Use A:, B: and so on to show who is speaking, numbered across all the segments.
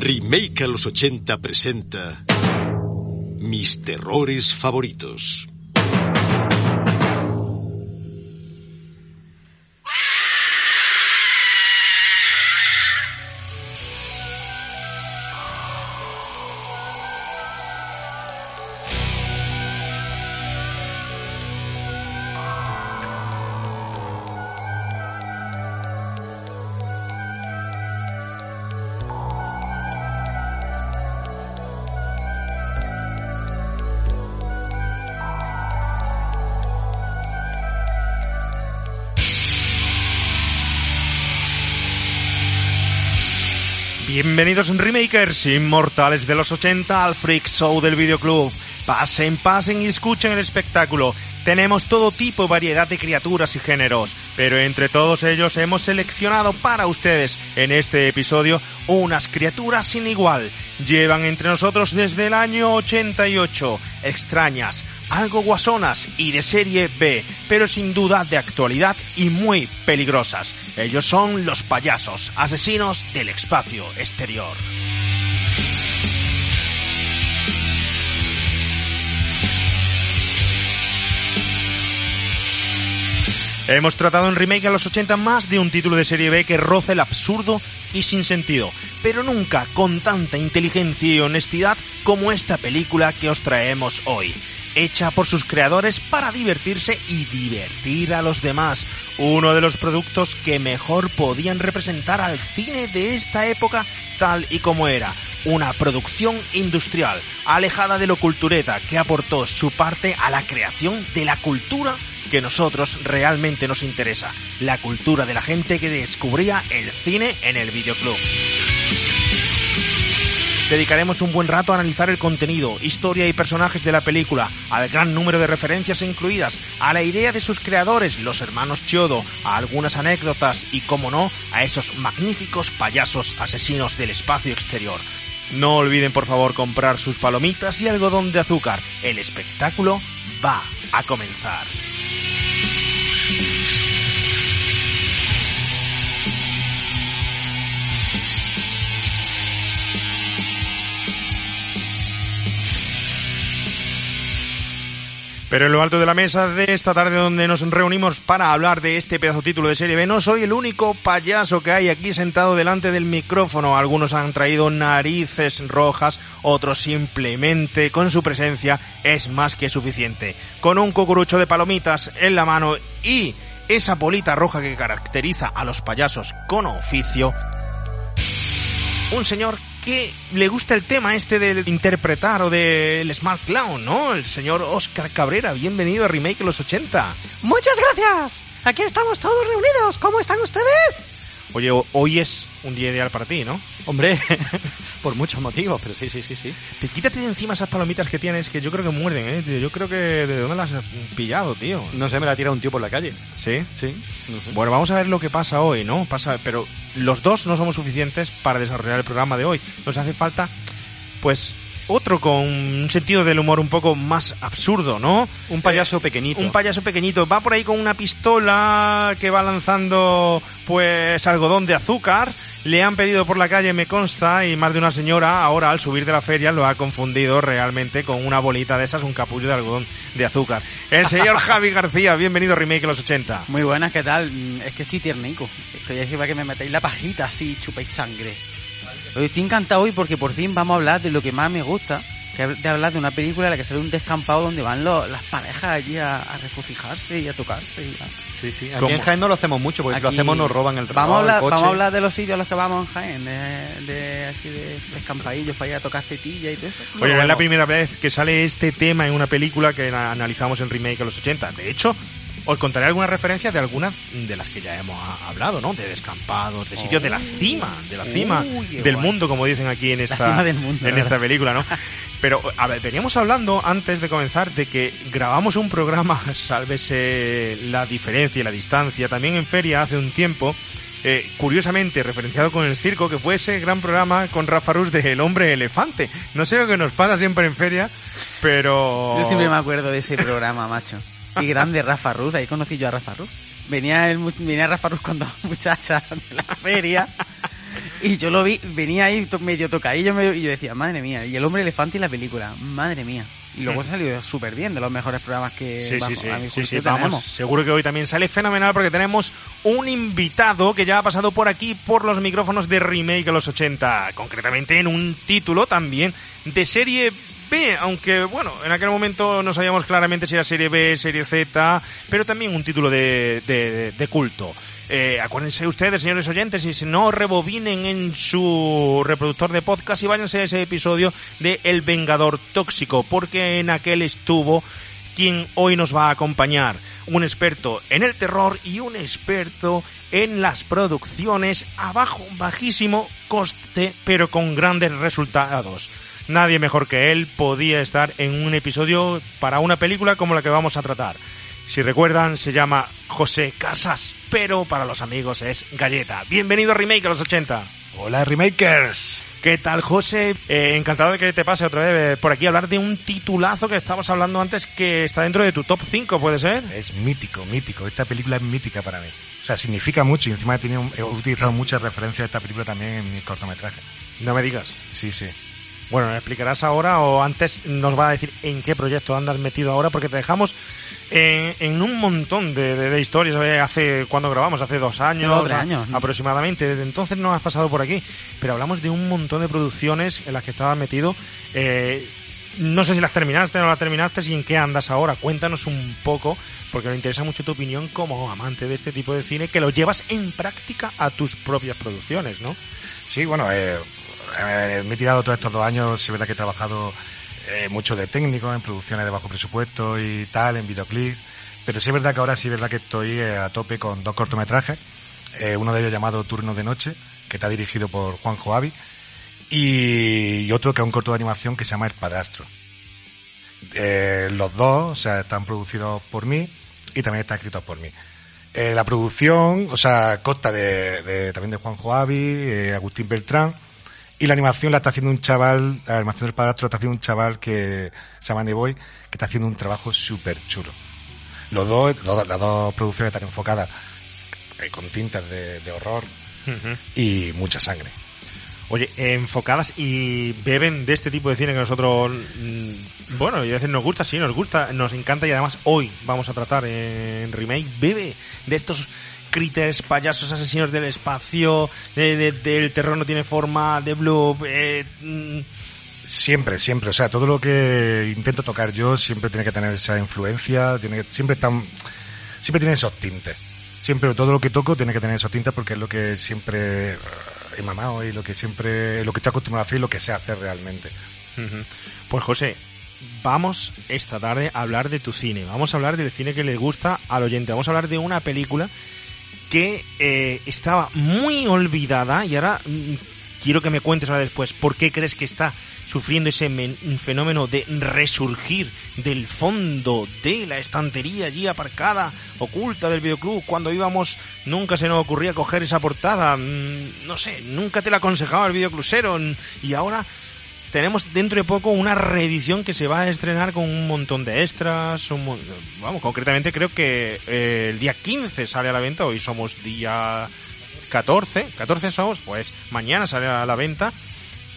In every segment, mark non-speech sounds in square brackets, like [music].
A: Remake a los 80 presenta Mis terrores favoritos.
B: Bienvenidos remakers inmortales de los 80 al Freak Show del videoclub. Pasen, pasen y escuchen el espectáculo. Tenemos todo tipo y variedad de criaturas y géneros, pero entre todos ellos hemos seleccionado para ustedes en este episodio unas criaturas sin igual. Llevan entre nosotros desde el año 88, extrañas, algo guasonas y de serie B, pero sin duda de actualidad y muy peligrosas. Ellos son los payasos, asesinos del espacio exterior. Hemos tratado en remake a los 80 más de un título de serie B que roza el absurdo y sin sentido, pero nunca con tanta inteligencia y honestidad como esta película que os traemos hoy hecha por sus creadores para divertirse y divertir a los demás. Uno de los productos que mejor podían representar al cine de esta época tal y como era. Una producción industrial, alejada de lo cultureta, que aportó su parte a la creación de la cultura que nosotros realmente nos interesa. La cultura de la gente que descubría el cine en el videoclub. Dedicaremos un buen rato a analizar el contenido, historia y personajes de la película, al gran número de referencias incluidas, a la idea de sus creadores, los hermanos Chiodo, a algunas anécdotas y, como no, a esos magníficos payasos asesinos del espacio exterior. No olviden por favor comprar sus palomitas y algodón de azúcar. El espectáculo va a comenzar. Pero en lo alto de la mesa de esta tarde donde nos reunimos para hablar de este pedazo título de serie B, no soy el único payaso que hay aquí sentado delante del micrófono. Algunos han traído narices rojas, otros simplemente con su presencia es más que suficiente. Con un cucurucho de palomitas en la mano y esa bolita roja que caracteriza a los payasos con oficio, un señor que le gusta el tema este de interpretar o del Smart Clown, ¿no? El señor Oscar Cabrera, bienvenido a Remake de los 80.
C: Muchas gracias. Aquí estamos todos reunidos. ¿Cómo están ustedes?
B: Oye, hoy es un día ideal para ti, ¿no?
D: Hombre, [laughs] por muchos motivos, pero sí, sí, sí, sí.
B: Te quítate de encima esas palomitas que tienes, que yo creo que muerden, ¿eh? Tío. Yo creo que de dónde las has pillado, tío.
D: No sé, me la tira un tío por la calle.
B: ¿Sí?
D: Sí. No sé.
B: Bueno, vamos a ver lo que pasa hoy, ¿no? Pasa, pero los dos no somos suficientes para desarrollar el programa de hoy. Nos hace falta, pues, otro con un sentido del humor un poco más absurdo, ¿no?
D: Un payaso pequeñito.
B: Un payaso pequeñito. Va por ahí con una pistola que va lanzando, pues, algodón de azúcar. Le han pedido por la calle, me consta, y más de una señora ahora al subir de la feria lo ha confundido realmente con una bolita de esas, un capullo de algodón de azúcar. El señor [laughs] Javi García, bienvenido a Remake de los 80.
E: Muy buenas, ¿qué tal? Es que estoy tiernico. Estoy aquí para que me metáis la pajita así, chupéis sangre. Estoy encantado hoy porque por fin vamos a hablar de lo que más me gusta, que es de hablar de una película en la que sale un descampado donde van los- las parejas allí a, a regocijarse y a tocarse. y a-
D: Sí, sí. Aquí
B: ¿Cómo?
D: en Jaén no lo hacemos mucho, porque si lo hacemos nos roban el
E: vamos a,
D: trabajo,
E: hablar,
D: el coche.
E: vamos a hablar de los sitios a los que vamos en Jaén, de, de así de descampadillos para ir a tocar tetilla y todo eso.
B: Oye, no es la primera vez que sale este tema en una película que na- analizamos en Remake de los 80. De hecho, os contaré algunas referencias de algunas de las que ya hemos hablado, ¿no? De descampados, de sitios de la cima, de la cima
E: Uy,
B: del
E: guay.
B: mundo, como dicen aquí en esta,
E: mundo,
B: en esta película, ¿no? [laughs] Pero, a ver, veníamos hablando antes de comenzar de que grabamos un programa, [laughs] sálvese la diferencia y la distancia, también en feria hace un tiempo, eh, curiosamente referenciado con el circo, que fue ese gran programa con Rafa Rus de El Hombre Elefante. No sé lo que nos pasa siempre en feria, pero...
E: Yo siempre me acuerdo de ese programa, [laughs] macho. Qué grande Rafa Ruz, ahí conocí yo a Rafa Ruz. Venía, el, venía Rafa Ruz con dos [laughs] muchachas de la feria Y yo lo vi, venía ahí medio tocadillo medio- y yo decía, madre mía, y el hombre elefante y la película, madre mía. Y luego salió súper bien, de los mejores programas que
B: Mm. Sí,
E: bajo-
B: sí, sí,
E: a mi
B: sí, vamos. Seguro que hoy también sale fenomenal porque tenemos un invitado que ya ha pasado por aquí por los micrófonos de Remake a los 80, concretamente en un título también de serie B, aunque bueno, en aquel momento no sabíamos claramente si era serie B, serie Z, pero también un título de, de, culto. Eh, acuérdense ustedes, señores oyentes, y si no, rebobinen en su reproductor de podcast y váyanse a ese episodio de El Vengador Tóxico, porque en aquel estuvo quien hoy nos va a acompañar. Un experto en el terror y un experto en las producciones a bajo, bajísimo coste, pero con grandes resultados. Nadie mejor que él podía estar en un episodio para una película como la que vamos a tratar. Si recuerdan, se llama José Casas, pero para los amigos es Galleta. Bienvenido a Remake a los 80.
F: Hola Remakers.
B: ¿Qué tal, José? Eh, encantado de que te pase otra vez eh, por aquí a hablar de un titulazo que estábamos hablando antes que está dentro de tu top 5, ¿puede ser?
F: Es mítico, mítico. Esta película es mítica para mí. O sea, significa mucho y encima he, tenido, he utilizado muchas referencias de esta película también en mis cortometrajes.
B: No me digas.
F: Sí, sí.
B: Bueno, ¿me explicarás ahora o antes nos va a decir en qué proyecto andas metido ahora? Porque te dejamos en, en un montón de, de- de historias. eh, Hace, cuando grabamos? Hace dos años.
E: Dos, tres
B: a-
E: años.
B: Aproximadamente. Desde entonces no has pasado por aquí. Pero hablamos de un montón de producciones en las que estabas metido. Eh, no sé si las terminaste o no las terminaste y en qué andas ahora. Cuéntanos un poco, porque me interesa mucho tu opinión como amante de este tipo de cine, que lo llevas en práctica a tus propias producciones, ¿no?
F: Sí, bueno, eh, eh, me he tirado todos estos dos años, es verdad que he trabajado eh, mucho de técnico en producciones de bajo presupuesto y tal, en videoclips, pero sí es verdad que ahora sí es verdad que estoy eh, a tope con dos cortometrajes, uno de ellos llamado Turno de Noche, que está dirigido por Juanjo Avi, y, y otro que es un corto de animación que se llama El Padrastro. Los dos, o sea, están producidos por mí y también están escritos por mí. La producción, o sea, consta de, de- también de Juanjo Avi, eh, Agustín Beltrán, y la animación la está haciendo un chaval, la animación del padrastro la está haciendo un chaval que se llama Neboy, que está haciendo un trabajo súper chulo. Los dos, los- las dos producciones están enfocadas eh, con tintas de, de horror y mucha sangre.
B: Oye, enfocadas y beben de este tipo de cine que nosotros, mm, bueno, y a veces nos gusta, sí, nos gusta, nos encanta y además hoy vamos a tratar en remake, bebe de estos critters, payasos asesinos del espacio, de- de- del terror no tiene forma, de Blue, eh, mm,
F: Siempre, siempre. O sea, todo lo que intento tocar yo siempre tiene que tener esa influencia, tiene que, siempre están, siempre tiene esos tintes. Siempre todo lo que toco tiene que tener esos tintes porque es lo que siempre eh, he mamado y lo que siempre, lo que estoy acostumbrado a hacer y lo que sé hacer realmente.
B: Pues José, vamos esta tarde a hablar de tu cine. Vamos a hablar del cine que le gusta al oyente. Vamos a hablar de una película que eh, estaba muy olvidada y ahora mm, quiero que me cuentes ahora después por qué crees que está sufriendo ese men- fenómeno de resurgir del fondo de la estantería allí aparcada, oculta del videoclub. Cuando íbamos nunca se nos ocurría coger esa portada. Mm, No sé, nunca te la aconsejaba el videoclusero. mm, Y ahora tenemos dentro de poco una reedición que se va a estrenar con un montón de extras. un vamos, concretamente creo que eh, el día 15 sale a la venta. Hoy somos día 14. 14 somos, pues mañana sale a la venta.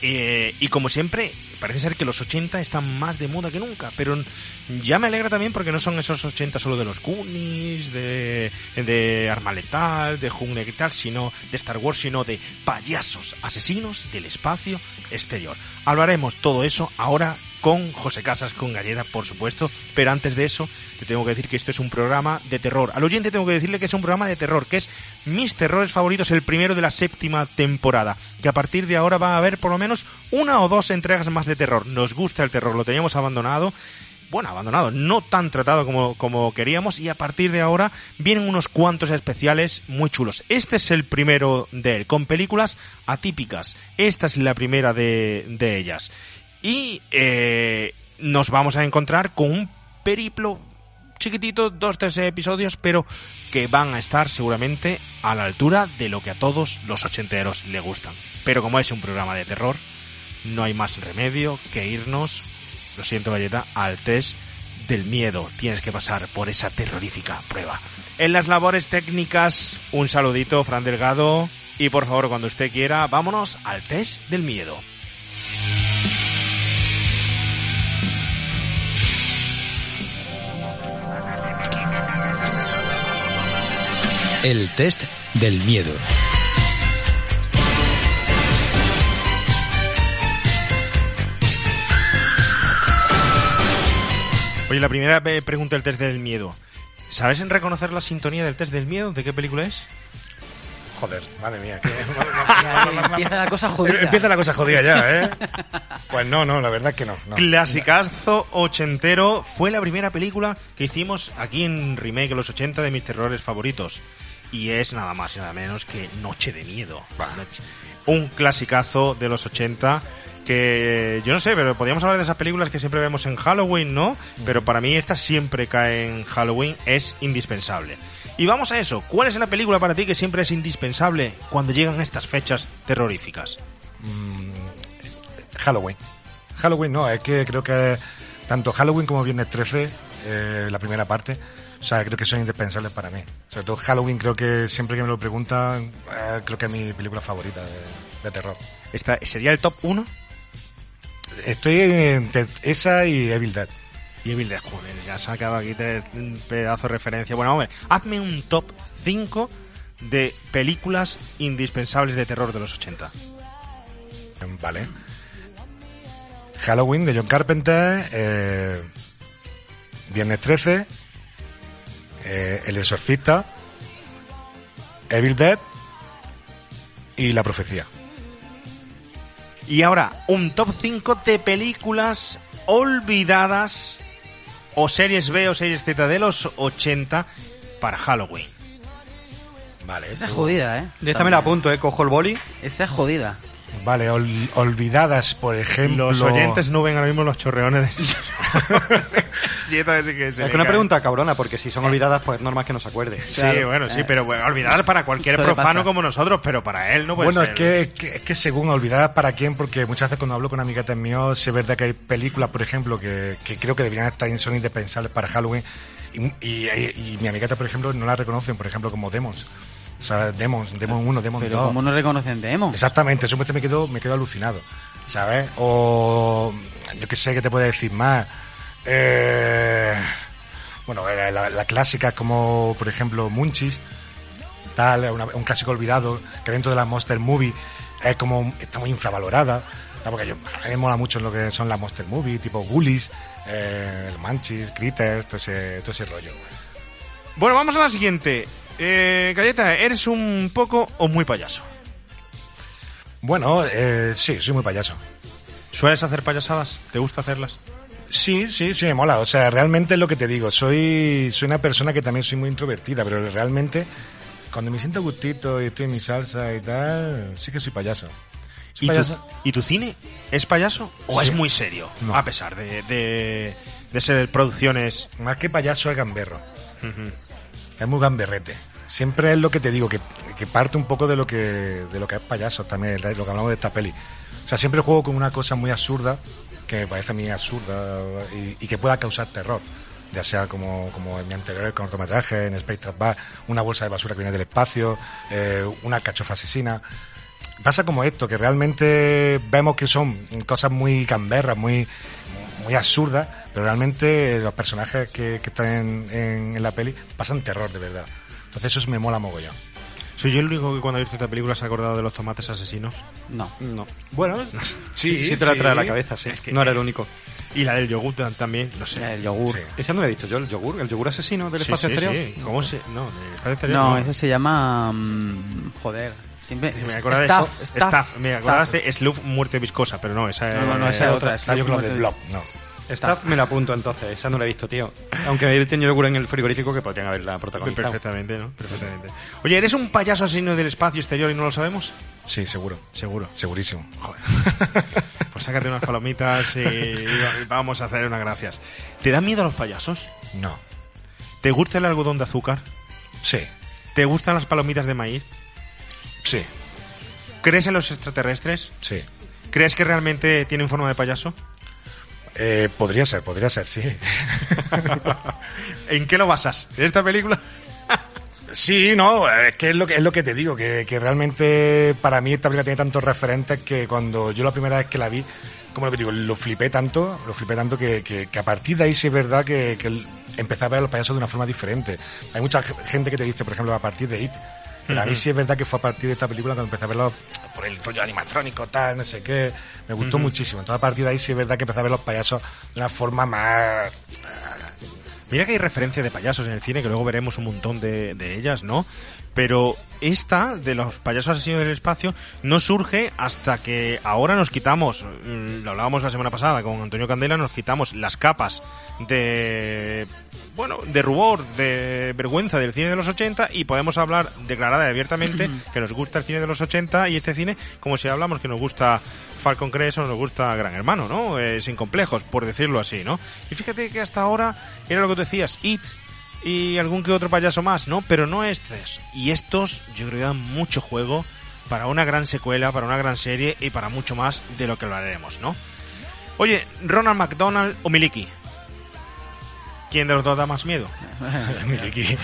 B: Eh, y como siempre, parece ser que los 80 están más de moda que nunca, pero ya me alegra también porque no son esos 80 solo de los Goonies, de, de Arma Letal, de Jungle y tal, sino de Star Wars, sino de payasos asesinos del espacio exterior. Hablaremos todo eso ahora con José Casas, con Galleta, por supuesto, pero antes de eso te tengo que decir que esto es un programa de terror. Al oyente tengo que decirle que es un programa de terror, que es mis terrores favoritos, el primero de la séptima temporada, que a partir de ahora va a haber por lo menos una o dos entregas más de terror. Nos gusta el terror, lo teníamos abandonado. Bueno, abandonado, no tan tratado como, como queríamos y a partir de ahora vienen unos cuantos especiales muy chulos. Este es el primero de él, con películas atípicas. Esta es la primera de, de ellas. Y eh, nos vamos a encontrar con un periplo chiquitito, dos, tres episodios, pero que van a estar seguramente a la altura de lo que a todos los ochenteros le gustan. Pero como es un programa de terror, no hay más remedio que irnos, lo siento Galleta, al test del miedo. Tienes que pasar por esa terrorífica prueba. En las labores técnicas, un saludito, Fran Delgado Y por favor, cuando usted quiera, vámonos al test del miedo.
G: El test del miedo.
B: Oye, la primera eh, pregunta del test del miedo. ¿Sabes en reconocer la sintonía del test del miedo? ¿De qué película es?
F: Joder, madre mía. que- [laughs]
E: empieza la cosa jodida.
F: Empieza la cosa jodida ya, ¿eh? Pues no, no, la verdad es que no. no.
B: Clasicazo ochentero. Fue la primera película que hicimos aquí en Remake los 80 de mis terrores favoritos. Y es nada más y nada menos que Noche de Miedo. Un clasicazo de los 80 que yo no sé, pero podríamos hablar de esas películas que siempre vemos en Halloween, ¿no? Pero para mí esta siempre cae en Halloween, es indispensable. Y vamos a eso, ¿cuál es la película para ti que siempre es indispensable cuando llegan estas fechas terroríficas?
F: Halloween. Halloween no, es que creo que tanto Halloween como Viernes 13, eh, la primera parte, o sea, creo que son indispensables para mí. Sobre todo Halloween, creo que siempre que me lo preguntan, eh, creo que es mi película favorita de, de terror.
B: Esta, ¿Sería el top 1?
F: Estoy entre esa y Evil Dead.
B: Y Evil Dead, joder, ya se ha quedado aquí un pedazo de referencia. Bueno, hombre, hazme un top 5 de películas indispensables de terror de los 80.
F: Vale. Halloween de John Carpenter, eh, Viernes 13, eh, El Exorcista, Evil Dead y La Profecía.
B: Y ahora, un top 5 de películas olvidadas o series B o series Z de los 80 para Halloween.
F: Vale,
E: Esa es jodida, ¿eh?
D: Esta me la apunto, ¿eh? Cojo el boli.
E: Esa es jodida.
F: Vale, ol- olvidadas, por ejemplo.
B: Los oyentes no ven ahora mismo los chorreones de... [laughs] Y entonces sí que se
D: Es que una
B: cae.
D: pregunta cabrona, porque si son olvidadas, pues normal que no se acuerde.
B: Sí,
E: Claro.
B: bueno, sí,
E: Eh.
B: pero bueno, olvidar para cualquier profano como nosotros, pero para él no puede
F: Bueno, es
B: ser.
F: que, es que, es que según olvidadas para quién, porque muchas veces cuando hablo con amiguetes míos, sí es verdad que hay películas, por ejemplo, que, que creo que deberían estar son indispensables para Halloween, y, y, y mi amigueta, por ejemplo, no la reconocen, por ejemplo, como Demons. O sea, Demons, Demons 1, Demons
E: Pero
F: 2.
E: como no reconocen Demo.
F: Exactamente, eso me quedo, me quedo alucinado, ¿sabes? O yo que sé que te puede decir más. Eh, bueno, la, la, la clásica como, por ejemplo, Munchies, tal, una- un clásico olvidado, que dentro de la Monster Movie es como, está muy infravalorada, porque yo, a mí me mola mucho lo que son las Monster Movie, tipo Ghoulies, eh, el Manchis, Critters, todo ese, todo ese rollo.
B: Bueno, vamos a la siguiente. Eh, Galleta, ¿eres un poco o muy payaso?
F: Bueno, eh, sí, soy muy payaso.
B: ¿Sueles hacer payasadas? ¿Te gusta hacerlas?
F: Sí, sí, sí, me mola. O sea, realmente es lo que te digo. Soy, soy una persona que también soy muy introvertida, pero realmente cuando me siento gustito y estoy en mi salsa y tal, sí que soy payaso.
B: ¿Y tu,
F: payaso.
B: y tu cine es payaso o
F: Sí.
B: es muy serio?
F: No.
B: A pesar de, de, de ser producciones...
F: Más que payaso es gamberro. Es muy gamberrete. Siempre es lo que te digo, que, que parte un poco de lo que, de lo que es payaso también, lo que hablamos de esta peli. O sea, siempre juego con una cosa muy absurda, que me parece a mí absurda y, y que pueda causar terror. Ya sea como, como en mi anterior cortometraje, en Space Trap Bar, una bolsa de basura que viene del espacio, eh, una cachofa asesina. Pasa como esto, que realmente vemos que son cosas muy camberras, muy, muy absurdas, pero realmente los personajes que, que están en, en- en la peli pasan terror de verdad. Entonces eso me mola mogollón.
B: ¿Soy yo el único que cuando ha visto esta película se ha acordado de los tomates asesinos?
E: No.
D: No.
F: Bueno, [laughs]
D: Sí, sí te la trae a la cabeza, sí.
B: Es que-
D: no era el único.
B: Y la del yogur también, no sé.
E: El yogur.
F: Sí.
D: Esa no la he visto yo, el yogur, el yogur asesino del
B: Sí,
D: espacio
B: sí,
D: exterior.
B: sí. ¿Cómo se...? No, del espacio exterior
E: No, ese se llama... mm, joder. Siempre...
B: Me acordaba de eso.
E: Staff,
B: Staff. Me
E: Staff.
B: acordabas de Slough, muerte viscosa, pero no, esa
E: No, no, no, esa es otra.
F: Está yo con los de Blob, no.
D: Staff me la apunto entonces, esa no la he visto, tío. Aunque he tenido yogur en el frigorífico que podrían haberla protagonizado.
B: Perfectamente, ¿no? Perfectamente. Oye, ¿eres un payaso asesino del espacio exterior y no lo sabemos?
F: Sí, seguro.
B: Seguro.
F: Segurísimo. [laughs]
B: Pues sácate unas palomitas y, vamos a hacer unas gracias. ¿Te dan miedo los payasos?
F: No.
B: ¿Te gusta el algodón de azúcar?
F: Sí.
B: ¿Te gustan las palomitas de maíz?
F: Sí.
B: ¿Crees en los extraterrestres?
F: Sí.
B: ¿Crees que realmente tienen forma de payaso?
F: Eh, podría ser, podría ser, sí. [laughs]
B: ¿En qué lo basas? ¿En esta película?
F: Sí, no, es que es lo que, es lo que te digo, que, que realmente para mí esta película tiene tantos referentes que cuando yo la primera vez que la vi, como lo que digo, lo flipé tanto, lo flipé tanto que, que, que a partir de ahí sí es verdad que, empecé a ver a los payasos de una forma diferente. Hay mucha ge- gente que te dice, por ejemplo, a partir de It, pero a mí sí es verdad que fue a partir de esta película cuando empecé a verlo por el rollo animatrónico, tal, no sé qué, me gustó muchísimo. Entonces a partir de ahí sí es verdad que empecé a ver los payasos de una forma más...
B: Mira que hay referencia de payasos en el cine, que luego veremos un montón de, de ellas, ¿no? Pero esta, de los payasos asesinos del espacio, no surge hasta que ahora nos quitamos, mm, lo hablábamos la semana pasada con Antonio Candela, nos quitamos las capas de, bueno, de rubor, de vergüenza del cine de los 80 y podemos hablar declarada y abiertamente que nos gusta el cine de los 80 y este cine como si hablamos que nos gusta Falcon Crest o nos gusta Gran Hermano, ¿no? Eh, sin complejos, por decirlo así, ¿no? Y fíjate que hasta ahora era lo que tú decías, It y algún que otro payaso más, ¿no? Pero no estos. Y estos yo creo que dan mucho juego para una gran secuela, para una gran serie y para mucho más de lo que lo haremos, ¿no? Oye, Ronald McDonald o Miliki. ¿Quién de los dos da más miedo? [laughs]
F: Miliki.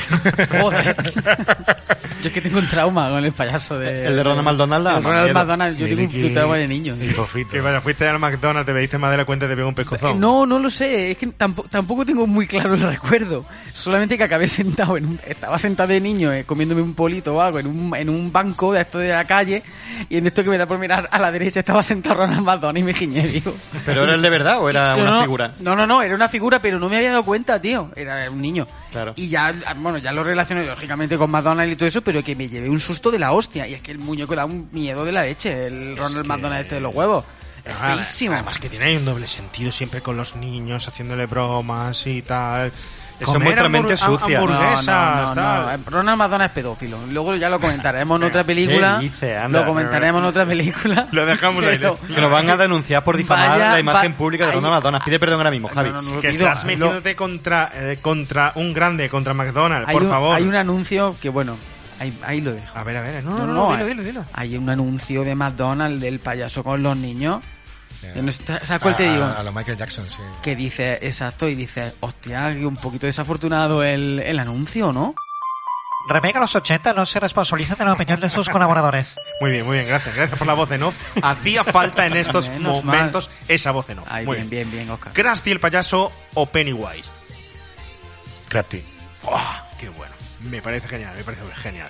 E: Joder. [laughs] yo es que tengo un trauma con el payaso de...
D: El de Ronald McDonald
E: El Ronald
D: miedo.
E: McDonald, yo tengo un trauma de niño.
F: y Fofito.
B: Que vaya, fuiste al McDonald's, te pediste más de la cuenta y te pegó un
E: Eh,
B: pescozón.
E: No, no lo sé, es que tampoco, tampoco tengo muy claro el recuerdo. Solamente que acabé sentado en un, estaba sentado de niño eh, comiéndome un polito o algo en un, en un banco de esto de la calle y en esto que me da por mirar a la derecha estaba sentado Ronald McDonald y me giñé, digo.
D: ¿Pero era el de verdad o era
E: No,
D: una
E: no,
D: figura?
E: No, no, no, era una figura, pero no me había dado cuenta, tío. Era un niño.
D: Claro.
E: Y ya, bueno, ya lo relacioné lógicamente con McDonald's y todo eso, pero que me llevé un susto de la hostia. Y es que el muñeco da un miedo de la leche, el Ronald McDonald este de los huevos. Es feísimo.
B: Además que tiene ahí un doble sentido siempre con los niños, haciéndole bromas y tal.
D: Eso
B: Comer
D: muestra mente sucia.
B: hamburguesas,
E: No, no, no, no. Ronald McDonald es pedófilo. Luego ya lo comentaremos en otra película.
D: dice? Anda.
E: lo comentaremos en otra película.
B: Lo dejamos ahí.
E: Pero-
D: Que nos van a denunciar por difamar
E: Vaya,
D: la imagen
E: va-
D: pública de Ronald McDonald. Pide perdón ahora mismo, Javi.
E: No, no, no,
B: Que
E: pido.
B: estás metiéndote contra, eh, contra un grande, contra McDonald's, por
E: un,
B: favor.
E: Hay un anuncio que, bueno, ahí, ahí lo dejo.
B: A ver, a ver. No, no,
E: No,
B: no,
E: no,
B: dilo,
E: eh.
B: dilo, dilo.
E: Hay un anuncio de McDonald's del payaso con los niños. No sé, ¿Sabes cuál te
F: A-
E: digo?
F: A, a lo Michael Jackson, sí.
E: Que dice, exacto, y dice, hostia, que un poquito desafortunado el, el anuncio, ¿no?
C: Remake a los 80 no se responsabiliza de la opinión de sus colaboradores.
B: Muy bien, muy bien, gracias. Gracias por la voz en off. Hacía falta en estos [laughs]
E: Menos
B: momentos esa voz en off.
E: Ahí,
B: muy
E: bien,
B: bien.
E: bien, Oscar.
B: Krusty el payaso o Pennywise.
F: Krusty.
B: ¡Buah! ¡Qué bueno! Me parece genial, me parece genial.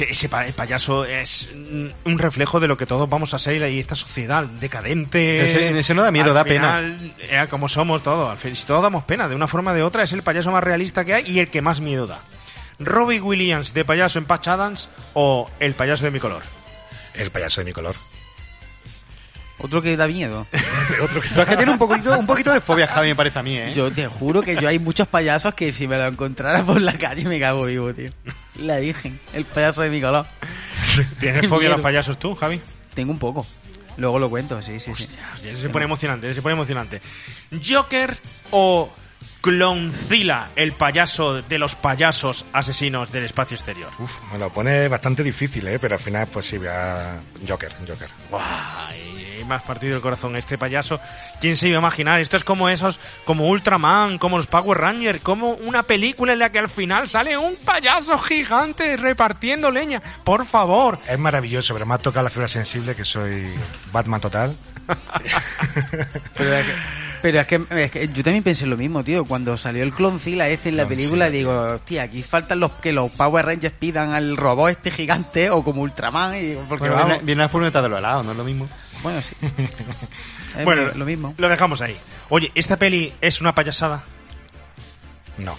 B: Que ese pa- el payaso es mm, un reflejo de lo que todos vamos a ser y esta sociedad decadente.
D: Ese- ese no da miedo,
B: Al
D: da
B: final, eh, como somos todos. Al fin, si todos damos pena, de una forma o de otra, es el payaso más realista que hay y el que más miedo da. Robbie Williams de payaso en Patch Adams o el payaso de mi color.
F: El payaso de mi color.
E: Otro que da miedo. [laughs]
F: Otro que...
D: Pero es que tiene un poquito, un poquito de fobia, Javi, me parece a mí, ¿eh?
E: Yo te juro que yo hay muchos payasos que si me lo encontrara por la calle me cago vivo, tío. La Virgen, el payaso de mi color.
B: ¿Tienes [laughs] fobia a los payasos tú, Javi?
E: Tengo un poco. Luego lo cuento, sí, sí, sí.
B: Ya se pone emocionante, ya se pone emocionante. ¿Joker o Cloncila, el payaso de los payasos asesinos del espacio exterior?
F: Uf, me lo pone bastante difícil, ¿eh? Pero al final, pues sí, voy a... Joker, Joker.
B: Buah, y más partido del corazón este payaso. ¿Quién se iba a imaginar? Esto es como esos, como Ultraman, como los Power Rangers, como una película en la que al final sale un payaso gigante repartiendo leña. Por favor.
F: Es maravilloso, pero me ha tocado la fibra sensible que soy Batman total. [laughs] [laughs] [laughs]
E: Pero pero es que, es que yo también pensé lo mismo, tío. Cucuando salió el cloncila este en la película, digo, hostia, aquí faltan los que los Power Rangers pidan al robot este gigante o como Ultraman. Y, porque
D: Bueno,
E: vamos,
D: viene, la furgoneta de los helados, ¿no es lo mismo?
E: bueno, sí. Es [laughs]
B: bueno,
E: lo, mismo.
B: Lo dejamos ahí. Oye, ¿esta peli es una payasada?
F: No.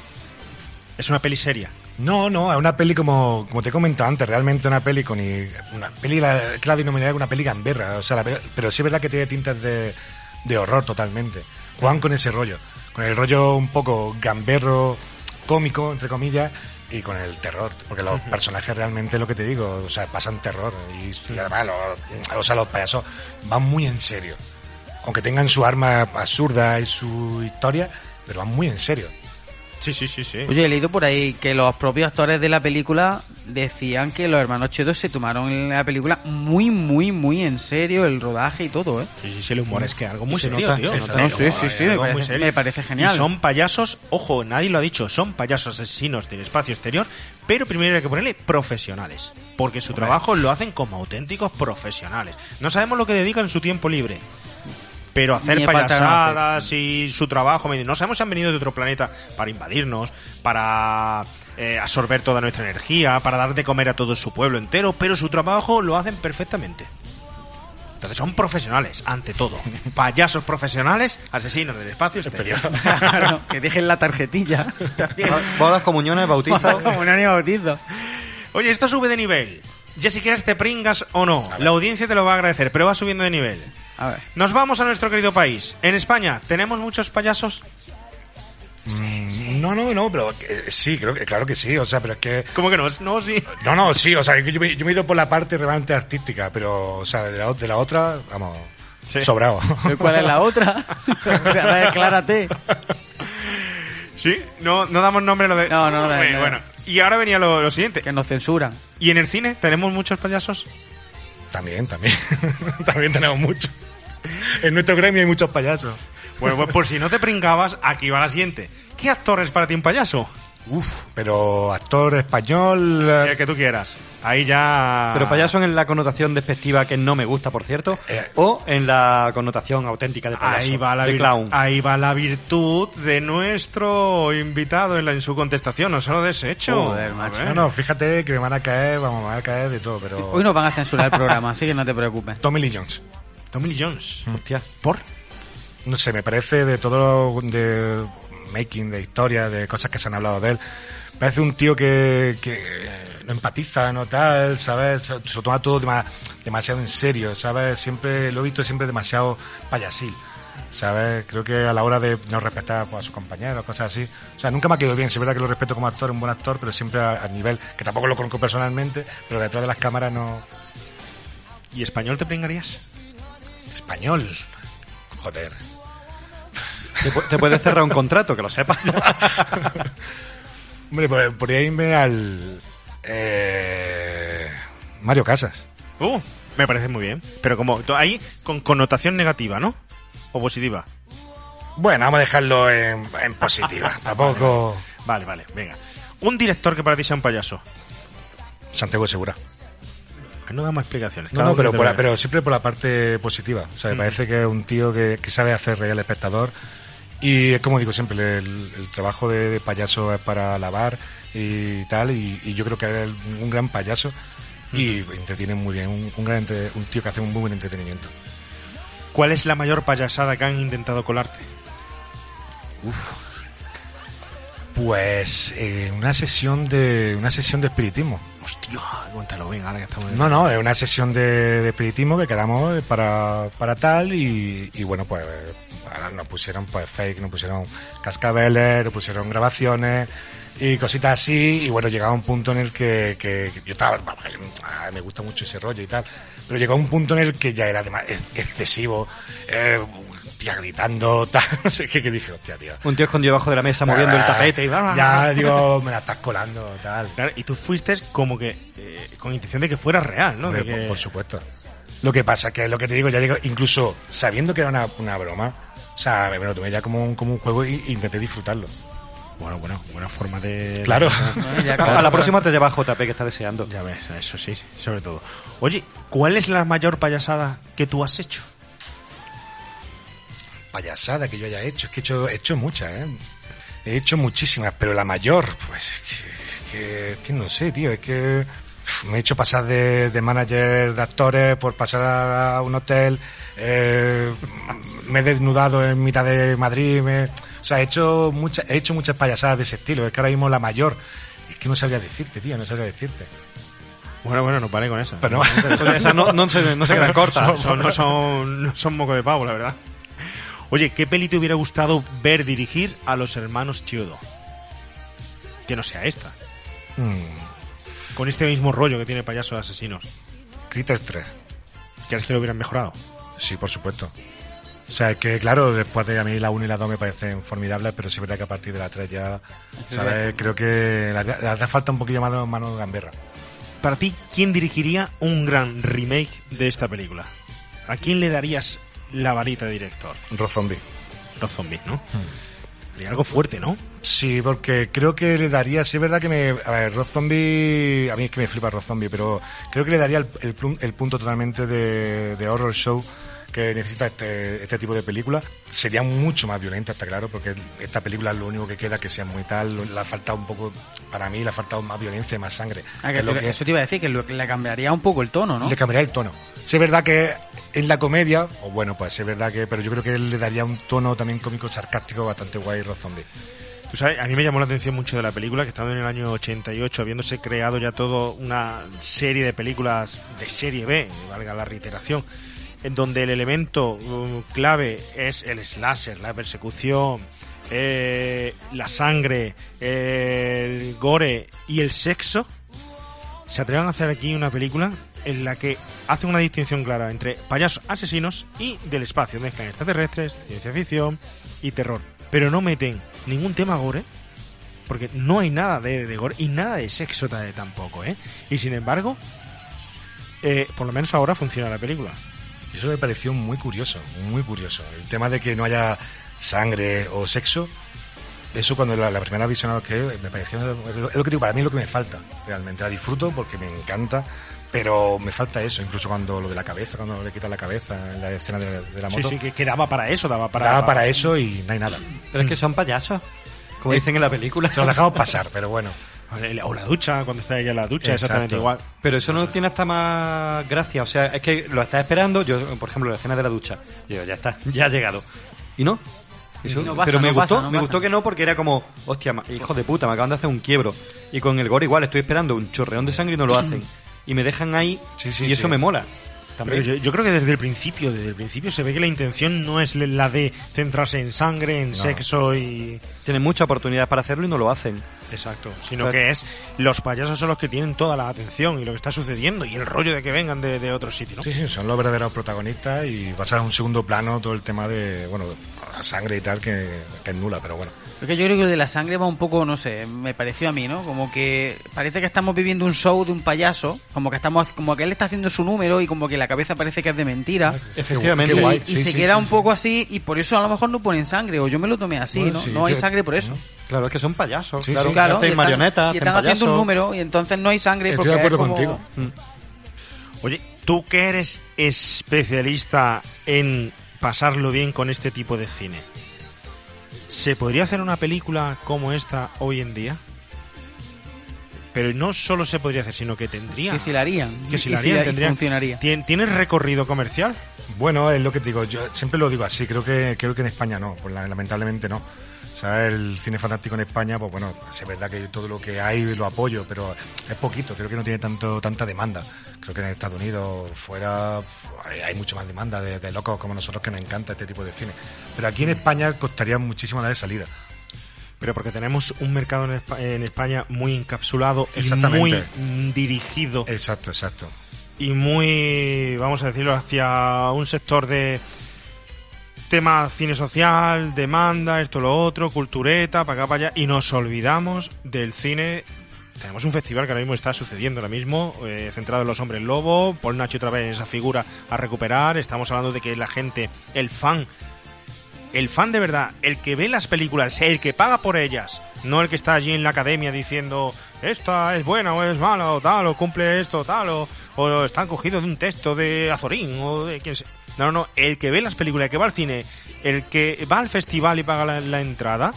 B: ¿Es una peli seria?
F: No, no, es una peli como, como te he comentado antes, realmente una peli con... i- Una peli, la, que la denominaría una peli gamberra, o sea, la pe- pero sí es verdad que tiene tintas de, de horror totalmente. Juegan con ese rollo, con el rollo un poco gamberro, cómico, entre comillas, y con el terror, porque los personajes realmente, lo que te digo, o sea, pasan terror, y, y además los, o sea, los payasos van muy en serio. Aunque tengan su arma absurda y su historia, pero van muy en serio.
B: Sí, sí, sí, sí.
E: Oye, he leído por ahí que los propios actores de la película decían que los hermanos Chedos se tomaron la película muy, muy, muy en serio, el rodaje y todo, ¿eh?
B: Sí, sí, sí, el humor es que algo muy
D: se
B: serio,
D: nota,
B: tío.
D: se
B: No
D: nota.
B: te-
E: No, sí, sí, sí, me parece-
B: serio.
E: me parece genial.
B: Y son payasos, ojo, nadie lo ha dicho, son payasos asesinos del espacio exterior, pero primero hay que ponerle profesionales, porque su trabajo lo hacen como auténticos profesionales. No sabemos lo que dedican en su tiempo libre. Pero hacer payasadas y su trabajo, no sabemos si han venido de otro planeta para invadirnos, para eh, absorber toda nuestra energía, para dar de comer a todo su pueblo entero, pero su trabajo lo hacen perfectamente. Entonces son profesionales, ante todo. [laughs] Payasos profesionales, asesinos del espacio exterior. [laughs]
E: Claro, que dejen la tarjetilla.
D: Bodas, comuniones, bautizos.
E: Como no ni bautizo.
B: Oye, esto sube de nivel. Ya si quieres te pringas o no. La audiencia te lo va a agradecer, pero va subiendo de nivel.
E: A ver.
B: Nos vamos a nuestro querido país. En España, ¿tenemos muchos payasos?
F: Mm, No, no, no, pero eh, sí, creo que, claro que sí, o sea, pero es que...
B: ¿Cómo que no? No, sí.
F: No, no, sí, o sea, yo me, yo me he ido por la parte realmente artística, pero, o sea, de la, de la otra, vamos,
B: Sí.
F: sobrado.
E: ¿Pero ¿Cuál es la otra? [laughs] Aclárate.
B: ¿Sí? No, no damos nombre a lo de...
E: No, no, no, no,
B: Bueno,
E: no.
B: bueno. Y ahora venía lo, lo siguiente.
E: Que nos censuran.
B: ¿Y en el cine tenemos muchos payasos?
F: También, también. [laughs] también tenemos mucho. En nuestro gremio hay muchos payasos.
B: Bueno, pues por si no te pringabas, aquí va la siguiente. ¿Qué actor es para ti un payaso?
F: Uf, pero actor español... eh,
B: El que tú quieras. Ahí ya...
D: Pero payaso en la connotación despectiva que no me gusta, por cierto,
F: Eh.
D: o en la connotación auténtica de payaso,
B: Ahí va, la
D: de clown.
B: ahí va la virtud de nuestro invitado en, la- en su contestación. No se lo deshecho.
E: Joder, macho.
F: No, no, fíjate que me van a caer, vamos, me van a caer de todo, pero...
E: Hoy nos van a censurar el programa, así que no te preocupes.
F: Tommy Lee Jones.
B: Tommy Lee Jones.
D: Hostia.
B: ¿Por?
F: no sé, me parece de todo lo de making, de historia, de cosas que se han hablado de él, parece un tío que, que no empatiza, no tal, ¿sabes? Se, se lo toma todo dema- demasiado en serio, ¿sabes? Siempre, lo he visto siempre demasiado payasil. ¿Sabes? Creo que a la hora de no respetar pues, a sus compañeros, cosas así. O sea, nunca me ha quedado bien. Sí, es verdad que lo respeto como actor, un buen actor, pero siempre a, a nivel, que tampoco lo conozco personalmente, pero detrás de las cámaras no.
B: ¿Y español te pringarías?
F: Español. Joder.
D: Te, te puedes cerrar un contrato, que lo sepas. [laughs]
F: Hombre, por- podría irme al. Eh, Mario Casas.
B: Uh, me parece muy bien. Pero como ahí con connotación negativa, ¿no? O positiva.
F: Bueno, vamos a dejarlo en, en positiva. [laughs] Tampoco.
B: Vale, vale, venga. Un director que para ti sea un payaso.
F: Santiago Segura.
B: No da más explicaciones.
F: No, no, pero, por la- pero siempre por la parte positiva. O sea, me
B: Mm.
F: parece que es un tío que, que sabe hacer reír al espectador. Y es como digo siempre, el, el trabajo de, de payaso es para lavar y tal. Y, y yo creo que es un gran payaso. Y entretiene muy bien. Un, un gran entre- un tío que hace un muy buen entretenimiento.
B: ¿Cuál es la mayor payasada que han intentado colarte?
F: Pues eh, una sesión de una sesión de espiritismo.
B: Hostia, cuéntalo, venga, ahora que estamos...
F: No, no, es una sesión de, de espiritismo que quedamos para, para tal y, y bueno, pues ahora nos pusieron pues fake, nos pusieron cascabeles, nos pusieron grabaciones y cositas así y bueno, llegaba un punto en el que, que- que yo estaba, ah, me gusta mucho ese rollo y tal, pero llegó un punto en el que ya era excesivo, eh, gritando, [laughs] tal, no sé qué, que dije, hostia, tío.
D: Un tío escondido debajo de la mesa moviendo el tapete y va.
F: Ya digo, me la estás colando, tal.
B: Claro, y tú fuiste como que eh, con intención de que fuera real, ¿no?
F: Hombre,
B: De que-
F: por, por supuesto. Lo que pasa que lo que te digo, ya digo, incluso sabiendo que era una, una broma, o sea, me lo tomé ya como un, como un juego y, y intenté disfrutarlo.
B: Bueno, bueno, buena forma de...
F: Claro. [laughs]
E: Bueno, ya
D: A la próxima te lleva JP que está deseando.
B: Ya ves, eso sí, sobre todo. Oye, ¿cuál es la mayor payasada que tú has hecho?
F: Payasada que yo haya hecho, es que he hecho, he hecho muchas, ¿eh? He hecho muchísimas, pero la mayor, pues, que, que, que no sé, tío, es que me he hecho pasar de, de manager de actores por pasar a, a un hotel, eh, me he desnudado en mitad de Madrid, me, o sea, he hecho muchas, he hecho muchas payasadas de ese estilo, es que ahora mismo la mayor, es que no sabría decirte, tío, no sabría decirte.
B: Bueno, bueno, nos vale con esa.
F: Pero no,
D: no, no se, no se quedan [laughs] cortas.
B: Son- no, son, no son moco de pavo, la verdad. Oye, ¿qué peli te hubiera gustado ver dirigir a los hermanos Chiodo? Que no sea esta.
F: Mm,
B: Con este mismo rollo que tiene Payaso de Asesinos.
F: Critters 3.
B: ¿Quieres que lo hubieran mejorado?
F: Sí, por supuesto. O sea, es que claro, después de a mí la 1 y la 2 me parecen formidables, pero sí es verdad que a partir de la 3 ya, ¿sabes? Creo que le le hace falta un poquillo más de mano de gamberra.
B: Para ti, ¿quién dirigiría un gran remake de esta película? ¿A quién le darías la varita de director?
F: Rob Zombie.
B: Los zombies, ¿no? Sería algo fuerte, ¿no?
F: Sí, porque creo que le daría, sí es verdad que me, a ver, Rob Zombie, a mí es que me flipa Rob Zombie, pero creo que le daría el, el, punto totalmente de, de horror show que necesita este, este tipo de película. Sería mucho más violenta, está claro, porque esta película es lo único que queda que sea muy tal, le ha faltado un poco, para mí le ha faltado más violencia y más sangre.
E: Ah, que
F: Que es lo
E: te-
F: que-
E: Eso te iba a decir, que lo- le cambiaría un poco el tono, ¿no?
F: le cambiaría el tono. Sí es verdad que en la comedia, o bueno, pues es verdad que, pero yo creo que le daría un tono también cómico sarcástico bastante guay Rob Zombie.
B: Tú sabes, a mí me llamó la atención mucho de la película, que estando en el año 88, habiéndose creado ya todo una serie de películas de serie B, valga la reiteración, en donde el elemento uh, clave es el slasher, la persecución, eh, la sangre, el gore y el sexo, se atrevan a hacer aquí una película en la que hacen una distinción clara entre payasos asesinos y del espacio, mezclan extraterrestres, ciencia ficción y terror. Pero no meten ningún tema gore, porque no hay nada de, gore y nada de sexo ta- tampoco, ¿eh? Y sin embargo, eh, por lo menos ahora funciona la película.
F: Y eso me pareció muy curioso, muy curioso. El tema de que no haya sangre o sexo, eso cuando la, la primera visión que me pareció, es lo que digo, para mí es lo que me falta, realmente. La disfruto porque me encanta, pero me falta eso, incluso cuando lo de la cabeza, cuando le quitan la cabeza en la escena de, de la
B: Sí,
F: moto.
B: sí, que, que daba para eso, daba para...
F: Daba para eso y no hay nada.
D: Pero es que son payasos, como dicen en la película.
F: Se lo dejamos pasar, pero bueno.
B: O la ducha, cuando está ella en la ducha,
F: Exacto.
B: exactamente igual.
D: Pero eso no tiene hasta más gracia. O sea, es que lo estás esperando. Yo, por ejemplo, la escena de la ducha. Yo digo, ya está, [laughs] ya ha llegado. Y no. Eso-
E: No pasa,
D: pero me
E: no
D: gustó,
E: pasa, no
D: me
E: pasa.
D: gustó que no porque era como, hostia, hijo de puta, me acaban de hacer un quiebro. Y con el gore igual, estoy esperando un chorreón de sangre y no lo hacen. [clears throat] Y me dejan ahí
F: Sí, sí,
D: y eso
F: sí.
D: me mola.
B: Pero
D: También.
B: yo, yo creo que desde el principio, desde el principio se ve que la intención no es la de centrarse en sangre, en sexo y...
D: Tienen mucha oportunidad para hacerlo y no lo hacen.
B: Exacto, sino que es los payasos son los que tienen toda la atención y lo que está sucediendo y el rollo de que vengan de, de otro sitio, ¿no?
F: Sí, sí, son los verdaderos protagonistas y pasa a un segundo plano todo el tema de, bueno, la sangre y tal, que, que es nula, pero bueno.
E: Es que yo creo que lo de la sangre va un poco, no sé, me pareció a mí, ¿no? Como que parece que estamos viviendo un show de un payaso, como que estamos, como que él está haciendo su número y como que la cabeza parece que es de mentira.
D: Efectivamente.
E: Y, y
F: Sí,
E: se
F: sí,
E: queda
F: sí,
E: un
F: sí.
E: poco así y por eso a lo mejor no ponen sangre o yo me lo tomé así,
F: Bueno,
E: ¿no?
F: sí,
E: no hay sangre por eso.
D: Claro, es que son payasos.
F: Sí,
D: claro,
F: sí,
E: Claro,
D: hacen
E: y están,
D: marionetas,
E: y están
D: hacen
E: haciendo un número y entonces no hay sangre
F: Estoy
E: porque
F: de acuerdo
E: es como-
F: contigo.
B: Oye, tú que eres especialista en pasarlo bien con este tipo de cine, ¿se podría hacer una película como esta hoy en día? Pero no solo se podría hacer, sino que tendría...
E: Que si la harían.
B: Que si la harían,
E: y
B: tendría-
E: funcionaría.
B: ¿Tien- ¿Tienes recorrido comercial?
F: Bueno, es lo que te digo, yo siempre lo digo así, creo que creo que en España no, pues la- lamentablemente no. Sea, el cine fantástico en España, pues bueno, es verdad que todo lo que hay lo apoyo, pero es poquito, creo que no tiene tanto tanta demanda. Creo que en Estados Unidos, fuera, hay, mucha más demanda de, de locos como nosotros que nos encanta este tipo de cine. Pero aquí en España costaría muchísimo dar salida.
B: Pero porque tenemos un mercado en, Espa- en España muy encapsulado y muy mm, dirigido
F: Exacto, exacto.
B: y muy, vamos a decirlo, hacia un sector de tema cine social, demanda, esto, lo otro, cultureta, para acá, para allá, y nos olvidamos del cine. Tenemos un festival que ahora mismo está sucediendo ahora mismo, eh, centrado en los hombres lobo, Paul Nacho otra vez esa figura a recuperar, estamos hablando de que la gente, el fan, el fan de verdad, el que ve las películas, el que paga por ellas, no el que está allí en la academia diciendo esta es buena o es mala o tal, o cumple esto tal, o, o están cogidos de un texto de Azorín o de quien sea. No, no, no, el que ve las películas, el que va al cine, el que va al festival y paga la, la entrada,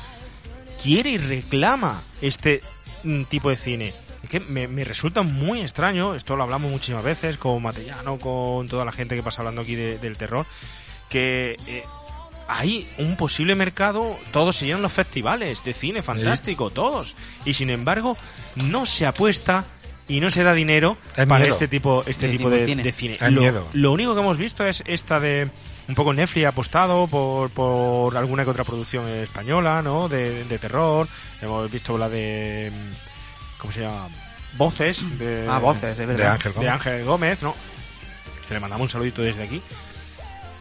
B: quiere y reclama este mm, tipo de cine. Es que me, me resulta muy extraño, esto lo hablamos muchísimas veces con Matellano, con toda la gente que pasa hablando aquí de- del terror, que eh, hay un posible mercado, todos se llenan los festivales de cine fantástico, todos. Y sin embargo, no se apuesta y no se da dinero para
F: miedo.
B: este tipo, este
E: De
B: tipo
E: de
B: de,
E: cine.
B: de Lo,
F: miedo.
B: lo único que hemos visto es esta de un poco Netflix ha apostado por, por alguna que otra producción española, ¿no? De, de terror. Hemos visto la de mm, ¿cómo se llama? Voces de
E: Ah, voces, es
F: De. Ángel
B: de
F: Gómez.
B: Ángel Gómez, ¿no? Que le mandamos un saludito desde aquí.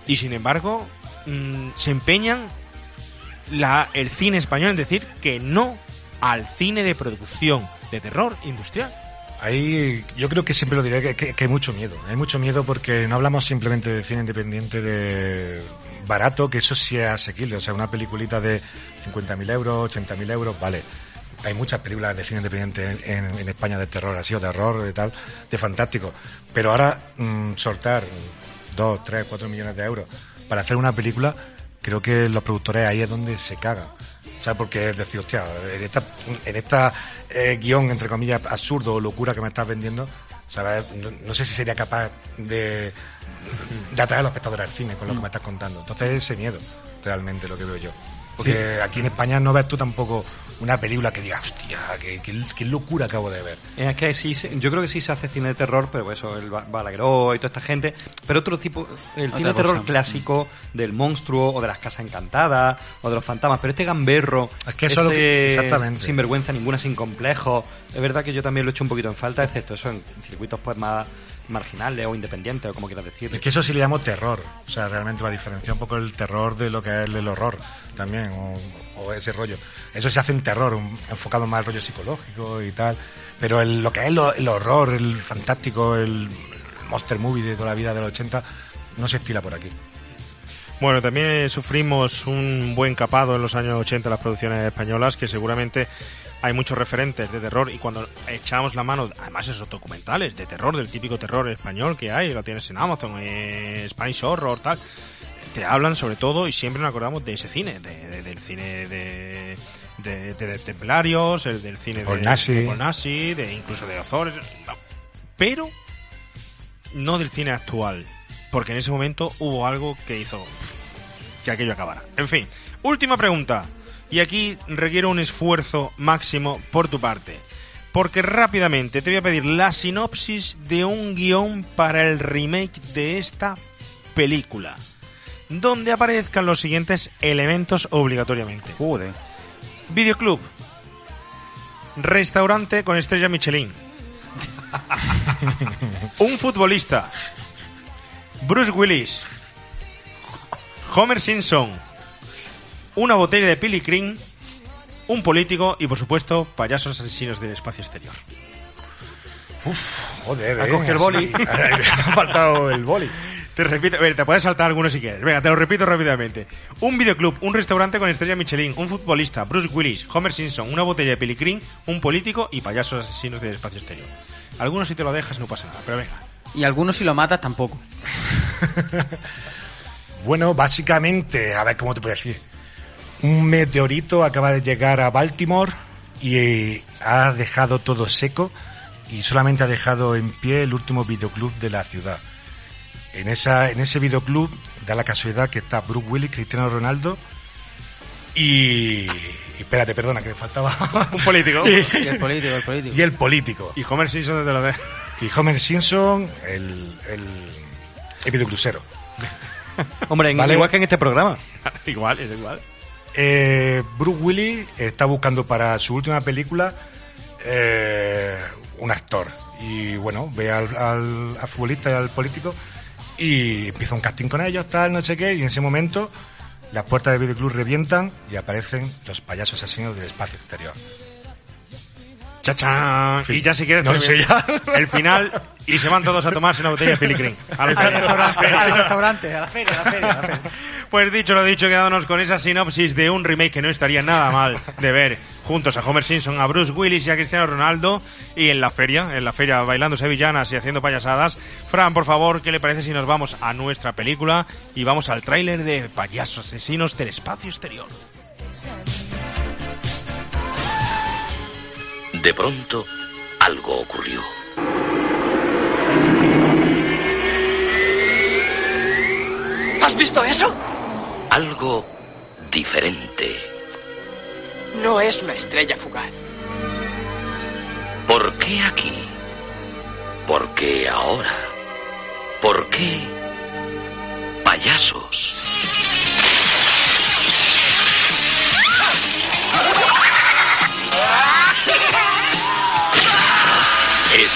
B: Y sin embargo, mm, se empeñan la, el cine español en decir que no al cine de producción de terror industrial.
F: Ahí yo creo que siempre lo diré que, hay mucho miedo. Hay mucho miedo porque no hablamos simplemente de cine independiente de barato, que eso sí es asequible. O sea, una peliculita de 50.000 euros, 80.000 euros, vale. Hay muchas películas de cine independiente en, en- España de terror, así, o de horror, de tal, de fantástico. Pero ahora, mm, soltar 2, 3, 4 millones de euros para hacer una película, creo que los productores ahí es donde se cagan. O sea, porque es decir, hostia, en esta, en esta eh, guion, entre comillas, absurdo o locura que me estás vendiendo, ¿sabes? No, no sé si sería capaz de, de atraer a los espectadores al cine con lo que me estás contando. Entonces, ese miedo, realmente, lo que veo yo. Porque aquí en España no ves tú tampoco una película que digas, hostia, qué, qué- qué locura acabo de ver.
D: Es que sí, se- yo creo que sí se hace cine de terror, pero eso, el Ba- Balagueró y toda esta gente. Pero otro tipo, el cine de terror
E: cosa.
D: clásico del monstruo o de las casas encantadas o de los fantasmas. Pero este gamberro,
F: Es que eso es lo que-
D: este
F: exactamente.
D: sin vergüenza ninguna, sin complejo. Es verdad que yo también lo he hecho un poquito en falta, excepto eso en circuitos pues más marginales o independientes o como quieras decir.
F: Es que eso sí le llamo terror. O sea, realmente va a diferenciar un poco el terror de lo que es el horror también, o, o ese rollo. Eso se hace en terror, un- enfocado más al rollo psicológico y tal. Pero el- lo que es lo- el horror, el fantástico, el, el monster movie de toda la vida de los 80, no se estila por aquí.
B: Bueno, también sufrimos un buen capado en los años 80 las producciones españolas, que seguramente hay muchos referentes de terror y cuando echamos la mano, además esos documentales de terror, del típico terror español que hay, lo tienes en Amazon, eh, Spanish Horror, tal, te hablan sobre todo y siempre nos acordamos de ese cine, de- de- del cine de, de, de- de Templarios, el del cine de
F: Polnasi.
B: de incluso de Ozores, pero no del cine actual, porque en ese momento hubo algo que hizo que aquello acabara. En fin, última pregunta. Y aquí requiero un esfuerzo máximo por tu parte. Porque rápidamente te voy a pedir la sinopsis de un guion para el remake de esta película. Donde aparezcan los siguientes elementos obligatoriamente.
E: Joder.
B: Videoclub. Restaurante con estrella Michelin. [laughs] Un futbolista. Bruce Willis. Homer Simpson. Una botella de Pili Cream. Un político y, por supuesto, payasos asesinos del espacio exterior.
F: Joder,
D: Ha
F: eh,
D: cogido el boli. [laughs]
F: ha faltado el boli.
B: Te repito, a ver, te puedes saltar alguno si quieres. Venga, te lo repito rápidamente. Un videoclub, un restaurante con estrella Michelin, un futbolista, Bruce Willis, Homer Simpson, una botella de Pelicrin, un político y payasos asesinos del espacio exterior. Algunos si te lo dejas no pasa nada, pero venga.
E: Y algunos si lo matas tampoco. [laughs]
F: Bueno, básicamente, a ver cómo te puedo decir. Un meteorito acaba de llegar a Baltimore y eh, ha dejado todo seco y solamente ha dejado en pie el último videoclub de la ciudad. En, esa, en ese videoclub da la casualidad que está Bruce Willis, Cristiano Ronaldo y... y espérate, perdona, que me faltaba... [laughs]
B: Un político. [laughs]
E: Y el político, el político.
F: y el político.
B: Y Homer Simpson te lo dejas.
F: Y Homer Simpson, el, el, el videoclusero. [laughs]
D: Hombre, en-
F: Vale.
D: igual que en este programa. [laughs]
B: igual, es igual.
F: Eh, Bruce Willis está buscando para su última película eh, un actor. Y bueno, ve al, al- al futbolista y al político y empieza un casting con ellos, tal, no sé qué. Y en ese momento las puertas del videoclub revientan y aparecen los payasos asesinos del espacio exterior.
B: Chachán.
F: fin.
B: Y ya si quieres
F: No sé ya.
B: el final y se van todos a tomarse una botella de la
E: Al restaurante, al restaurante, a la feria, a la feria, a la feria.
B: Pues dicho lo dicho, quedándonos con esa sinopsis de un remake que no estaría nada mal de ver juntos a Homer Simpson, a Bruce Willis y a Cristiano Ronaldo y en la feria, en la feria bailando sevillanas y haciendo payasadas. Fran, por favor, ¿qué le parece si nos vamos a nuestra película y vamos al tráiler de Payasos Asesinos del Espacio Exterior?
H: De pronto, algo ocurrió.
I: ¿Has visto eso?
H: Algo diferente.
I: No es una estrella fugaz.
H: ¿Por qué aquí? ¿Por qué ahora? ¿Por qué payasos?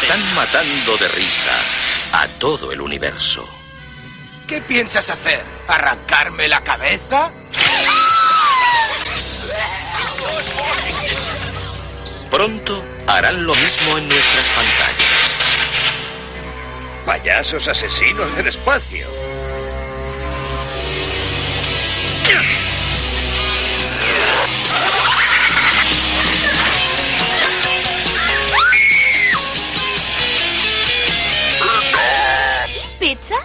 H: Están matando de risa a todo el universo.
I: ¿Qué piensas hacer? ¿Arrancarme la cabeza?
H: Pronto harán lo mismo en nuestras pantallas.
J: Payasos asesinos del espacio.
K: ¿Pizza?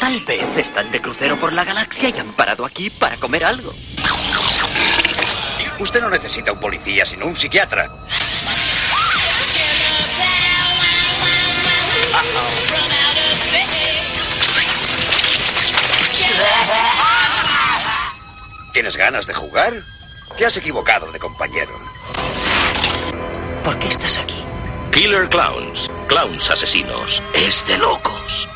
L: Tal vez están de crucero por la galaxia y han parado aquí para comer algo.
J: Usted no necesita un policía, sino un psiquiatra. ¿Tienes ganas de jugar? Te has equivocado de compañero.
L: ¿Por qué estás aquí?
H: Killer Clowns, clowns asesinos. Es de locos.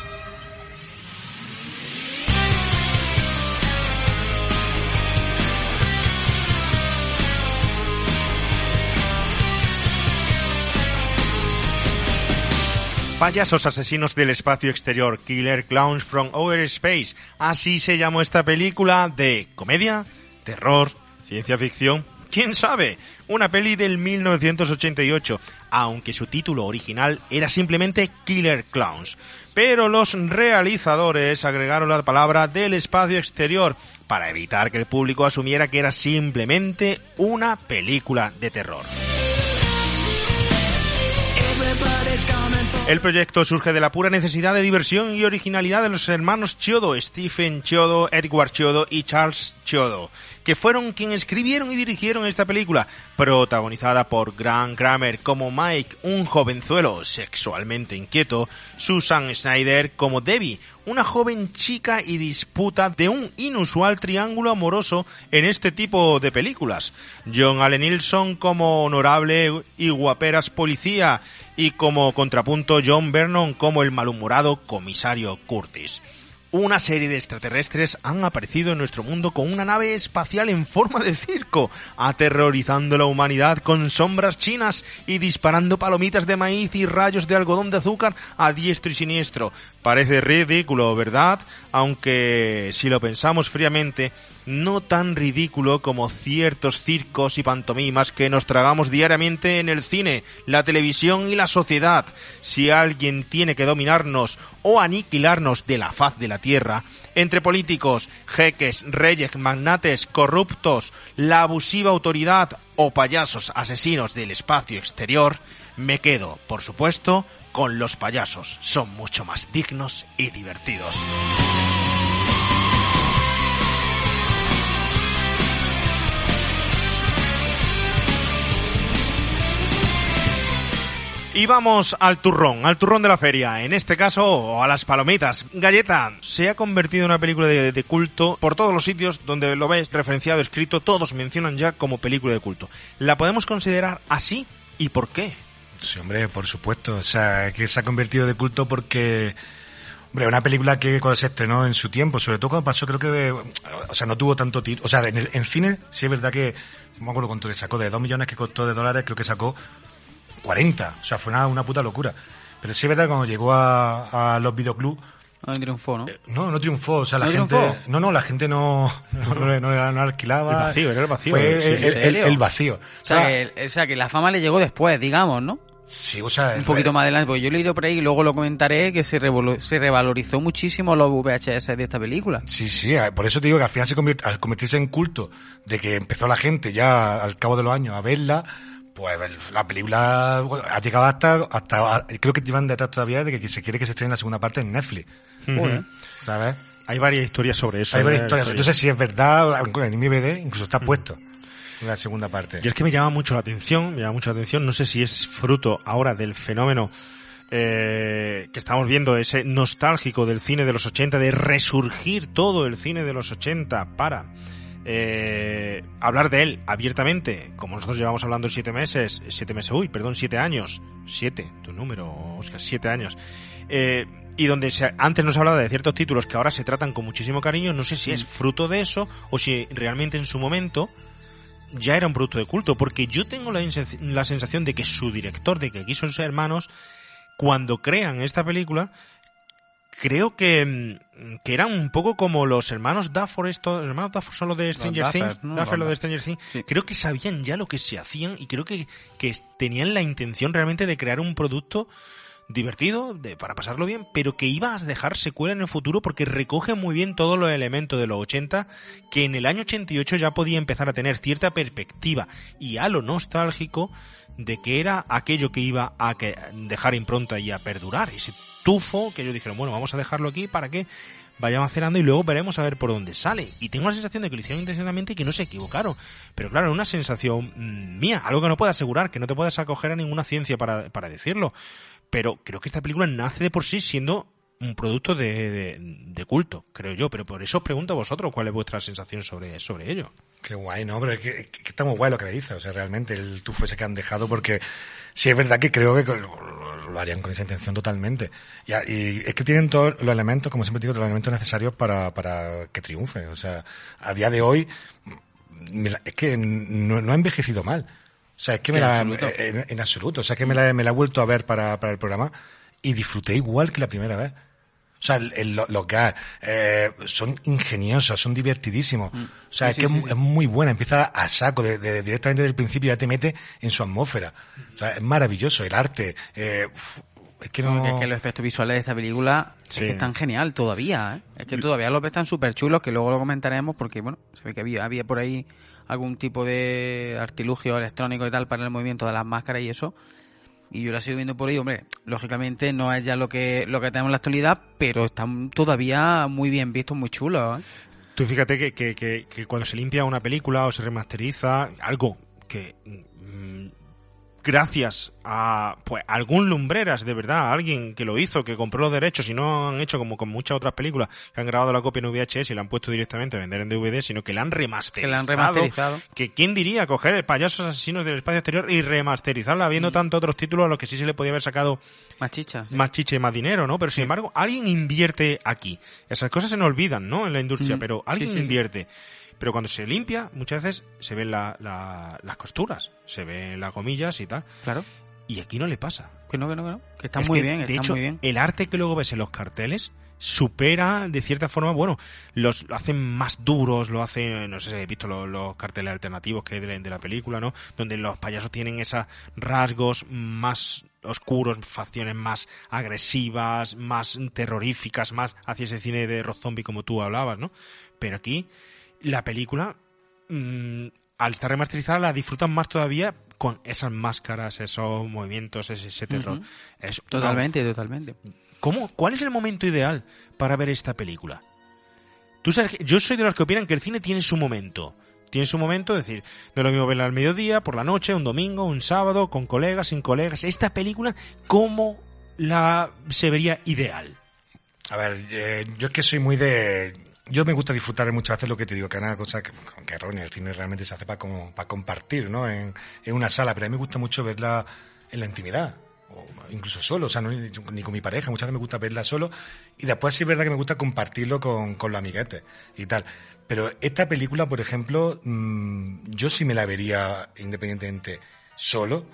B: Payasos asesinos del espacio exterior, Killer Clowns from Outer Space. Así se llamó esta película de comedia, terror, ciencia ficción. ¿Quién sabe? Una peli del 1988, aunque su título original era simplemente Killer Clowns. Pero los realizadores agregaron la palabra del espacio exterior para evitar que el público asumiera que era simplemente una película de terror. El proyecto surge de la pura necesidad de diversión y originalidad de los hermanos Chiodo, Stephen Chiodo, Edward Chiodo y Charles Chiodo, que fueron quienes escribieron y dirigieron esta película, protagonizada por Grant Kramer como Mike, un jovenzuelo sexualmente inquieto, Susan Snyder como Debbie, una joven chica y disputa de un inusual triángulo amoroso en este tipo de películas, John Allen Nilsson como honorable y guaperas policía, y como contrapunto John Vernon como el malhumorado comisario Curtis. Una serie de extraterrestres han aparecido en nuestro mundo con una nave espacial en forma de circo, aterrorizando a la humanidad con sombras chinas y disparando palomitas de maíz y rayos de algodón de azúcar a diestro y siniestro. Parece ridículo, ¿verdad? Aunque si lo pensamos fríamente, no tan ridículo como ciertos circos y pantomimas que nos tragamos diariamente en el cine, la televisión y la sociedad. Si alguien tiene que dominarnos o aniquilarnos de la faz de la tierra, entre políticos, jeques, reyes, magnates, corruptos, la abusiva autoridad o payasos asesinos del espacio exterior, me quedo, por supuesto, con los payasos. Son mucho más dignos y divertidos. Y vamos al turrón, al turrón de la feria, en este caso a las palomitas. Galleta se ha convertido en una película de, de, culto por todos los sitios donde lo ves referenciado, escrito, todos mencionan ya como película de culto. ¿La podemos considerar así y por qué?
F: Sí, hombre, por supuesto. O sea, que se ha convertido de culto porque... Hombre, una película que cuando se estrenó en su tiempo, sobre todo cuando pasó, creo que, o sea, no tuvo tanto título. O sea, en, el, en cine sí es verdad que, no me acuerdo cuánto le sacó, de 2 millones que costó de dólares, creo que sacó 40. O sea, fue una, una puta locura. Pero sí es verdad que cuando llegó a, a los videoclubs.
E: No triunfó, ¿no?
F: Eh, no, no triunfó. O sea, la
E: ¿No
F: gente.
E: triunfó?
F: No, no, la gente no, no, no, no- no alquilaba.
B: El vacío, era el vacío.
F: Fue el,
B: sí,
F: el-
B: sí.
F: el- el vacío.
E: O sea, que, o sea, que la fama le llegó después, digamos, ¿no?
F: Sí, o sea,
E: Un poquito más adelante, porque yo he leído por ahí y luego lo comentaré que se, revolu- se revalorizó muchísimo los VHS de esta película.
F: Sí, sí, eh, por eso te digo que al final se convirt- al convertirse en culto, de que empezó la gente ya al cabo de los años a verla, pues la película ha llegado hasta, hasta, creo que llevan detrás todavía de que se quiere que se estrene la segunda parte en Netflix. ¿Sabes?
B: Hay varias historias sobre eso.
F: Hay varias
B: ¿eh?
F: historias. Yo sé si es verdad, en mi BD incluso está puesto la segunda parte.
B: Y es que me llama mucho la atención, me llama mucho la atención, no sé si es fruto ahora del fenómeno eh, que estamos viendo, ese nostálgico del cine de los 80, de resurgir todo el cine de los 80 para eh, hablar de él abiertamente, como nosotros llevamos hablando siete meses, siete meses, uy, perdón, siete años, siete, tu número, Oscar, siete años, eh, y donde se- antes nos hablaba de ciertos títulos que ahora se tratan con muchísimo cariño, no sé si es fruto de eso o si realmente en su momento ya era un producto de culto, porque yo tengo la, la sensación de que su director, de que aquí son sus hermanos, cuando crean esta película, creo que, mm, que eran un poco como los hermanos Duffer, estos, hermanos Duffer son los de Stranger Things,
E: ¿no?
B: Duffer,
E: Los
B: los de Stranger Things, creo que sabían ya lo que se hacían y creo que, que tenían la intención realmente de crear un producto divertido, de, para pasarlo bien, pero que iba a dejar secuela en el futuro porque recoge muy bien todos los elementos de los 80 que en el año 88 ya podía empezar a tener cierta perspectiva y halo nostálgico de que era aquello que iba a que- dejar impronta y a perdurar. Ese tufo que ellos dijeron, bueno, vamos a dejarlo aquí para que vayamos cenando y luego veremos a ver por dónde sale. Y tengo la sensación de que lo hicieron intencionadamente y que no se equivocaron. Pero claro, una sensación mm, mía, algo que no puedo asegurar, que no te puedes acoger a ninguna ciencia para, para decirlo. Pero creo que esta película nace de por sí siendo un producto de, de- culto, creo yo. Pero por eso os pregunto a vosotros cuál es vuestra sensación sobre, sobre ello.
F: Qué guay, ¿no? Pero es que, es que está muy guay lo que le dice. O sea, realmente el tufo ese que han dejado, porque sí es verdad que creo que lo, harían con esa intención totalmente. Y, y es que tienen todos los elementos, como siempre digo, todos los elementos necesarios para, para que triunfe. O sea, a día de hoy, es que no, no ha envejecido mal. O sea, es que me la, en, en absoluto. O sea, que me la, me la he vuelto a ver para, para el programa y disfruté igual que la primera vez. O sea, el- el- lo- los gags eh, son ingeniosos, son divertidísimos. O sea,
E: Sí,
F: es
E: sí,
F: que
E: sí,
F: es, es muy buena, empieza a saco, de, de- directamente desde el principio ya te mete en su atmósfera. O sea, es maravilloso, el arte. eh, uf, es que no...
E: Es que los efectos visuales de esta película es que están genial todavía, ¿eh? Es que todavía los ves tan súper chulos que luego lo comentaremos porque, bueno, se ve que había, había por ahí algún tipo de artilugio electrónico y tal para el movimiento de las máscaras y eso. Y yo la sigo viendo por ahí, hombre, lógicamente no es ya lo que, lo que tenemos en la actualidad, pero están todavía muy bien vistos, muy chulos, ¿eh?
B: Tú fíjate que, que, que, cuando se limpia una película o se remasteriza, algo que mm, gracias a pues algún lumbreras de verdad, alguien que lo hizo, que compró los derechos y no han hecho como con muchas otras películas que han grabado la copia en VHS y la han puesto directamente a vender en DVD, sino que la han remasterizado.
E: Que la han remasterizado.
B: Que quién diría coger el payasos asesinos del espacio exterior y remasterizarla habiendo tanto otros títulos a los que sí se le podía haber sacado
E: Más chicha.
B: más chiche y más dinero, ¿no? Pero sin embargo, alguien invierte aquí. Esas cosas se nos olvidan, ¿no? En la industria,
E: Mm,
B: pero alguien
E: sí.
B: invierte. Pero cuando se limpia, muchas veces se ven la- la- las costuras, se ven las comillas y tal.
E: Claro.
B: Y aquí no le pasa.
E: Que no, que no, que no. Que está
B: Es
E: muy
B: que,
E: bien,
B: de
E: está
B: hecho,
E: muy bien.
B: el arte que luego ves en los carteles supera de cierta forma, bueno, los lo hacen más duros, lo hacen, no sé si habéis visto los, los carteles alternativos que hay de, la- de la película, ¿no? Donde los payasos tienen esos rasgos más oscuros, facciones más agresivas, más terroríficas, más hacia ese cine de rock zombie como tú hablabas, ¿no? Pero aquí la película mm, al estar remasterizada la disfrutan más todavía con esas máscaras, esos movimientos, ese, ese terror. Es
E: Totalmente, totalmente.
B: ¿Cómo? ¿Cuál es el momento ideal para ver esta película? Tú sabes que- yo soy de los que opinan que el cine tiene su momento. Tiene su momento, es decir, no es lo mismo verla al mediodía, por la noche, un domingo, un sábado, con colegas, sin colegas. Esta película, ¿cómo la se vería ideal?
F: A ver, eh, yo es que soy muy de... Yo me gusta disfrutar muchas veces lo que te digo, que es una cosa que, que errónea, el cine realmente se hace para, como, para compartir, ¿no? En, en una sala, pero a mí me gusta mucho verla en la intimidad, o incluso solo, o sea, no, ni, ni con mi pareja, muchas veces me gusta verla solo, y después sí es verdad que me gusta compartirlo con, con los amiguetes y tal. Pero esta película, por ejemplo, mm, yo sí me la vería independientemente solo,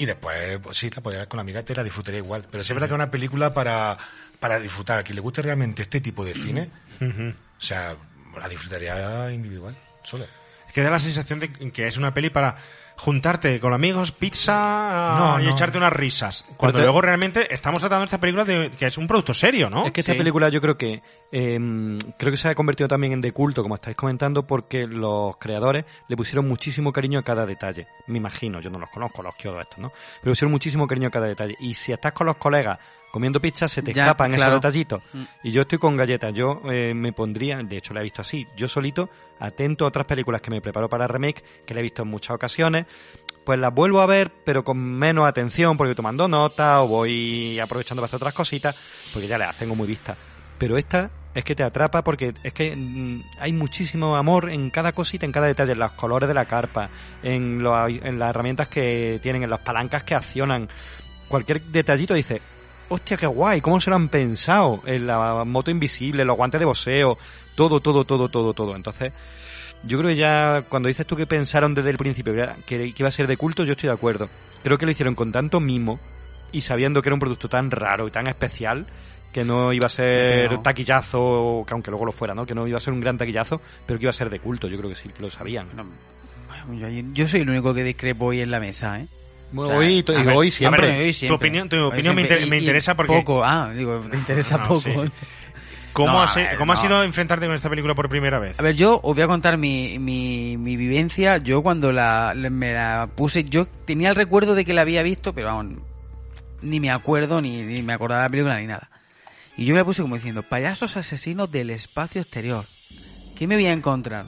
F: y después, pues sí, la podría ver con la amiga, te la disfrutaría igual. Pero sí es verdad que es una película para, para disfrutar. A quien le guste realmente este tipo de cine, o sea, la disfrutaría individual, solo.
B: Es que da la sensación de que es una peli para juntarte con amigos, pizza
F: No,
B: y
F: no.
B: echarte unas risas. Cuando
D: te-
B: luego realmente estamos tratando esta película de que es un producto serio, ¿no?
D: Es que esta
E: Sí.
D: película yo creo que eh, creo que se ha convertido también en de culto, como estáis comentando, porque los creadores le pusieron muchísimo cariño a cada detalle. Me imagino, yo no los conozco, los kiodos estos, ¿no? Pero pusieron muchísimo cariño a cada detalle. Y si estás con los colegas comiendo pizza, se te
E: Ya,
D: escapan
E: claro.
D: esos detallitos.
E: Mm.
D: Y yo estoy con galletas. Yo eh, me pondría, de hecho la he visto así, yo solito, atento a otras películas que me preparo para remake, que la he visto en muchas ocasiones, pues las vuelvo a ver, pero con menos atención, porque voy tomando nota o voy aprovechando para hacer otras cositas, porque ya las tengo muy vistas. Pero esta es que te atrapa porque es que mm, hay muchísimo amor en cada cosita, en cada detalle, en los colores de la carpa, en, lo- en las herramientas que tienen, en las palancas que accionan. Cualquier detallito dice, hostia, qué guay, ¿cómo se lo han pensado? En la moto invisible, los guantes de boxeo, todo, todo, todo, todo, todo. Entonces, yo creo que ya cuando dices tú que pensaron desde el principio que, iba a ser de culto, yo estoy de acuerdo. Creo que lo hicieron con tanto mimo y sabiendo que era un producto tan raro y tan especial que no iba a ser
E: No.
D: taquillazo, que aunque luego lo fuera, ¿no? Que no iba a ser un gran taquillazo, pero que iba a ser de culto. Yo creo que sí, que lo sabían.
E: Yo, yo soy el único que discrepo hoy en la mesa, ¿eh?
D: Bueno, hoy-
B: a ver,
D: hoy siempre.
B: ver,
E: Hoy
B: tu opinión, tu opinión me,
E: siempre.
B: inter- me
E: Y- y
B: interesa porque...
E: Poco, ah, digo, te interesa
B: no,
E: poco.
B: sí. [laughs] ¿Cómo,
E: No,
B: ha,
E: a
B: si-
E: ver,
B: cómo ha sido enfrentarte con esta película por primera vez?
E: A ver, yo os voy a contar mi, mi, mi vivencia. Yo cuando la, la- me la puse, yo tenía el recuerdo de que la había visto, pero vamos, ni me acuerdo, ni, ni me acordaba de la película, ni nada. Y yo me la puse como diciendo, payasos asesinos del espacio exterior. ¿Qué me voy a encontrar?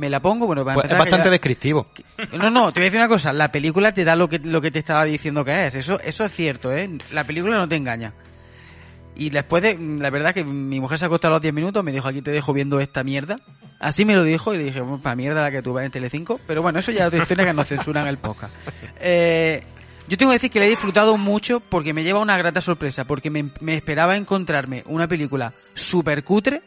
E: Me la pongo, bueno, para
D: Pues es bastante
E: ya-
D: descriptivo.
E: No, no, te voy a decir una cosa. La película te da lo que, lo que te estaba diciendo que es. Eso, eso es cierto, ¿eh? La película no te engaña. Y después de, la verdad que mi mujer se acostó a los 10 minutos, me dijo, aquí te dejo viendo esta mierda. Así me lo dijo y le dije, para mierda la que tú ves en Telecinco. Pero bueno, eso ya es otra historia que nos censuran el podcast. Eh, yo tengo que decir que la he disfrutado mucho porque me lleva una grata sorpresa, porque me, me esperaba encontrarme una película súper cutre,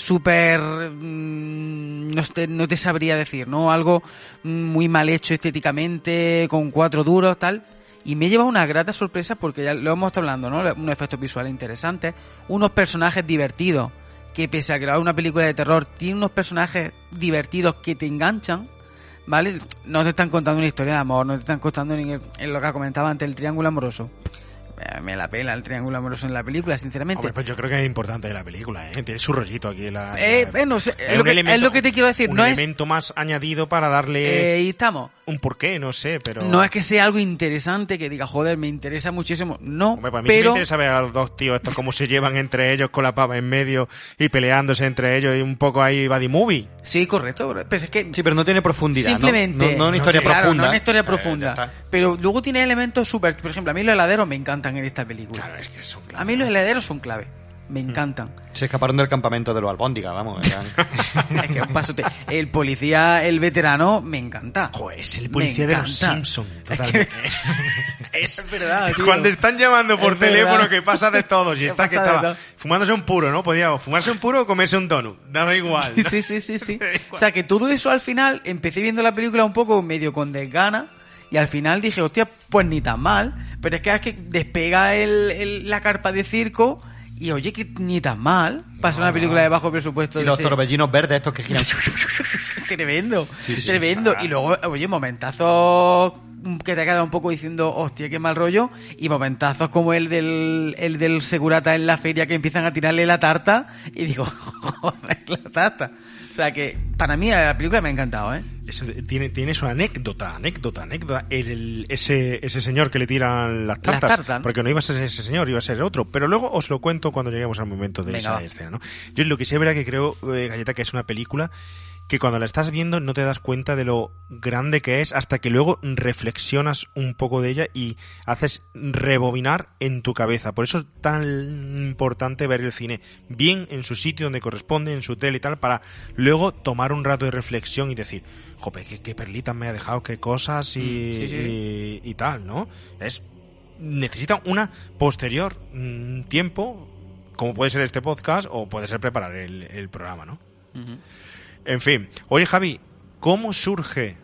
E: súper... mm, no, te, no te sabría decir, ¿no? Algo muy mal hecho estéticamente, con cuatro duros, tal. Y me lleva una grata sorpresa porque ya lo hemos estado hablando, ¿no? Unos efectos visuales interesantes, unos personajes divertidos, que pese a que una película de terror, tiene unos personajes divertidos que te enganchan, ¿vale? No te están contando una historia de amor, no te están contando ni lo que comentaba antes, el triángulo amoroso. Eh, Me la pela el triángulo amoroso en la película, sinceramente.
B: Hombre, pues yo creo que es importante la película, ¿eh? Tiene su rollito aquí. La,
E: Eh,
B: la-
E: bueno, sé- es lo que-
B: elemento-
E: es lo que te quiero decir,
B: Un
E: no es-
B: elemento más añadido para darle
E: Eh, y estamos.
B: un porqué, no sé, pero...
E: No es que sea algo interesante que diga, joder, me interesa muchísimo. No,
B: Hombre, pues a mí sí me
E: pero
B: interesa ver a los dos tíos estos cómo se llevan entre ellos con la pava en medio y peleándose entre ellos y un poco ahí buddy movie.
E: Sí, correcto. Pero es que
D: Sí, pero no tiene profundidad.
E: simplemente
D: No, no una historia
E: claro,
D: profunda.
E: no una historia
D: Eh,
E: profunda. pero luego tiene elementos súper. Por ejemplo, a mí los heladeros me encantan en esta película.
B: Claro, es que son
E: A mí los heladeros son clave.
D: Mm.
E: Me encantan.
D: Se escaparon del campamento de los albóndigas, vamos. eran- [laughs]
E: es que un pasote. El policía, el veterano, me encanta.
B: Joder, es el
E: Me
B: policía de los
E: encanta.
B: Simpsons.
E: Es
B: Totalmente. [laughs]
E: es verdad, tío.
B: Cuando están llamando por
E: Es verdad.
B: teléfono que pasa de todos y
E: Que
B: está que
E: pasa de
B: estaba
E: todo.
B: fumándose un puro, ¿no? Podía fumarse un puro o comerse un donut. Daba igual.
E: Sí, sí, sí, sí, sí. [laughs] O sea, que todo eso al final, empecé viendo la película un poco medio con desgana. Y al final dije, hostia, pues ni tan mal. Pero es que es que despega el, el- la carpa de circo y oye, que ni tan mal. Pasa una película de bajo presupuesto.
D: Y los
E: ese-
D: torbellinos verdes estos que giran. [laughs]
E: Tremendo,
D: Sí, sí,
E: tremendo.
D: sí.
E: y luego, oye, momentazos que te queda un poco diciendo, hostia, qué mal rollo. Y momentazos como el del, el del segurata en la feria que empiezan a tirarle la tarta. Y digo, [laughs] joder, la tarta. Sea que, para mí la película me ha encantado, ¿eh?
B: Eso tiene, tiene su anécdota, anécdota, anécdota. El- ese, ese señor que le tiran las tartas.
E: tartas, ¿no?
B: Porque no iba a ser ese señor, iba a ser otro. Pero luego os lo cuento cuando lleguemos al momento de
E: Venga,
B: esa
E: va.
B: escena, ¿no? Yo lo que sí es verdad que creo, eh, Galleta, que es una película que cuando la estás viendo no te das cuenta de lo grande que es hasta que luego reflexionas un poco de ella y haces rebobinar en tu cabeza. Por eso es tan importante ver el cine bien en su sitio donde corresponde, en su tele y tal, para luego tomar un rato de reflexión y decir, jope, qué, qué perlitas me ha dejado, qué cosas y,
E: Mm, sí, sí.
B: y- y tal, ¿no? Es necesita una posterior mm, tiempo, como puede ser este podcast o puede ser preparar el, el programa, ¿no? En fin, oye Javi, ¿cómo surge?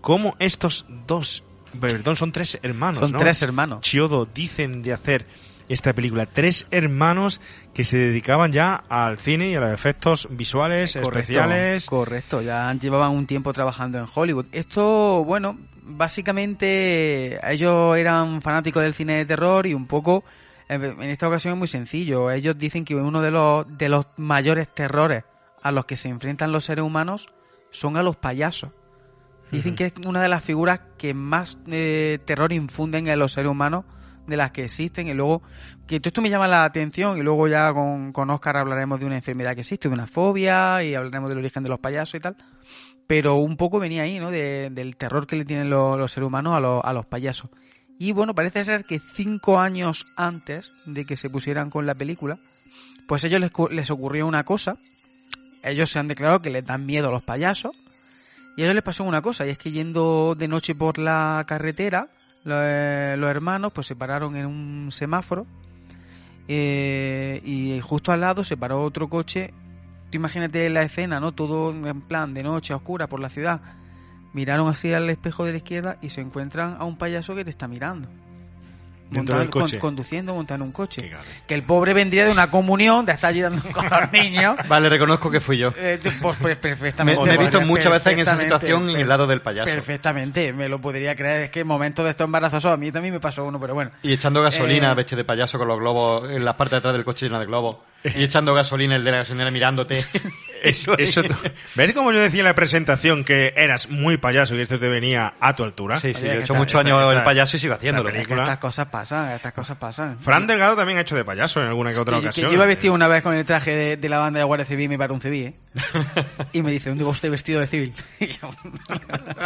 B: ¿Cómo estos dos, perdón, son tres hermanos,
E: Son
B: ¿no?
E: tres hermanos.
B: Chiodo dicen de hacer esta película, tres hermanos que se dedicaban ya al cine y a los efectos visuales, especiales.
E: Correcto, ya llevaban un tiempo trabajando en Hollywood. Esto, bueno, básicamente ellos eran fanáticos del cine de terror y un poco, en en esta ocasión es muy sencillo. Ellos dicen que uno de los, de los mayores terrores a los que se enfrentan los seres humanos son a los payasos. Dicen que es una de las figuras que más eh, terror infunden en los seres humanos de las que existen y luego que todo esto me llama la atención y luego ya con, con Oscar hablaremos de una enfermedad que existe, de una fobia y hablaremos del origen de los payasos y tal pero un poco venía ahí, ¿no? De- del terror que le tienen los, los seres humanos a, los- a los payasos y bueno, parece ser que cinco años antes de que se pusieran con la película pues a ellos les, les ocurrió una cosa ellos se han declarado que les dan miedo a los payasos y a ellos les pasó una cosa, y es que yendo de noche por la carretera, eh, los, hermanos pues se pararon en un semáforo eh, y justo al lado se paró otro coche. Tú imagínate la escena, ¿no? Todo en plan de noche, oscura, por la ciudad. Miraron así al espejo de la izquierda y se encuentran a un payaso que te está mirando.
B: Dentro del
E: con-
B: coche.
E: conduciendo, montando un coche. Que el pobre vendría de una comunión, de estar allí dando [laughs] con los niños.
D: Vale, reconozco que fui yo.
E: Eh, pues, pues,
D: Me,
E: perfectamente.
D: me he visto muchas veces en esa
E: perfectamente,
D: situación en el lado del payaso.
E: Perfectamente, me lo podría creer. Es que momentos de estos embarazosos a mí también me pasó uno, pero bueno.
D: Y echando gasolina,
E: Eh,
D: vestido de payaso con los globos en la parte de atrás del coche llena de globos. Y echando gasolina el de la gasolinera mirándote. [laughs]
B: Eso, eso- ¿Ves como yo decía en la presentación que eras muy payaso y esto te venía a tu altura?
D: Sí, sí,
E: Oye,
D: yo he hecho muchos años el payaso y sigo haciéndolo.
E: Es que estas cosas pasan, estas cosas pasan.
B: Fran Delgado también ha hecho de payaso en alguna que otra
E: que
B: ocasión.
E: yo iba vestido una vez con el traje de, de la banda de Guardia Civil y me paró un civil, ¿eh? [laughs] y me dice, ¿dónde va usted vestido de civil? [laughs] Y yo,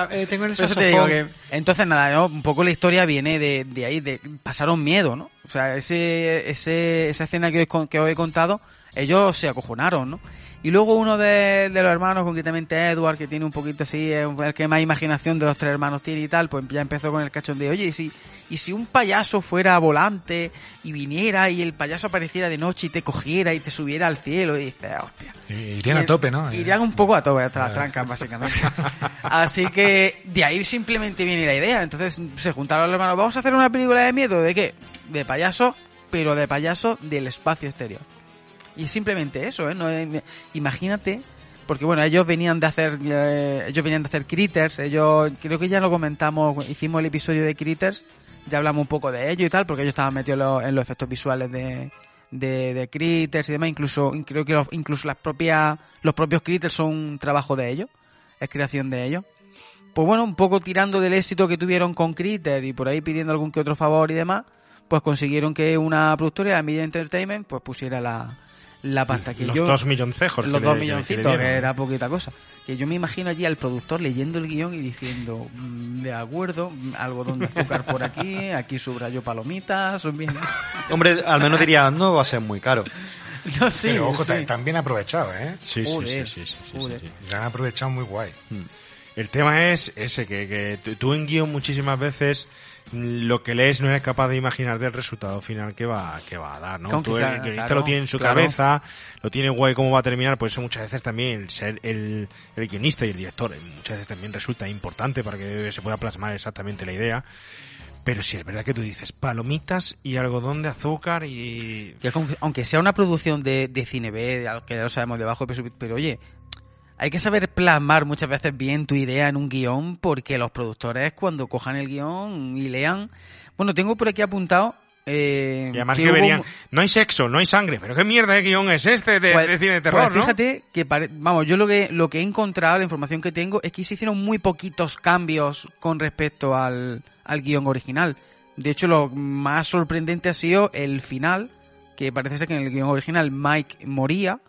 E: [laughs]
D: Eh, tengo el
E: Por eso te digo que... Entonces, nada, ¿no? un poco la historia viene de, de ahí, de pasaron miedo, ¿no? O sea, ese, ese, esa escena que os, que os he contado, ellos se acojonaron, ¿no? Y luego uno de, de los hermanos, concretamente Edward, que tiene un poquito así, es el que más imaginación de los tres hermanos tiene y tal, pues ya empezó con el cachón de, oye, ¿y si, y si un payaso fuera volante y viniera y el payaso apareciera de noche y te cogiera y te subiera al cielo? Y dices, hostia.
F: Irían a tope, ¿no?
E: Irían un poco a tope hasta las trancas, básicamente. [laughs] Así que de ahí simplemente viene la idea. Entonces se juntaron los hermanos, vamos a hacer una película de miedo, ¿de qué? De payaso, pero de payaso del espacio exterior. Y simplemente eso, ¿eh? No, imagínate, porque bueno, ellos venían de hacer, eh, ellos venían de hacer Critters, ellos, creo que ya lo comentamos, hicimos el episodio de Critters, ya hablamos un poco de ello y tal, porque ellos estaban metidos en los, en los efectos visuales de, de, de Critters y demás, incluso, creo que los- incluso las propias, los propios Critters son un trabajo de ellos, es creación de ellos. Pues bueno, un poco tirando del éxito que tuvieron con Critter y por ahí pidiendo algún que otro favor y demás, pues consiguieron que una productora, la Media Entertainment, pues pusiera la, la pasta. Que
B: Los
E: yo,
B: dos milloncejos.
E: Los dos
B: que
E: milloncitos, que era poquita cosa. Que yo me imagino allí al productor leyendo el guion y diciendo, "Mm, de acuerdo, mm, algodón de azúcar por aquí, [laughs] aquí subrayo palomitas, son bien.
D: Hombre, al menos diría, no va a ser muy caro. [laughs]
E: No, sí,
F: Pero ojo,
E: sí.
F: ta- tan bien aprovechado, ¿eh?
B: Sí, sí, sí, sí, sí, sí,
E: joder.
B: sí, sí.
F: La han aprovechado muy guay.
B: El tema es ese, que, que tú- en guion muchísimas veces mm, lo que lees no eres capaz de imaginar del resultado final que va, que va a dar, ¿no? Tú
E: sea-
B: el guionista
E: claro,
B: lo tiene en su
E: claro.
B: cabeza, lo tiene guay cómo va a terminar, por eso muchas veces también el ser el, el guionista y el director eh, muchas veces también resulta importante para que se pueda plasmar exactamente la idea. Pero sí, es verdad que tú dices palomitas y algodón de azúcar y...
E: Que aunque- sea una producción de, de cine B, que ya lo sabemos de bajo pero oye, hay que saber plasmar muchas veces bien tu idea en un guion, porque los productores cuando cojan el guion y lean... Bueno, tengo por aquí apuntado... eh,
B: Y además
E: que
B: que,
E: hubo
B: verían, no hay sexo, no hay sangre, pero qué mierda de guion es este de,
E: Pues-
B: de cine de terror,
E: pues
B: ¿no?
E: fíjate que, pare- vamos, yo lo que, lo que he encontrado, la información que tengo, es que se hicieron muy poquitos cambios con respecto al, al guion original. De hecho, lo más sorprendente ha sido el final, que parece ser que en el guion original Mike moría,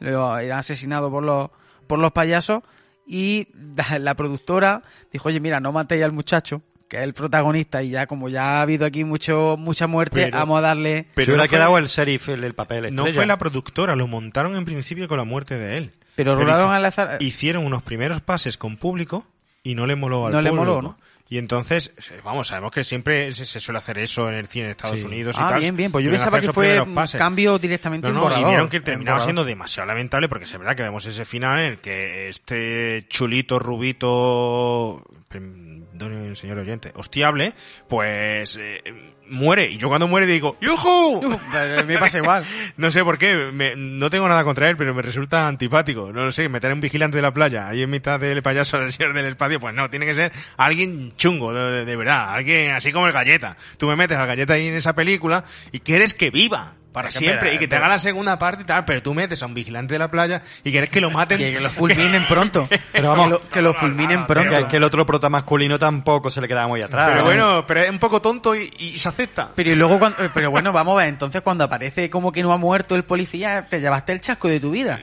E: era asesinado por los, por los payasos, y [laughs] la, productora dijo, oye, mira, no matéis al muchacho, que es el protagonista, y ya como ya ha habido aquí mucho mucha muerte,
B: Pero-
E: vamos a darle...
D: Pero
B: no
D: hubiera
B: fue-
D: quedado el sheriff, el, el papel.
B: No fue la productora, lo montaron en principio con la muerte de él.
E: Pero rodaron
B: hici-
E: al azar...
B: Hicieron unos primeros pases con público y no le moló al
E: No le moló, ¿no?
B: Y entonces, eh, vamos, sabemos que siempre se, se suele hacer eso en el cine de Estados
D: Sí.
B: Unidos y
E: Ah,
B: tal.
E: bien, bien. Pues yo pensaba que fue un cambio directamente
B: No,
E: en
B: no,
E: borrador.
B: y vieron que
E: en
B: terminaba siendo demasiado lamentable porque es verdad que vemos ese final en el que este chulito, rubito, prim- don- señor oyente, hostiable, pues eh, muere. Y yo cuando muere digo, ¡Yujú! [laughs]
E: Eh, Me pasa igual. [laughs]
B: No sé por qué, me- no tengo nada contra él, pero me resulta antipático. No lo sé, meter a un vigilante de la playa ahí en mitad del payaso [laughs] del señor del espacio, pues no, tiene que ser alguien chungo, de, de- de verdad, alguien así como el galleta. Tú me metes al galleta ahí en esa película y quieres que viva para
E: Es que,
B: siempre
E: espera,
B: y que te haga la segunda parte y tal, pero tú metes a un vigilante de la playa y quieres que lo [laughs] maten.
E: Que, que lo fulminen pronto. [laughs]
D: Pero vamos,
E: que lo, que lo fulminen pronto.
D: Que, que el otro prota masculino tampoco se le quedaba muy atrás.
B: Pero bueno, pero es un poco tonto y, y se acepta.
E: Pero y luego cuando, eh, pero bueno, vamos a ver, entonces cuando aparece como que no ha muerto el policía, te llevaste el chasco de tu vida.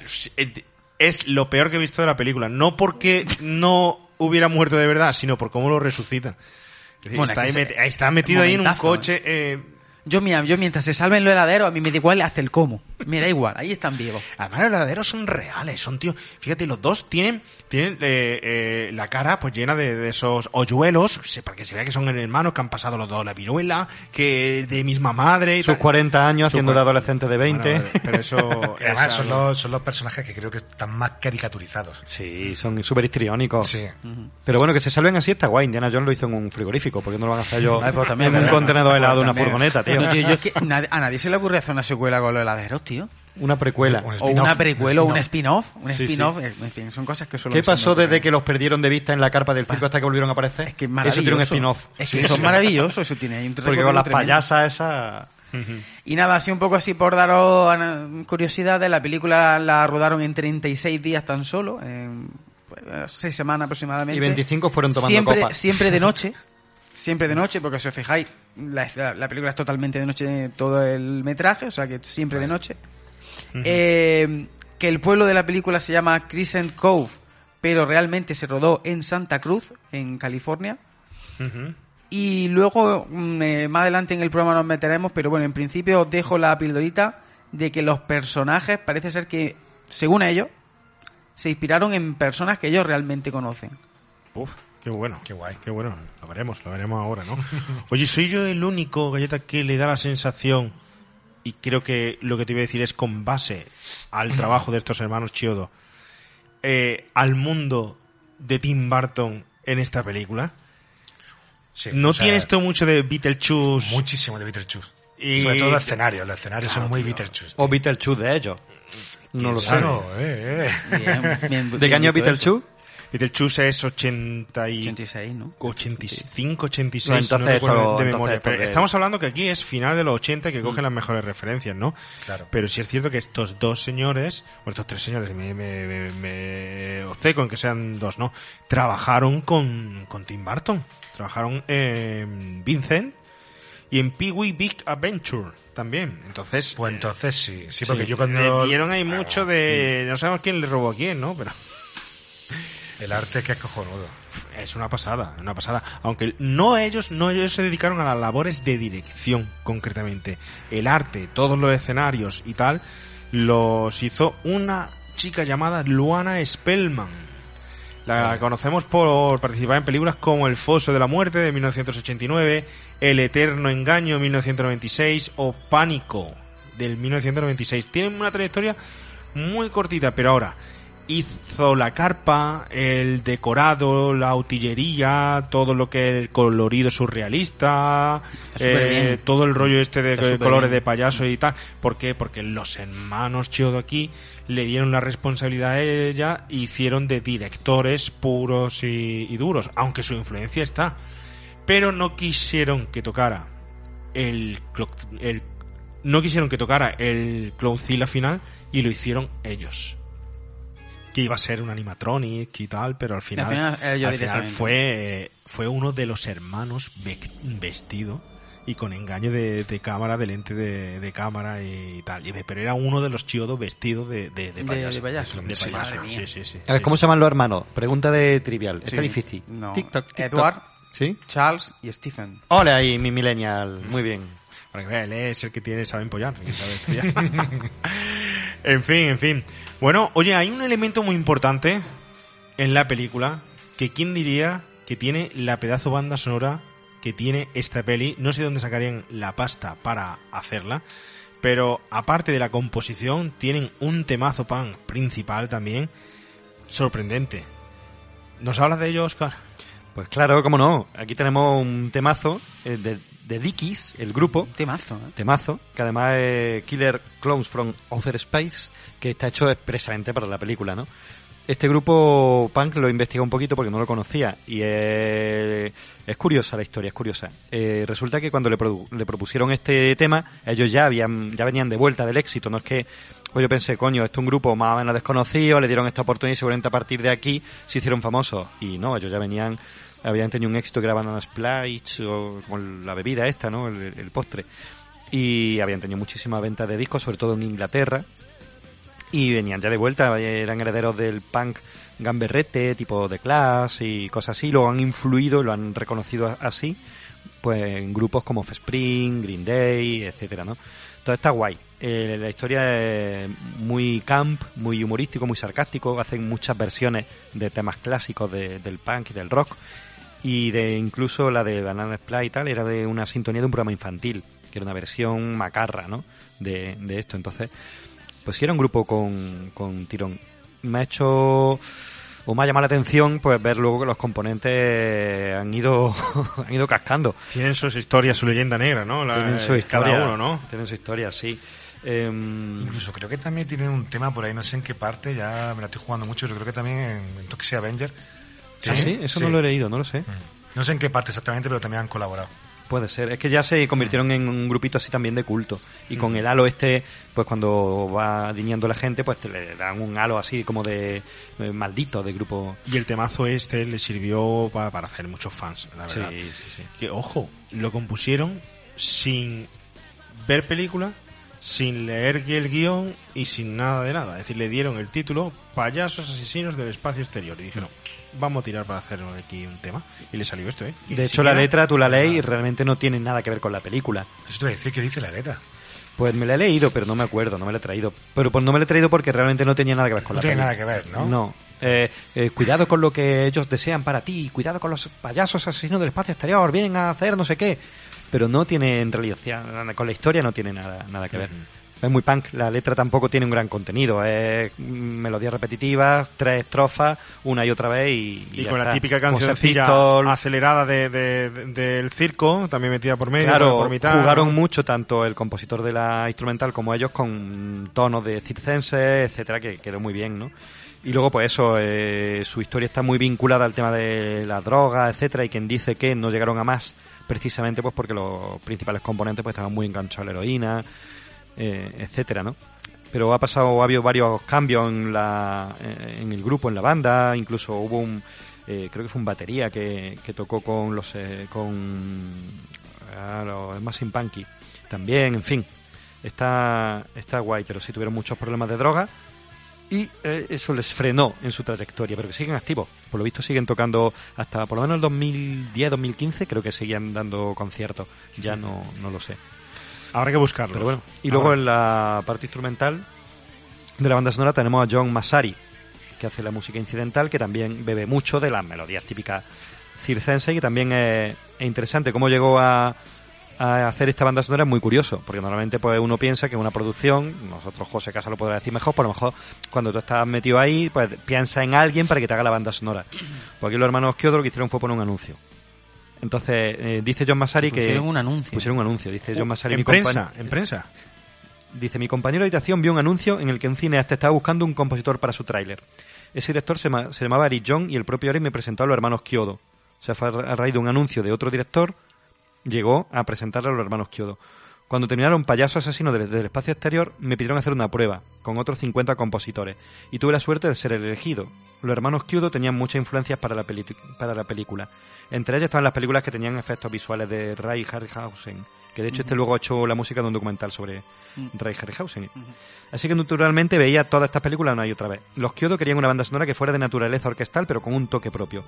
B: Es lo peor que he visto de la película. No porque no hubiera muerto de verdad, sino por cómo lo resucita. Es decir,
E: Bueno,
B: está,
E: es
B: ahí está metido ahí en un coche. eh,
E: Yo, mira, yo mientras se salven los heladeros, a mí me da igual hasta el cómo. Me da igual, ahí están vivos.
B: Además, los heladeros son reales, son tíos. Fíjate, los dos tienen, tienen eh, eh, la cara pues llena de, de esos hoyuelos, para que se vea que son hermanos, que han pasado los dos la viruela, que de misma madre. y
D: Sus
B: tal.
D: 40 años
B: Sus
D: haciendo de adolescente de 20.
B: Bueno, pero eso. [laughs]
F: Además son los, son los personajes que creo que están más caricaturizados.
D: Sí, son súper histriónicos.
F: Sí.
D: Pero bueno, que se salven así está guay. Indiana Jones lo hizo en un frigorífico. porque no lo van a hacer yo
E: pues también,
D: en un contenedor helado de una
E: También.
D: furgoneta, tío?
E: No, tío, yo es que a nadie se le ocurre hacer una secuela con los heladeros, tío.
D: Una precuela.
F: Un
E: O una precuela o un
F: un
E: spin-off. Un
D: Sí,
E: spin-off, en fin, son cosas que solo
D: ¿Qué pasó
E: ocurren.
D: desde que los perdieron de vista en la carpa del circo hasta que volvieron a aparecer?
E: Es que es
D: eso
E: maravilloso.
D: tiene un spin-off.
E: Es que son maravillosos, eso tiene ahí un
D: Porque con las
E: tremendo.
D: payasas esas...
E: Y nada, así un poco así por daros curiosidades, la película la rodaron en 36 días tan solo, en pues, 6 semanas aproximadamente.
D: Y 25 fueron tomando
E: siempre,
D: copas.
E: Siempre de noche, [laughs] siempre de noche, porque si os fijáis, la, la- la película es totalmente de noche todo el metraje, o sea que siempre de noche. Eh, que el pueblo de la película se llama Crescent Cove, pero realmente se rodó en Santa Cruz, en California. Y luego, mm, eh, más adelante en el programa nos meteremos, pero bueno, en principio os dejo la pildorita de que los personajes parece ser que, según ellos, se inspiraron en personas que ellos realmente conocen.
B: Uf, qué bueno, qué guay, qué bueno. Lo veremos, lo veremos ahora, ¿no? Oye, soy yo el único galleta que le da la sensación, y creo que lo que te iba a decir es con base al trabajo de estos hermanos Chiodo, eh, al mundo de Tim Burton en esta película.
F: Sí,
B: ¿No
F: o sea,
B: tiene esto mucho de Beetlejuice?
F: Muchísimo de Beetlejuice.
B: Y-
F: Sobre todo los escenarios. Los escenarios
B: Claro,
F: son muy
B: tío.
F: Beetlejuice.
D: O Beetlejuice de ellos. No lo sé.
F: Claro, eh, eh.
E: Bien, bien-
D: ¿De qué año Beetlejuice?
B: Beetlejuice es 80 y...
E: 86, ¿no?
B: 85, 86,
D: No, entonces
B: no recuerdo
D: esto-
B: de
D: entonces
B: memoria. Pero
D: que-
B: estamos hablando que aquí es final de los 80 que cogen las mejores referencias, ¿no?
F: Claro.
B: Pero sí es cierto que estos dos señores, o estos tres señores, me, me, me, me obceco en que sean dos, ¿no? Trabajaron con, con Tim Burton. Trabajaron en Vincent y en Pee-wee Big Adventure también. Entonces,
F: Pues entonces sí. Sí, porque
B: sí,
F: yo cuando...
B: le dieron ahí
F: Ah,
B: mucho de... No sabemos quién le robó a quién, ¿no? Pero...
F: El arte que es cojonudo.
B: Es una pasada, una pasada. Aunque no ellos, no ellos se dedicaron a las labores de dirección, concretamente. El arte, todos los escenarios y tal, los hizo una chica llamada Luana Spellman. La conocemos por participar en películas como El Foso de la Muerte de 1989, El Eterno Engaño de 1996 o Pánico del 1996. Tienen una trayectoria muy cortita, pero ahora hizo la carpa, el decorado, la utillería, todo lo que es el colorido surrealista, eh, todo el rollo este de colores
E: bien.
B: de payaso y tal. ¿Por qué? Porque los hermanos Chiodo aquí le dieron la responsabilidad a ella e hicieron de directores puros y, y duros, aunque su influencia está. Pero no quisieron que tocara el, el no quisieron que tocara el Clownzilla final y lo hicieron ellos. Que iba a ser un animatronic y tal, pero al final,
E: Al final, ellos
B: al final
E: directamente.
B: fue, eh, fue uno de los hermanos ve- vestido y con engaño de, de cámara, de lente de, de cámara y tal. Y- Pero era uno de los chiodos vestido de, de, payaso.
E: de payaso.
B: De
E: Sí,
B: payaso,
E: madre mía.
B: sí, sí, sí.
D: A ver, ¿cómo se llaman los hermanos? Pregunta de trivial. Está difícil.
E: No. Edward,
D: ¿Sí?
E: Charles y Stephen.
D: Hola ahí, mi millennial. Muy bien.
B: Para que vea, él es el que tiene, sabe empollar. sabe [laughs] en fin, en fin. Bueno, oye, hay un elemento muy importante en la película que quién diría que tiene la pedazo banda sonora que tiene esta peli. No sé dónde sacarían la pasta para hacerla. Pero aparte de la composición, tienen un temazo pan principal también sorprendente. ¿Nos hablas de ello, Oscar?
D: Pues claro, cómo no. Aquí tenemos un temazo eh, de, de Dickies, el grupo.
E: Temazo, ¿eh?
D: Temazo, que además es Killer Clowns from Outer Space, que está hecho expresamente para la película, ¿no? Este grupo punk lo investigué un poquito porque no lo conocía y es, es curiosa la historia, es curiosa. Eh, resulta que cuando le, produ- le propusieron este tema, ellos ya habían ya venían de vuelta del éxito, no es que pues yo pensé, coño, esto es un grupo más o menos desconocido, le dieron esta oportunidad y seguramente a partir de aquí se hicieron famosos. Y no, ellos ya venían, habían tenido un éxito que era Banana o como la bebida esta, ¿no? El, postre. Y habían tenido muchísimas ventas de discos, sobre todo en Inglaterra. Y venían ya de vuelta, eran herederos del punk gamberrete, tipo de Clash y cosas así, lo han influido, lo han reconocido así. pues en grupos como Offspring, Green Day, etcétera, ¿no? Todo está guay. Eh, la historia es muy camp, muy humorístico, muy sarcástico. Hacen muchas versiones de temas clásicos de- del punk y del rock. Y de incluso la de Banana Split y tal era de una sintonía de un programa infantil, que era una versión macarra, ¿no? De, de esto. Entonces, pues sí era un grupo con, con tirón. Me ha hecho o me ha llamado la atención pues ver luego que los componentes han ido [laughs] han ido cascando.
B: Tienen sus historias, su leyenda negra, ¿no? La-
D: Tienen su
B: eh,
D: historia,
B: Cada uno, ¿no?
D: Tienen su historia, sí. Em,
F: Incluso creo que también tienen un tema por ahí, no sé en qué parte, ya me la estoy jugando mucho, pero creo que también en, en Toxic Avenger.
D: ¿Ah, sí? Eso no lo he leído, no lo sé.
F: No sé en qué parte exactamente, pero también han colaborado.
D: Puede ser. Es que ya se convirtieron en un grupito así también de culto. Y con el halo este, pues cuando va diñando la gente, pues te le dan un halo así como de eh, maldito de grupo.
B: Y el temazo este le sirvió pa- para hacer muchos fans, la
D: Sí,
B: verdad.
D: sí, sí.
B: Que, ojo, lo compusieron sin ver película, sin leer el guion y sin nada de nada. Es decir, le dieron el título Payasos Asesinos del Espacio Exterior. Y dijeron, vamos a tirar para hacer aquí un tema. Y le salió esto, ¿eh? Y
D: De hecho, la letra tú la lees y realmente no tiene nada que ver con la película.
F: Eso te voy a decir, ¿qué dice la letra?
D: Pues me la he leído, pero no me acuerdo, no me la he traído. Pero pues no me la he traído porque realmente no tenía nada que ver con
F: No
D: la
F: tiene
D: peli.
F: nada que ver, ¿no?
D: No. Eh, eh, cuidado con lo que ellos desean para ti, cuidado con los payasos asesinos del espacio exterior, vienen a hacer no sé qué. Pero no tiene, en realidad, con la historia no tiene nada, nada que ver. Es muy punk, la letra tampoco tiene un gran contenido, es melodías repetitivas, tres estrofas, una y otra vez y...
B: Y con la
D: está.
B: típica cancioncilla acelerada de, de- de- del circo, también metida por medio,
D: Claro,
B: por mitad.
D: jugaron mucho tanto el compositor de la instrumental como ellos con tonos de circense, etcétera, que quedó muy bien, ¿no? Y luego, pues eso, eh, su historia está muy vinculada al tema de la droga, etcétera, y quien dice que no llegaron a más, precisamente pues porque los principales componentes pues estaban muy enganchados a la heroína, eh, etcétera, ¿no? Pero ha pasado, ha habido varios cambios en la, eh, en el grupo, en la banda, incluso hubo un, eh, creo que fue un batería que, que tocó con los, eh, con ah, los Smashing Punky también, en fin, está, está guay, pero sí tuvieron muchos problemas de droga y eh, eso les frenó en su trayectoria, pero que siguen activos. Por lo visto siguen tocando hasta por lo menos el 2010, 2015, creo que seguían dando conciertos. Ya no, no lo sé.
B: Habrá que buscarlo.
D: Pero bueno, y luego en la parte instrumental de la banda sonora tenemos a John Massari, que hace la música incidental, que también bebe mucho de las melodías típicas circense y que también es, es interesante. Cómo llegó a, a hacer esta banda sonora es muy curioso, porque normalmente pues uno piensa que una producción, nosotros José Casa lo podrá decir mejor, por lo mejor cuando tú estás metido ahí, pues piensa en alguien para que te haga la banda sonora. [clears throat] Pues aquí los hermanos Kyoto lo que hicieron fue poner un anuncio. Entonces, eh, dice John Massari que...
E: Pusieron un anuncio.
D: Pusieron un anuncio, dice John Massari.
B: En
D: mi
B: prensa,
D: compañero-
B: en prensa.
D: Dice, mi compañero de habitación vio un anuncio en el que un cineasta estaba buscando un compositor para su tráiler. Ese director se, se llamaba Eric John y el propio Eric me presentó a los hermanos Kyodo. O sea, fue a ra- a raíz de un anuncio de otro director, llegó a presentarle a los hermanos Kyodo. Cuando terminaron Payaso Asesino del, del Espacio Exterior, me pidieron hacer una prueba con otros 50 compositores y tuve la suerte de ser el elegido. Los hermanos Kyodo tenían muchas influencias para la, para la película. Entre ellas estaban las películas que tenían efectos visuales de Ray Harryhausen, que de hecho este luego ha hecho la música de un documental sobre Ray Harryhausen. Así que naturalmente veía todas estas películas una y otra vez. Los Kyoto querían una banda sonora que fuera de naturaleza orquestal, pero con un toque propio.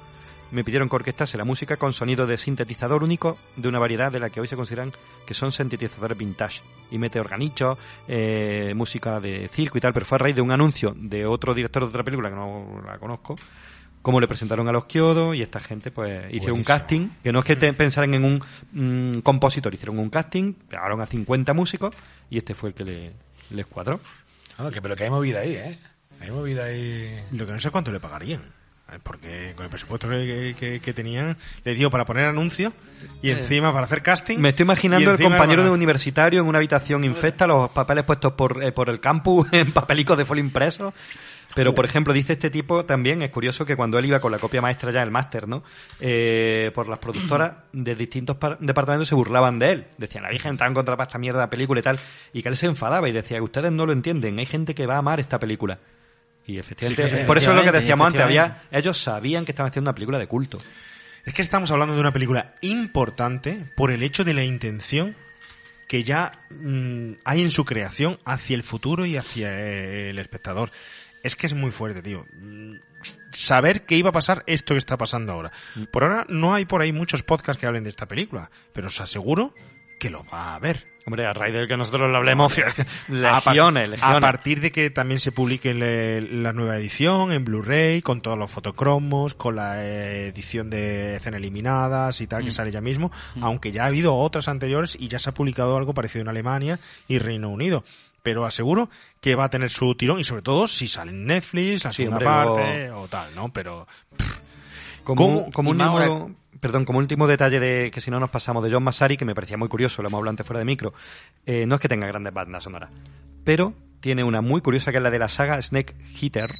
D: Me pidieron que orquestase la música con sonido de sintetizador único de una variedad de la que hoy se consideran que son sintetizadores vintage. Y mete organichos, eh, música de circo y tal, pero fue a raíz de un anuncio de otro director de otra película que no la conozco, cómo le presentaron a los Kyodo y esta gente pues hicieron un casting, que no es que te pensaran en un mm, compositor, hicieron un casting, pegaron a 50 músicos y este fue el que le, les cuadró.
F: Ah, que, pero que hay movida ahí, ¿eh? Hay movida ahí.
B: Lo que no sé cuánto le pagarían. Eh, Porque con el presupuesto que, que- que tenían, le dio para poner anuncio y encima para hacer casting.
D: Me estoy imaginando el compañero de universitario en una habitación infecta, los papeles puestos por, eh, por el campus [laughs] en papelicos de folio impreso. Pero, por ejemplo, dice este tipo también, es curioso que cuando él iba con la copia maestra ya, el máster, ¿no? Eh, por las productoras [clears throat] de distintos par- departamentos se burlaban de él. Decían, la Virgen está en contra para esta mierda película y tal. Y que él se enfadaba y decía, ustedes no lo entienden, hay gente que va a amar esta película. Y efectivamente,
B: Sí, sí, sí,
D: por eso es lo que decíamos antes, había, ellos sabían que estaban haciendo una película de culto.
B: Es que estamos hablando de una película importante por el hecho de la intención que ya mm, hay en su creación hacia el futuro y hacia eh, el espectador. es que es muy fuerte, tío. Mm, Saber que iba a pasar esto que está pasando ahora. Por ahora no hay por ahí muchos podcasts que hablen de esta película, pero os aseguro que lo va a ver.
D: Hombre, a raíz de que nosotros lo hablemos, [laughs] legiones, legiones.
B: a partir de que también se publique le- la nueva edición en Blu-ray, con todos los fotocromos, con la edición de escenas eliminadas y tal, que
E: Mm.
B: sale ya mismo, aunque ya ha habido otras anteriores y ya se ha publicado algo parecido en Alemania y Reino Unido. Pero aseguro que va a tener su tirón y sobre todo si sale en Netflix, la
D: Sí,
B: segunda
D: hombre,
B: parte o tal, ¿no? Pero
D: Como,
B: ¿Cómo?
D: como
B: Y
D: un
B: ahora-
D: perdón, como último detalle de que si no nos pasamos de John Massari, que me parecía muy curioso, lo hemos hablado antes fuera de micro, eh, no es que tenga grandes bandas sonoras, pero tiene una muy curiosa que es la de la saga Snake Hitter,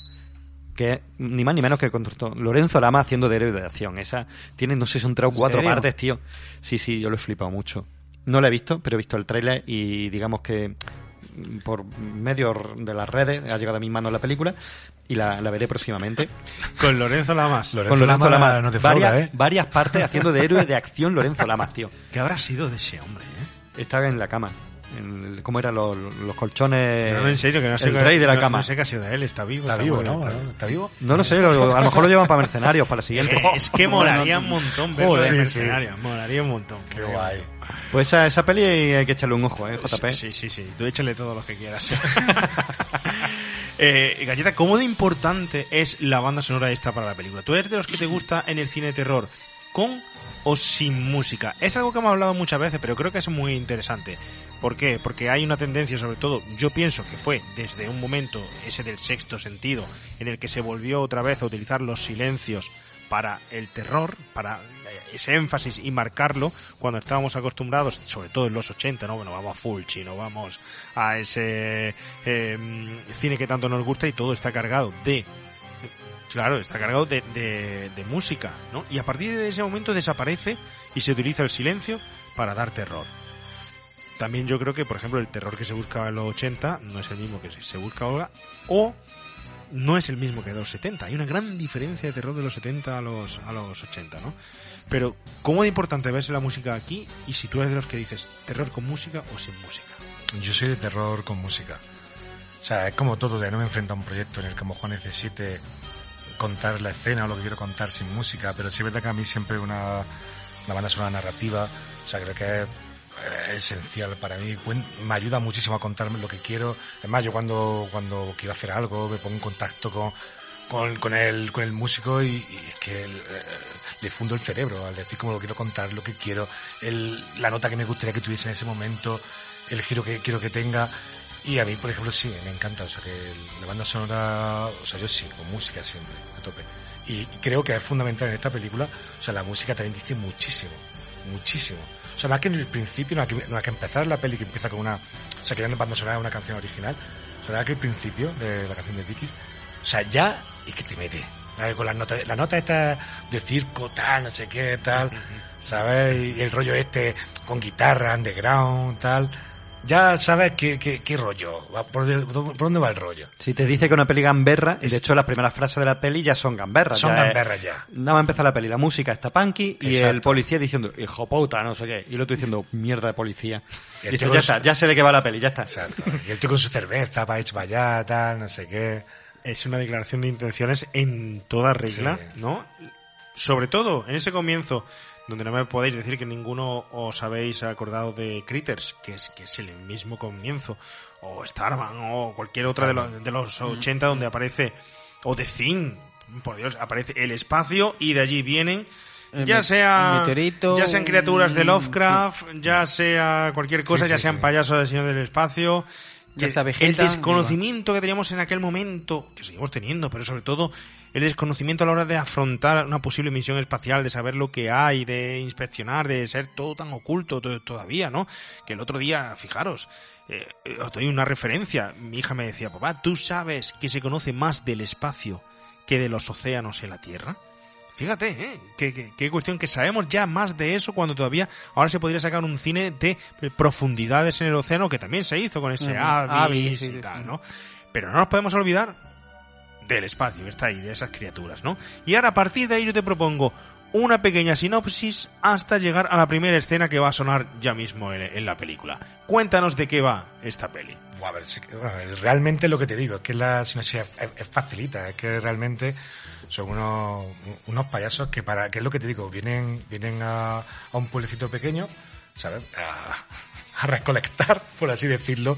D: que es ni más ni menos que el contrato Lorenzo Lama haciendo de héroe de acción. Esa tiene, no sé, son tres o
E: ¿En
D: cuatro
E: serio?
D: partes, tío. Sí, sí, yo lo he flipado mucho. No la he visto, pero he visto el tráiler y digamos que por medio de las redes ha llegado a mis manos la película y la, la veré próximamente.
B: con Lorenzo Lamas.
F: Lorenzo
D: Con Lorenzo
F: Lamas
D: Lamas.
F: no te defrauda,
D: varias,
F: ¿eh?
D: varias partes haciendo de héroe de acción Lorenzo Lamas, tío.
B: ¿Qué habrá sido de ese hombre, eh?
D: Estaba en la cama. En el- ¿Cómo eran los, los colchones?
B: No, en serio, que no sé
D: El rey de la
B: no-
D: cama.
B: No sé qué ha sido de él, está vivo.
F: Está vivo,
B: bueno,
F: ¿no?
B: está-
F: ¿Está vivo?
D: No lo sé, lo- a lo mejor lo llevan para mercenarios, para la siguiente.
B: Es que [laughs] molaría un montón verlo de
F: sí,
B: mercenario, molaría un montón.
F: Qué guay.
D: Pues esa, esa peli hay que echarle un ojo, ¿eh, JP?
B: Sí, sí, sí, tú échale todo lo que quieras. [laughs] eh, Galleta, ¿cómo de importante es la banda sonora esta para la película? ¿Tú eres de los que te gusta en el cine de terror con o sin música? Es algo que hemos hablado muchas veces, pero creo que es muy interesante. ¿Por qué? Porque hay una tendencia, sobre todo, yo pienso que fue desde un momento, ese del sexto sentido, en el que se volvió otra vez a utilizar los silencios para el terror, para ese énfasis y marcarlo cuando estábamos acostumbrados, sobre todo en los 80, ¿no? Bueno, vamos a full chino, vamos a ese eh, cine que tanto nos gusta y todo está cargado de Claro, está cargado de, de, de música, ¿no? Y a partir de ese momento desaparece y se utiliza el silencio para dar terror. También yo creo que, por ejemplo, el terror que se buscaba en los 80 no es el mismo que se busca ahora, o no es el mismo que de los 70. Hay una gran diferencia de terror de los 70 a los, a los 80, ¿no? Pero, ¿cómo de importante ves la música aquí? Y si tú eres de los que dices, terror con música o sin música.
F: Yo soy de terror con música. O sea, es como todo, de no me enfrento a un proyecto en el que a lo mejor necesite contar la escena o lo que quiero contar sin música, pero sí es verdad que a mí siempre una, una banda sonora narrativa, o sea, creo que es esencial para mí, me ayuda muchísimo a contarme lo que quiero. Es más, yo cuando, cuando quiero hacer algo me pongo en contacto con, con, el, con el músico y, es que eh, le fundo el cerebro al decir cómo lo quiero contar, lo que quiero, el, la nota que me gustaría que tuviese en ese momento, el giro que quiero que tenga. Y a mí, por ejemplo, sí, me encanta. O sea, que la banda sonora, o sea, yo sí, con música siempre, a tope. Y creo que es fundamental en esta película, o sea, la música también dice muchísimo, muchísimo. O sea, no es que en el principio, no es que, no que empezar la peli que empieza con una, o sea, que ya no sonora, es una canción original. Es que el principio de la canción de Dickies, o sea, ya, y que te mete. Con las notas, la nota esta de circo, tal, no sé qué, tal, ¿sabes? Y el rollo este con guitarra, underground, tal. Ya sabes qué, qué, qué rollo, por, dónde- por dónde va el rollo.
D: Si te dice que una peli gamberra, y de hecho las primeras frases de la peli ya son gamberras.
F: Son
D: ya es-
F: gamberras ya.
D: Nada más empezar la peli, la música está punky y
F: Exacto.
D: el policía diciendo, hijo puta, no sé qué. Y el otro diciendo, mierda de policía.
F: Y
D: Y dices,
F: tío
D: ya
F: con
D: está,
F: su-
D: ya sé de qué va la peli, ya está.
F: Exacto. Y el tío con su cerveza, para para allá, tal, no sé qué.
B: es una declaración de intenciones en toda regla,
F: Sí.
B: ¿no? Sobre todo en ese comienzo, donde no me podéis decir que ninguno os habéis acordado de Critters, que es, que es el mismo comienzo, o Starman, o cualquier otra de los, de los 80 donde aparece, o The Thing, por Dios, aparece el espacio y de allí vienen ya sea
E: meteorito,
B: ya sean criaturas de Lovecraft, ya sea cualquier cosa,
F: Sí,
B: ya sean payasos del Señor del Espacio,
E: Ya
B: que el desconocimiento que teníamos en aquel momento, que seguimos teniendo, pero sobre todo el desconocimiento a la hora de afrontar una posible misión espacial, de saber lo que hay, de inspeccionar, de ser todo tan oculto to- todavía, ¿no? Que el otro día, fijaros, eh, eh, os doy una referencia. Mi hija me decía, papá, ¿tú sabes que se conoce más del espacio que de los océanos en la Tierra? Fíjate, ¿eh? Qué, qué- qué cuestión que sabemos ya más de eso cuando todavía ahora se podría sacar un cine de profundidades en el océano que también se hizo con ese
E: Ujú.
B: Avis
E: Avis, sí,
B: y
E: sí,
B: tal,
E: sí.
B: ¿no? Pero no nos podemos olvidar del espacio, está ahí, de esas criaturas, ¿no? Y ahora a partir de ahí yo te propongo una pequeña sinopsis hasta llegar a la primera escena que va a sonar ya mismo en, la película. Cuéntanos de qué va esta peli.
F: A ver, realmente lo que te digo es que la sinopsis es, es- facilita, es que realmente son unos, unos payasos que para, que es lo que te digo, vienen, vienen a, a un pueblecito pequeño, ¿sabes? A, a recolectar, [laughs] por así decirlo,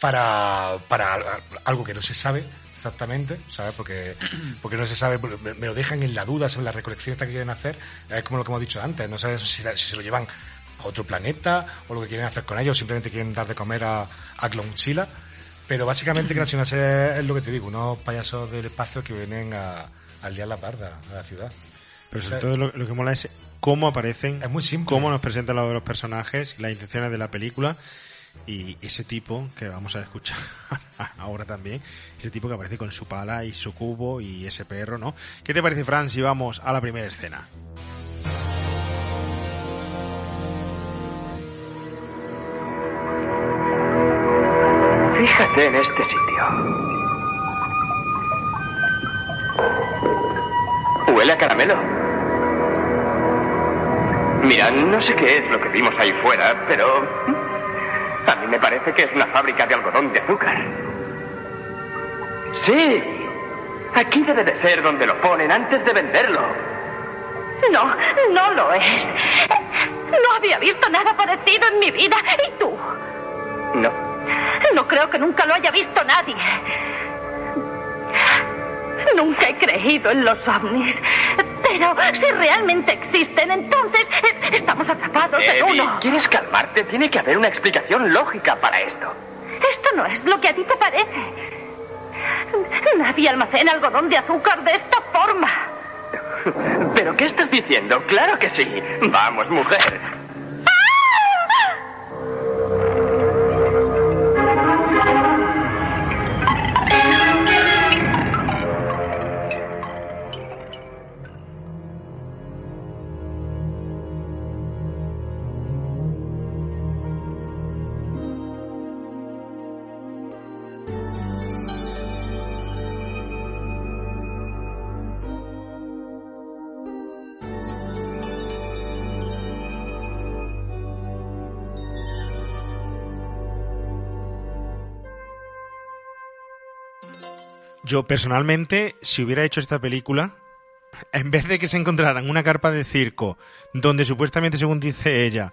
F: para, para algo que no se sabe exactamente, ¿sabes? Porque, [clears throat] porque no se sabe, me, me lo dejan en la duda sobre la recolección que quieren hacer, es como lo que hemos dicho antes, no sabes si, si se lo llevan a otro planeta o lo que quieren hacer con ellos, o simplemente quieren dar de comer a, a Clonchila. Pero básicamente sinopsis es, es lo que te digo, unos payasos del espacio que vienen a, a liar la parda a la ciudad.
B: Pero sobre todo lo, lo que mola es cómo aparecen,
F: Es muy simple.
B: cómo nos presentan los, los personajes, las intenciones de la película y ese tipo que vamos a escuchar [laughs] ahora también, ese tipo que aparece con su pala y su cubo y ese perro, ¿no? ¿Qué te parece, Fran, si vamos a la primera escena?
I: Fíjate en este sitio. Huele a caramelo. Mira, no sé qué es lo que vimos ahí fuera, pero a mí me parece que es una fábrica de algodón de azúcar. Sí, aquí debe de ser donde lo ponen antes de venderlo.
K: No, no lo es. No había visto nada parecido en mi vida. ¿Y tú?
I: No.
K: No creo que nunca lo haya visto nadie. Nunca he creído en los ovnis. Pero si realmente existen, entonces estamos atrapados en uno.
I: ¿quieres calmarte? Tiene que haber una explicación lógica para esto.
K: Esto no es lo que a ti te parece. Nadie almacena algodón de azúcar de esta forma. [laughs]
I: ¿Pero qué estás diciendo? Claro que sí. Vamos, mujer.
B: Yo personalmente, si hubiera hecho esta película, [laughs] en vez de que se encontraran una carpa de circo donde supuestamente, según dice ella,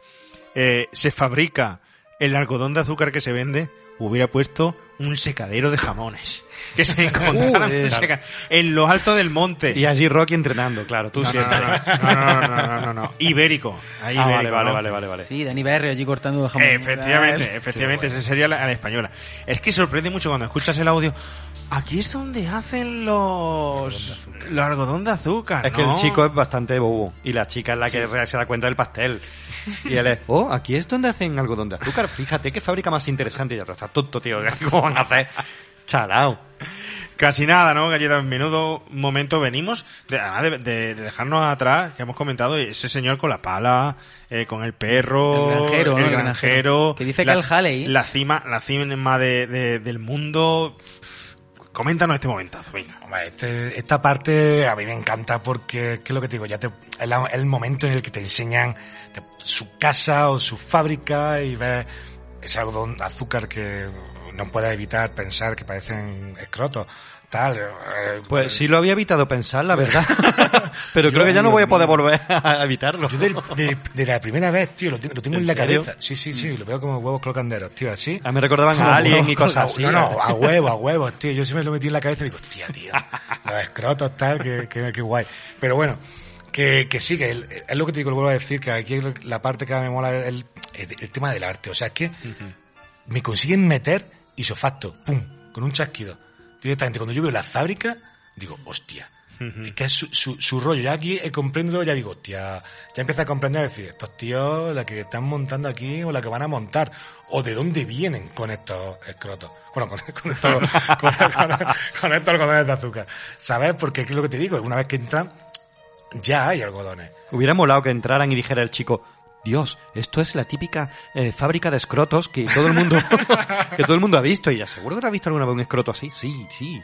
B: eh, se fabrica el algodón de azúcar que se vende, hubiera puesto un secadero de jamones. Que se [laughs] encontraran
D: Uh,
B: seca- en lo alto del monte.
D: Y allí Rocky entrenando, claro, tú
B: No, no,
D: siempre.
B: no, no, no, no, no, no, no. [laughs] Ibérico. Ahí
D: Ah,
B: ibérico,
D: vale,
B: ¿no?
D: vale, vale, vale.
E: Sí, Dani Berrio allí cortando jamón.
B: Efectivamente, efectivamente, esa sería la, la española. Es que sorprende mucho cuando escuchas el audio. Aquí es donde hacen los, los algodón de azúcar.
D: Es que el chico es bastante bobo y la chica es la que se da cuenta del pastel. [laughs] Y él es, oh, aquí es donde hacen algodón de azúcar. Fíjate qué fábrica más interesante. Y el está tonto, tío. ¿Cómo van a hacer? Chalao.
B: Casi nada, ¿no, Galleta? En menudo momento venimos, de, además de, de- de dejarnos atrás, que hemos comentado, ese señor con la pala, eh, con el perro,
E: El granjero, ¿no?
B: el granjero.
E: Que dice que el Halley.
B: La cima, la cima de, de- del mundo. Coméntanos este momentazo, venga.
F: Hombre, este- esta parte a mí me encanta porque es que lo que te digo, ya te, es la- el momento en el que te enseñan te- su casa o su fábrica y ves ese algodón de azúcar que no puedes evitar pensar que parecen escrotos. Tal, eh,
D: Pues sí lo había evitado pensar, la verdad. [laughs] [laughs] Pero creo que ya no voy a poder volver a evitarlo.
F: Yo del- de, de la primera vez, tío, lo tengo, lo tengo en,
D: ¿En
F: la
D: serio?
F: cabeza. Sí, sí, sí, lo veo como huevos crocanderos, tío, así.
D: A mí me recordaban a Alien y cosas así.
F: No, no, a huevos, a huevos, tío. Yo siempre lo metí en la cabeza y digo, hostia, tío, los escrotos, tal, que, que, que guay. Pero bueno, que, que sí, que es lo que te digo, lo vuelvo a decir, que aquí la parte que me mola es el, el, el tema del arte. O sea, es que me consiguen meter isofacto, pum, con un chasquido. Directamente, cuando yo veo la fábrica, digo, hostia. Es que es su, su, su rollo. Ya aquí he comprendo, ya digo, hostia, ya empieza a comprender, a decir, estos tíos, la que están montando aquí o la que van a montar, o de dónde vienen con estos escrotos. Bueno, con, [laughs] con estos, con, con- con estos algodones de azúcar. ¿Sabes? Porque es lo que te digo, una vez que entran, ya hay algodones.
D: Hubiera molado que entraran y dijera el chico, Dios, esto es la típica eh, fábrica de escrotos que todo el mundo [laughs] que todo el mundo ha visto. Y ya seguro que lo ha visto alguna vez un escroto así. Sí, sí.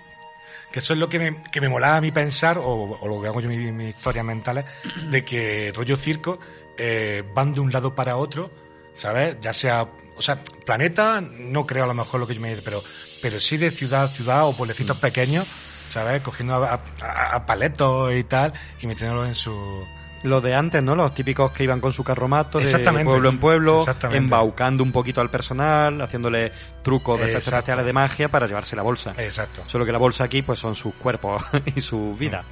F: Que eso es lo que me, que me molaba a mí pensar, o, o lo que hago yo en mis, historias mentales, de que rollo circo eh, van de un lado para otro, ¿sabes? Ya sea, o sea, planeta, no creo a lo mejor lo que yo me pero, pero sí de ciudad a ciudad o pueblecitos pequeños, ¿sabes? Cogiendo a, a- a paletos y tal y metiéndolos en su...
D: Lo de antes, ¿no? Los típicos que iban con su carromato de pueblo en pueblo, embaucando un poquito al personal, haciéndole trucos de efectos especiales de magia para llevarse la bolsa.
F: Exacto.
D: Solo que la bolsa aquí, pues son sus cuerpos [laughs] y su vida.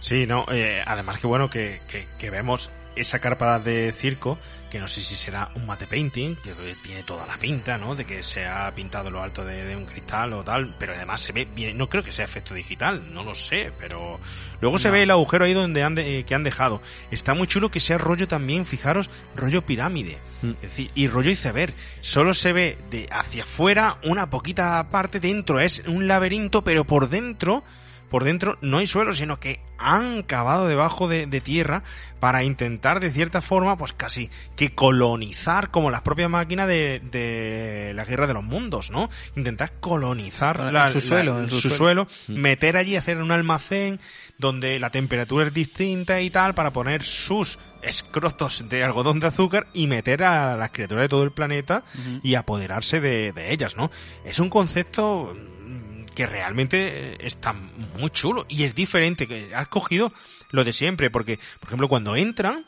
B: Sí, no, eh, además que bueno, que, que, que vemos esa carpa de circo, que no sé si será un mate painting, que tiene toda la pinta, ¿no? De que se ha pintado lo alto de, de un cristal o tal, pero además se ve bien, no creo que sea efecto digital, no lo sé, pero luego se ve el agujero ahí donde han de- eh, que han dejado. Está muy chulo que sea rollo también, fijaros, rollo pirámide. Es decir, y rollo iceberg. Solo se ve de hacia afuera una poquita parte dentro, es un laberinto, pero por dentro por dentro no hay suelo, sino que han cavado debajo de, de tierra para intentar de cierta forma, pues casi que colonizar como las propias máquinas de, de la guerra de los mundos, ¿no? Intentar colonizar
E: En
B: la-
E: su
B: la-
E: suelo, en su
B: su
E: suelo.
B: suelo, meter allí, hacer un almacén donde la temperatura es distinta y tal, para poner sus escrotos de algodón de azúcar y meter a las criaturas de todo el planeta y apoderarse de, de ellas, ¿no? Es un concepto mm, que realmente eh, está muy chulo y es diferente, que has cogido lo de siempre, porque, por ejemplo, cuando entran,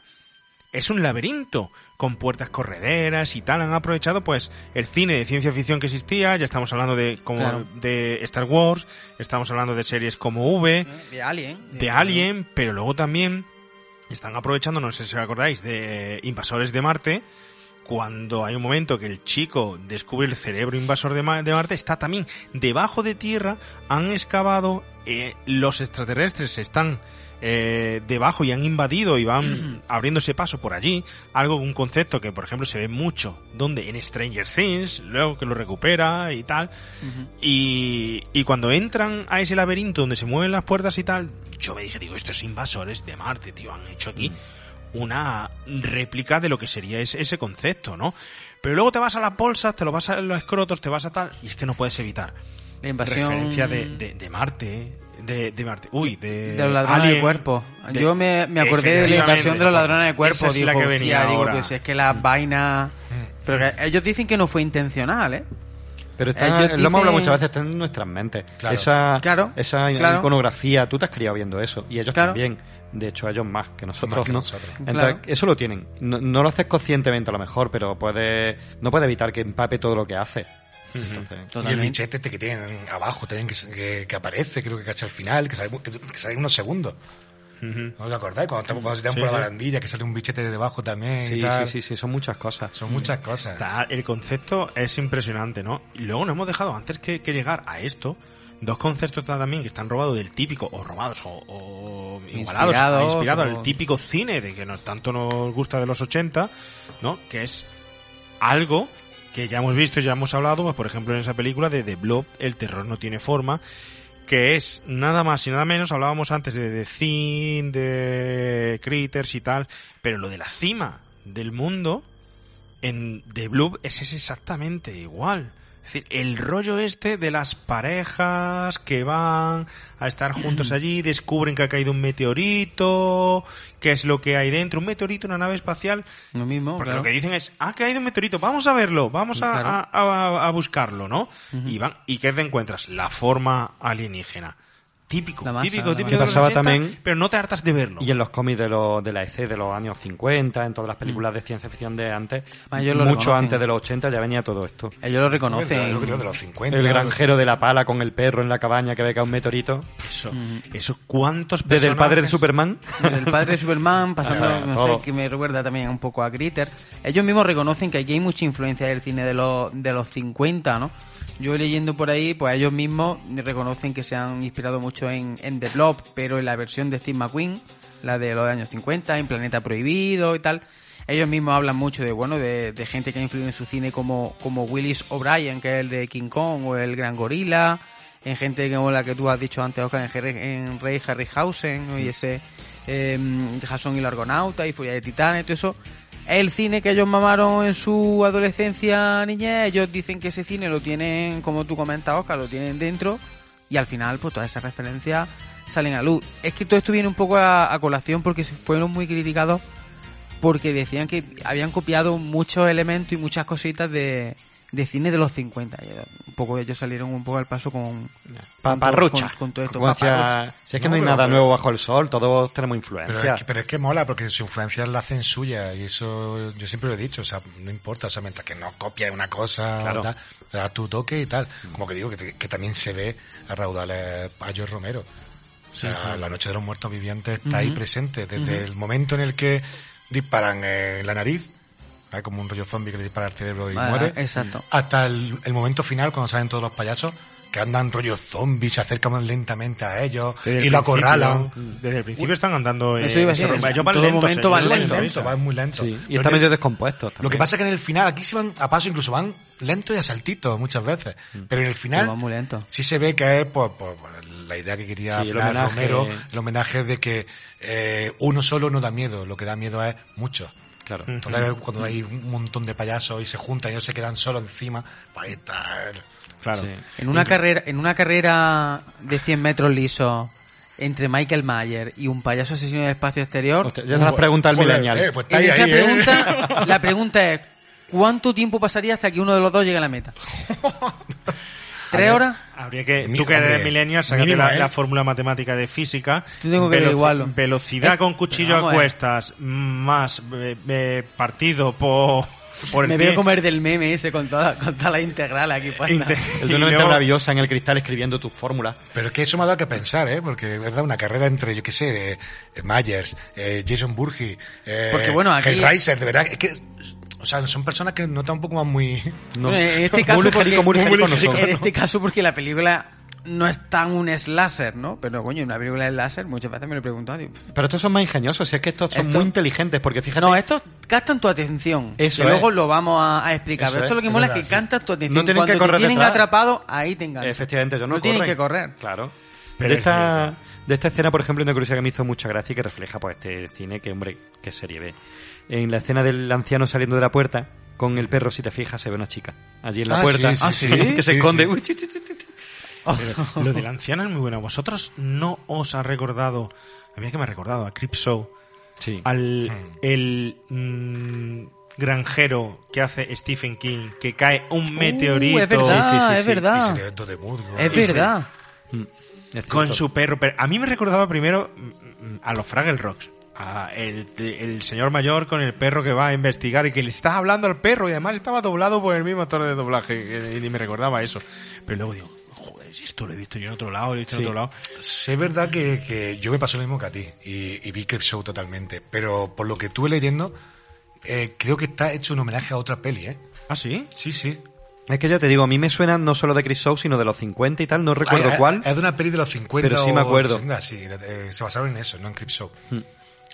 B: es un laberinto con puertas correderas y tal. Han aprovechado pues el cine de ciencia ficción que existía. Ya estamos hablando de como
E: Claro.
B: de Star Wars, estamos hablando de series como V,
E: De Alien.
B: de Alien, pero luego también están aprovechando, no sé si os acordáis, de Invasores de Marte. Cuando hay un momento que el chico descubre el cerebro invasor de, Ma- de Marte, está también debajo de tierra, han excavado, eh, los extraterrestres están eh, debajo y han invadido y van [clears throat] abriéndose paso por allí. Algo, un concepto que, por ejemplo, se ve mucho, donde en Stranger Things, luego que lo recupera y tal. Y, y cuando entran a ese laberinto donde se mueven las puertas y tal, yo me dije, digo, estos invasores de Marte, tío, han hecho aquí una réplica de lo que sería ese, ese concepto, ¿no? Pero luego te vas a las bolsas, te lo vas a los escrotos, te vas a tal, y es que no puedes evitar.
E: La invasión-
B: Referencia de, de, de Marte, de, de Marte, uy, de...
E: De los ladrones
B: Alien,
E: de cuerpo.
B: de-
E: Yo me, me acordé de la invasión de los ladrones de cuerpo.
B: Esa es
E: digo,
B: la que
E: hostia,
B: venía
E: digo,
B: ahora.
E: pues es que las vainas... Pero que ellos dicen que no fue intencional, ¿eh?
D: Pero está,
E: Ellos
D: lo hemos hablado muchas veces, está en nuestras mentes.
E: Claro.
D: Esa,
E: Claro,
D: esa
E: claro.
D: iconografía, tú te has criado viendo eso, y ellos
E: Claro.
D: también. De hecho, ellos más que nosotros,
F: Más que
D: ¿no?
F: nosotros.
D: Entonces,
E: Claro.
D: eso lo tienen. No, no lo haces conscientemente a lo mejor, pero puede, no puede evitar que empape todo lo que hace. Entonces,
F: Y el bichete este que tienen abajo, también que, que, que aparece, creo que cacha al final, que sale, que, que sale unos segundos. ¿No os acordáis? Cuando, te- cuando se dan
B: Sí,
F: por la barandilla, que sale un bichete de debajo también.
D: sí,
F: y tal.
D: sí, sí, sí, son muchas cosas.
F: Son muchas cosas.
B: Está- el concepto es impresionante, ¿no? Y luego nos hemos dejado, antes que, que llegar a esto, dos conceptos también que están robados del típico, o robados, o, o igualados,
E: Inspirados,
B: inspirados
E: o-
B: al típico cine de que nos, tanto nos gusta de los 80, ¿no? Que es algo que ya hemos visto y ya hemos hablado, pues, por ejemplo, en esa película de The Blob, El terror no tiene forma, que es nada más y nada menos, hablábamos antes de The Thing, de Critters y tal, pero lo de la cima del mundo en The Blob es, es exactamente igual. Es decir, el rollo este de las parejas que van a estar juntos [clears throat] allí, descubren que ha caído un meteorito, qué es lo que hay dentro, un meteorito, una nave espacial,
E: Lo mismo,
B: porque
E: claro.
B: lo que dicen es, ha caído un meteorito, vamos a verlo, vamos a,
E: Claro.
B: a- a- a buscarlo, ¿no? Y van, ¿y qué te encuentras? La forma alienígena. Típico,
E: masa,
B: típico, típico
D: masa.
B: de los
D: Pasaba
B: 80,
D: también-
B: pero no te hartas de verlo.
D: Y en los cómics de, los de la EC de los años 50, en todas las películas de ciencia ficción de antes,
E: Ah, ellos lo
D: mucho
E: reconocen.
D: antes de los 80 ya venía todo esto.
E: Ellos lo reconocen.
F: Yo creo de los 50.
D: El granjero de la pala con el perro en la cabaña que ve caer un meteorito.
B: Eso, eso, ¿cuántos
D: Desde el padre de? Superman.
E: El padre de Superman, pasando,
D: Ah,
E: no
D: todo.
E: sé, que me recuerda también un poco a Critter. Ellos mismos reconocen que aquí hay mucha influencia del cine de los, de los 50, ¿no? Yo leyendo por ahí, pues ellos mismos reconocen que se han inspirado mucho en, en The Blob, pero en la versión de Steve McQueen, la de los años 50, en Planeta Prohibido y tal. Ellos mismos hablan mucho de, bueno, de, de gente que ha influido en su cine como, como Willis O'Brien, que es el de King Kong o el Gran Gorila, en gente como la que tú has dicho antes, Oscar, en, Jerry- en Rey Harryhausen, ¿no? y ese eh, Jason y el Argonauta y Furia de Titanes, todo eso. El cine que ellos mamaron en su adolescencia, niñez, ellos dicen que ese cine lo tienen, como tú comentas, Oscar, lo tienen dentro y al final pues todas esas referencias salen a luz. Es que todo esto viene un poco a, colación porque se fueron muy criticados porque decían que habían copiado muchos elementos y muchas cositas de, de cine de los 50. Y eh, un poco ellos salieron un poco al paso con,
D: Paparrucha.
E: con- con todo esto. Paparrucha.
D: si es que
F: No,
D: no, hay
F: pero-
D: nada
F: pero-
D: nuevo bajo el sol, todos tenemos influencia.
F: Pero es, que, pero es que mola, porque su influencia la hacen suya, y eso yo siempre lo he dicho, o sea, no importa, o sea, mientras que no copies una cosa,
D: Claro.
F: tal, das tu toque y tal. Como que digo, que, que también se ve a raudales a George Romero. O sea, la noche de los muertos vivientes está ahí presente, desde el momento en el que disparan en la nariz, ¿sabes? como un rollo zombie que le dispara al cerebro y muere,
E: exacto.
F: hasta el, el momento final cuando salen todos los payasos, que andan rollo zombies, se acercan lentamente a ellos
B: Desde el
F: y lo acorralan.
B: Desde el principio están andando en
E: Eso iba a decir, en todo
B: lentos,
E: momento van
B: van
E: lentos.
B: lentos.
F: van muy lento.
D: Sí, y
F: Pero
D: está
F: en el-
D: medio descompuesto.
F: Lo que pasa es que en el final, aquí se van a paso, incluso van lentos y a saltitos muchas veces. Pero en el final,
E: Pero van muy lento.
F: sí se ve que es pues, pues, pues, la idea que quería
D: Sí, el homenaje.
F: Romero, el homenaje de que eh, uno solo no da miedo, lo que da miedo es mucho.
D: Claro.
F: Entonces, cuando hay un montón de payasos y se juntan y ellos se quedan solos encima, pues ahí está.
B: Claro.
D: Sí.
E: En una carrera, en una carrera de 100 metros lisos entre Michael Mayer y un payaso asesino del espacio exterior,
D: Hostia, ya se las pregunta el millennial.
F: eh, pues ahí,
E: esa
F: ahí, eh.
E: pregunta, [laughs] la pregunta es ¿cuánto tiempo pasaría hasta que uno de los dos llegue a la meta? [laughs] ¿Tres horas?
B: Habría que, tú que eres millennial, sácate
F: mínimo,
B: la,
F: ¿eh?
B: la fórmula matemática de física.
E: Yo tengo que averiguarlo.
B: Velocidad
E: Eh,
B: con cuchillo
E: vamos
B: a cuestas más eh, eh, partido por,
E: Me
B: pie.
E: veo comer del meme ese con toda, con toda la integral aquí puesta.
D: El [laughs] [laughs] de una mente
B: luego-
D: maravillosa en el cristal escribiendo tus fórmulas.
F: Pero es que eso me ha dado que pensar, ¿eh? Porque, ¿verdad? Una carrera entre, yo qué sé, eh, eh, Myers, eh, Jason Burgi, eh,
E: Porque, bueno, aquí-
F: Hellraiser, de verdad, es que, o sea, son personas que no tampoco van muy... [laughs]
D: No.
E: Bueno, en este
D: Muy
E: caso,
D: ligerico, muy
E: porque-
D: ligerico son.
E: en este caso porque la película no es tan un slasher, ¿no? Pero coño, una película de slasher muchas veces me lo he preguntado. digo,
D: Pero estos son más ingeniosos, si es que estos son
E: Esto-
D: muy inteligentes, porque fíjate,
E: No, estos captan tu atención.
D: Eso
E: que luego
D: es.
E: lo vamos a, a explicar.
D: Eso
E: Pero esto
D: es,
E: lo que
F: es
E: mola
F: verdad,
E: es que
F: sí.
E: cantas tu atención.
D: No tienen
E: Cuando
D: que correr
E: te tienen
D: detrás.
E: atrapado, ahí te enganchan.
D: efectivamente, yo no,
E: No tienen que correr.
D: Claro.
B: Pero
D: de
B: es
D: esta, de esta escena, por ejemplo, una curiosidad que me hizo mucha gracia y que refleja pues este cine que, hombre, que serie B. En la escena del anciano saliendo de la puerta, con el perro, si te fijas, se ve una chica. Allí en la
F: Ah,
D: puerta.
F: sí, sí, [laughs] sí.
D: que se esconde.
B: Pero lo del anciano es muy bueno. ¿Vosotros no os ha recordado, a mí es que me ha recordado a Crip Show,
D: Sí.
B: al
F: Hmm.
B: el mm, granjero que hace Stephen King, que cae un meteorito
E: Uh, es verdad,
D: Sí, sí, sí,
E: es
D: sí.
F: Y
E: verdad. Es verdad.
B: Con su perro. Pero a mí me recordaba primero mm, mm, a los Fraggle Rocks. A el, el señor mayor con el perro que va a investigar y que le está hablando al perro y además estaba doblado por el mismo actor de doblaje y ni me recordaba eso. Pero luego digo, joder, si esto lo he visto yo en otro lado, lo he visto
D: Sí.
B: en otro lado.
F: Sí, es verdad que, que yo me pasó lo mismo que a ti y, y vi Clip Show totalmente, pero por lo que estuve leyendo, eh, creo que está hecho un homenaje a otra peli, ¿eh?
B: ¿Ah, sí?
F: Sí, sí.
D: Es que ya te digo, a mí me suena no solo de Chris Shaw, sino de los 50 y tal, no recuerdo
F: Ah,
D: cuál.
F: Es, es de una peli de los 50
D: Pero sí me
F: o
D: acuerdo.
F: 60, sí, eh, se basaron en eso, no en Clip Show.
D: Es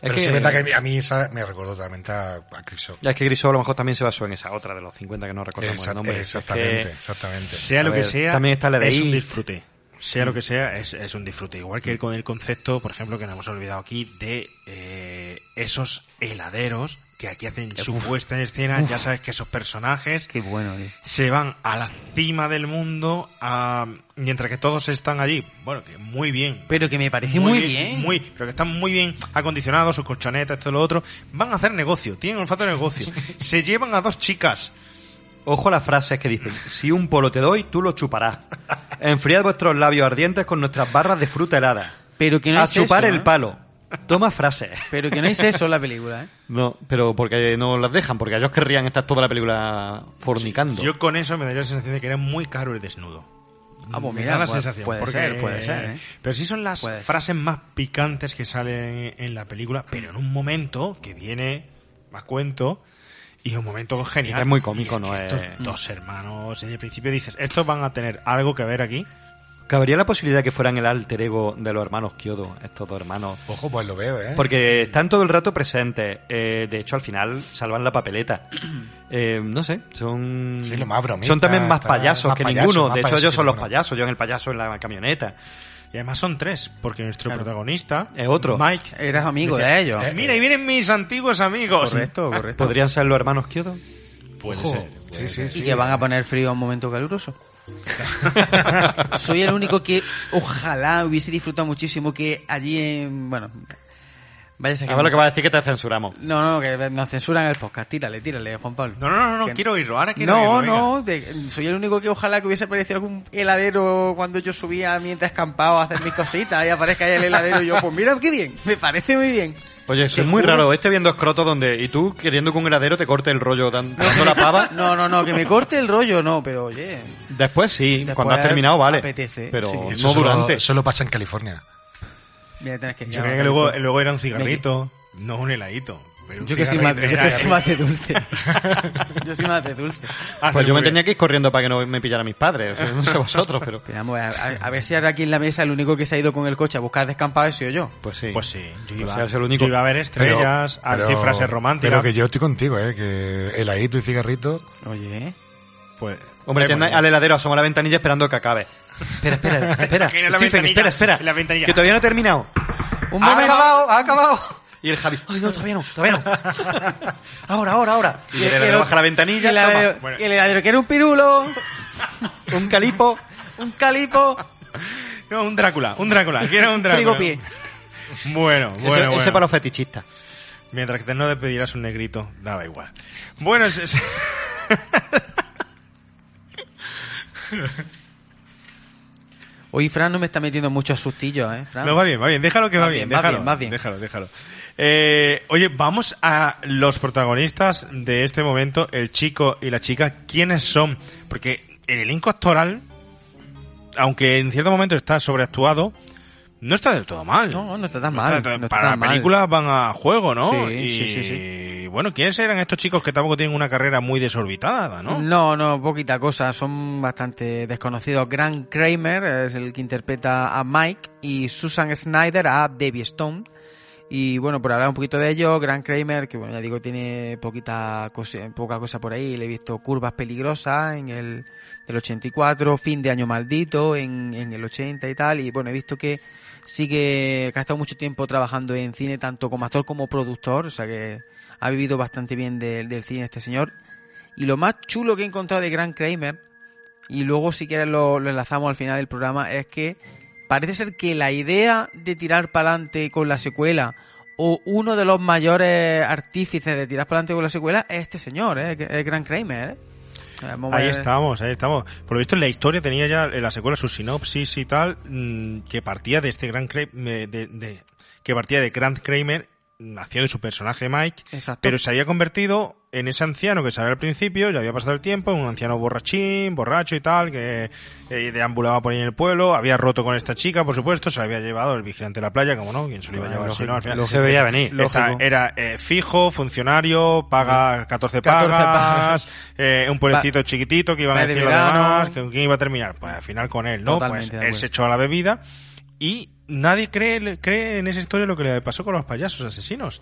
F: Pero
D: que,
F: sí es verdad que a mí, esa me recordó totalmente a, a Show.
D: Ya es que Shaw a lo mejor también se basó en esa otra de los 50 que no recordamos
F: Exact-
D: el nombre. Es que-
F: exactamente, exactamente.
B: Sea lo que
D: ver,
B: sea,
D: también está la de
B: es un disfrute. Sea lo que sea, es, es un disfrute. Igual que con el concepto, por ejemplo, que nos hemos olvidado aquí, de eh, esos heladeros que aquí hacen su puesta en escena. Ya sabes que esos personajes
E: Qué bueno, tío.
B: se van a la cima del mundo, a- mientras que todos están allí. Bueno, que muy bien.
E: Pero que me parece muy, bien.
B: Muy, pero que están muy bien acondicionados, sus colchonetas, todo lo otro. Van a hacer negocio, tienen olfato de negocio. [laughs] Se llevan a dos chicas.
D: Ojo a las frases que dicen, si un polo te doy, tú lo chuparás. Enfriad vuestros labios ardientes con nuestras barras de fruta helada.
E: Pero que no
D: a
E: es
D: chupar
E: eso,
D: el
E: ¿eh?
D: palo. Toma frases.
E: Pero que no es eso la película, ¿eh?
D: No, pero porque no las dejan, porque ellos querrían estar toda la película fornicando.
B: Yo con eso me daría la sensación de que era muy caro el desnudo.
E: Ah, pues
B: Me
E: mira,
B: da la
E: puede-
B: sensación.
E: puede
B: porque-
E: ser, puede ser, ¿eh?
B: Pero sí son las
E: Puede ser.
B: frases más picantes que salen en la película, pero en un momento que viene a cuento y un momento genial.
D: Es muy cómico,
B: Y
D: ¿no?
B: que Estos
D: Es-
B: dos hermanos, en el principio dices, estos van a tener algo que ver aquí.
D: Cabría la posibilidad de que fueran el alter ego de los hermanos Kyoto, estos dos hermanos.
F: Ojo, pues lo veo, ¿eh?
D: Porque están todo el rato presentes. Eh, de hecho, al final salvan la papeleta. [clears throat] Eh, no sé, son.
F: Sí, lo más bromista,
D: Son también más payasos
F: más
D: que ninguno. De hecho, ellos son los
F: ninguno.
D: payasos. Yo en el payaso en la camioneta.
B: Y además son tres, porque nuestro
E: Claro.
B: protagonista
D: Es otro.
B: Mike.
E: Eras amigo
B: dice,
E: de ellos.
B: "Eh, Mira, y vienen mis antiguos amigos.
E: Correcto, correcto.
D: ¿Podrían ser los hermanos Kyoto?
B: Puede
F: Ojo.
B: ser.
F: Sí, sí, sí.
E: Y que van a poner frío a un momento caluroso. [laughs] Soy el único que ojalá hubiese disfrutado muchísimo que allí en... Bueno, vaya a
D: A ver lo que va a decir que te censuramos.
E: No, no, que nos censuran el podcast. Tírale, tírale, Juan Pablo.
B: No, no, no, no,
E: Que-
B: quiero oírlo, ahora quiero
E: No,
B: oírlo.
E: no, de- soy el único que ojalá que hubiese aparecido algún heladero cuando yo subía mi descampado a hacer mis cositas y aparezca ahí el heladero y yo, pues mira qué bien, me parece muy bien.
D: Oye, eso es muy
E: juro-
D: raro. Este viendo escroto donde... Y tú queriendo que un heladero te corte el rollo dan- dando la pava. [laughs]
E: No, no, no, que me corte el rollo, no, pero oye,
D: Después sí,
E: Después
D: cuando has terminado vale.
E: apetece.
D: Pero
E: Sí.
D: no
F: Eso solo,
D: durante.
F: solo pasa en California.
E: voy a tener que...
B: Yo creía que luego, luego era un cigarrito, no un heladito. Pero
E: Yo que soy más, yo que soy más de dulce. [laughs] yo soy más de dulce.
B: Ah,
D: Pues yo me
B: bien.
D: tenía que ir corriendo para que no me pillaran mis padres. o [laughs] sea, no sé vosotros, pero...
E: Pero vamos, a, ver si ahora aquí en la mesa el único que se ha ido con el coche a buscar descampado he sido yo.
D: Pues sí.
B: Pues sí, yo
D: Pues
B: iba,
D: seas el único.
B: yo iba a ver estrellas, a decir frases románticas.
F: Pero que yo estoy contigo, ¿eh? Que heladito y cigarrito.
E: Oye,
B: Pues,
D: Hombre,
B: bueno.
D: al heladero asoma la ventanilla esperando que acabe. Espera, espera, [laughs] espera. Stephen,
B: ventanilla,
D: espera, espera.
B: la ventanilla.
D: Que todavía no he terminado.
E: un
D: ¡Ha acabado! ¡Ha acabado! Y el Javi, ¡ay, no, todavía no, todavía no! [laughs] ahora, ahora, ahora. Y el heladero baja la ventanilla,
E: Y el heladero,
D: toma.
E: y el heladero que era un pirulo, [laughs]
D: un calipo.
E: un calipo, [laughs]
B: No, un Drácula, un Drácula. Quiero un Drácula.
E: frigopié.
B: Bueno,
D: Ese-
B: bueno,
D: ese,
B: bueno.
D: para los fetichistas.
B: Mientras que te no despedirás un negrito, daba igual. Bueno, es- es-
E: Hoy Fran no me está metiendo muchos sustillos, ¿eh, Fran?
B: no va bien, va bien. Déjalo que va,
E: Va
B: bien,
E: bien, va
B: déjalo,
E: bien, va bien.
B: déjalo, déjalo. Eh, oye, vamos a los protagonistas de este momento, el chico y la chica. ¿Quiénes son? Porque el elenco actoral, aunque en cierto momento está sobreactuado, no está del todo mal.
E: No, no está tan
B: No
E: mal.
B: está-
E: no
B: para
E: tan
B: la
E: mal.
B: película van a juego, ¿no?
E: Sí,
B: y
E: sí, sí, sí.
B: bueno, ¿quiénes eran estos chicos que tampoco tienen una carrera muy desorbitada, no?
E: No, no, poquita cosa. Son bastante desconocidos. Grant Kramer es el que interpreta a Mike y Susan Snyder a Debbie Stone. Y bueno, por hablar un poquito de ellos, Grant Kramer, que bueno, ya digo, tiene poquita cosa, poca cosa por ahí. Le he visto Curvas Peligrosas en el del 84, Fin de Año Maldito en, en el 80 y tal. Y bueno, he visto que sigue, que ha estado mucho tiempo trabajando en cine, tanto como actor como productor. O sea que ha vivido bastante bien del- del cine este señor. Y lo más chulo que he encontrado de Grant Kramer, y luego si quieres lo enlazamos al final del programa, es que parece ser que la idea de tirar para adelante con la secuela, o uno de los mayores artífices de tirar para adelante con la secuela, es este señor, ¿eh? que es Grant Kramer. ¿eh? A
B: Ahí estamos, ahí estamos. Por lo visto, la historia tenía ya en la secuela su sinopsis y tal, mm, que partía de este gran Kramer, de, de- que partía de Grant Kramer haciendo su personaje Mike,
E: Exacto.
B: pero se había convertido en ese anciano que sale al principio, ya había pasado el tiempo, un anciano borrachín, borracho y tal, que eh, deambulaba por ahí en el pueblo, había roto con esta chica, por supuesto, se la había llevado el vigilante de la playa, como no, quien se lo iba a llevar si
E: lógico,
B: no, al final.
D: lógico. Veía venir.
B: Esta era eh, fijo, funcionario, paga 14
E: 14
B: pagas, eh, un pueblecito chiquitito que iban a
E: va de
B: decir los demás, que con quién iba a terminar. Pues al final con él, ¿no?
E: Totalmente
B: pues él se echó a la bebida y nadie cree, cree en esa historia lo que le pasó con los payasos asesinos.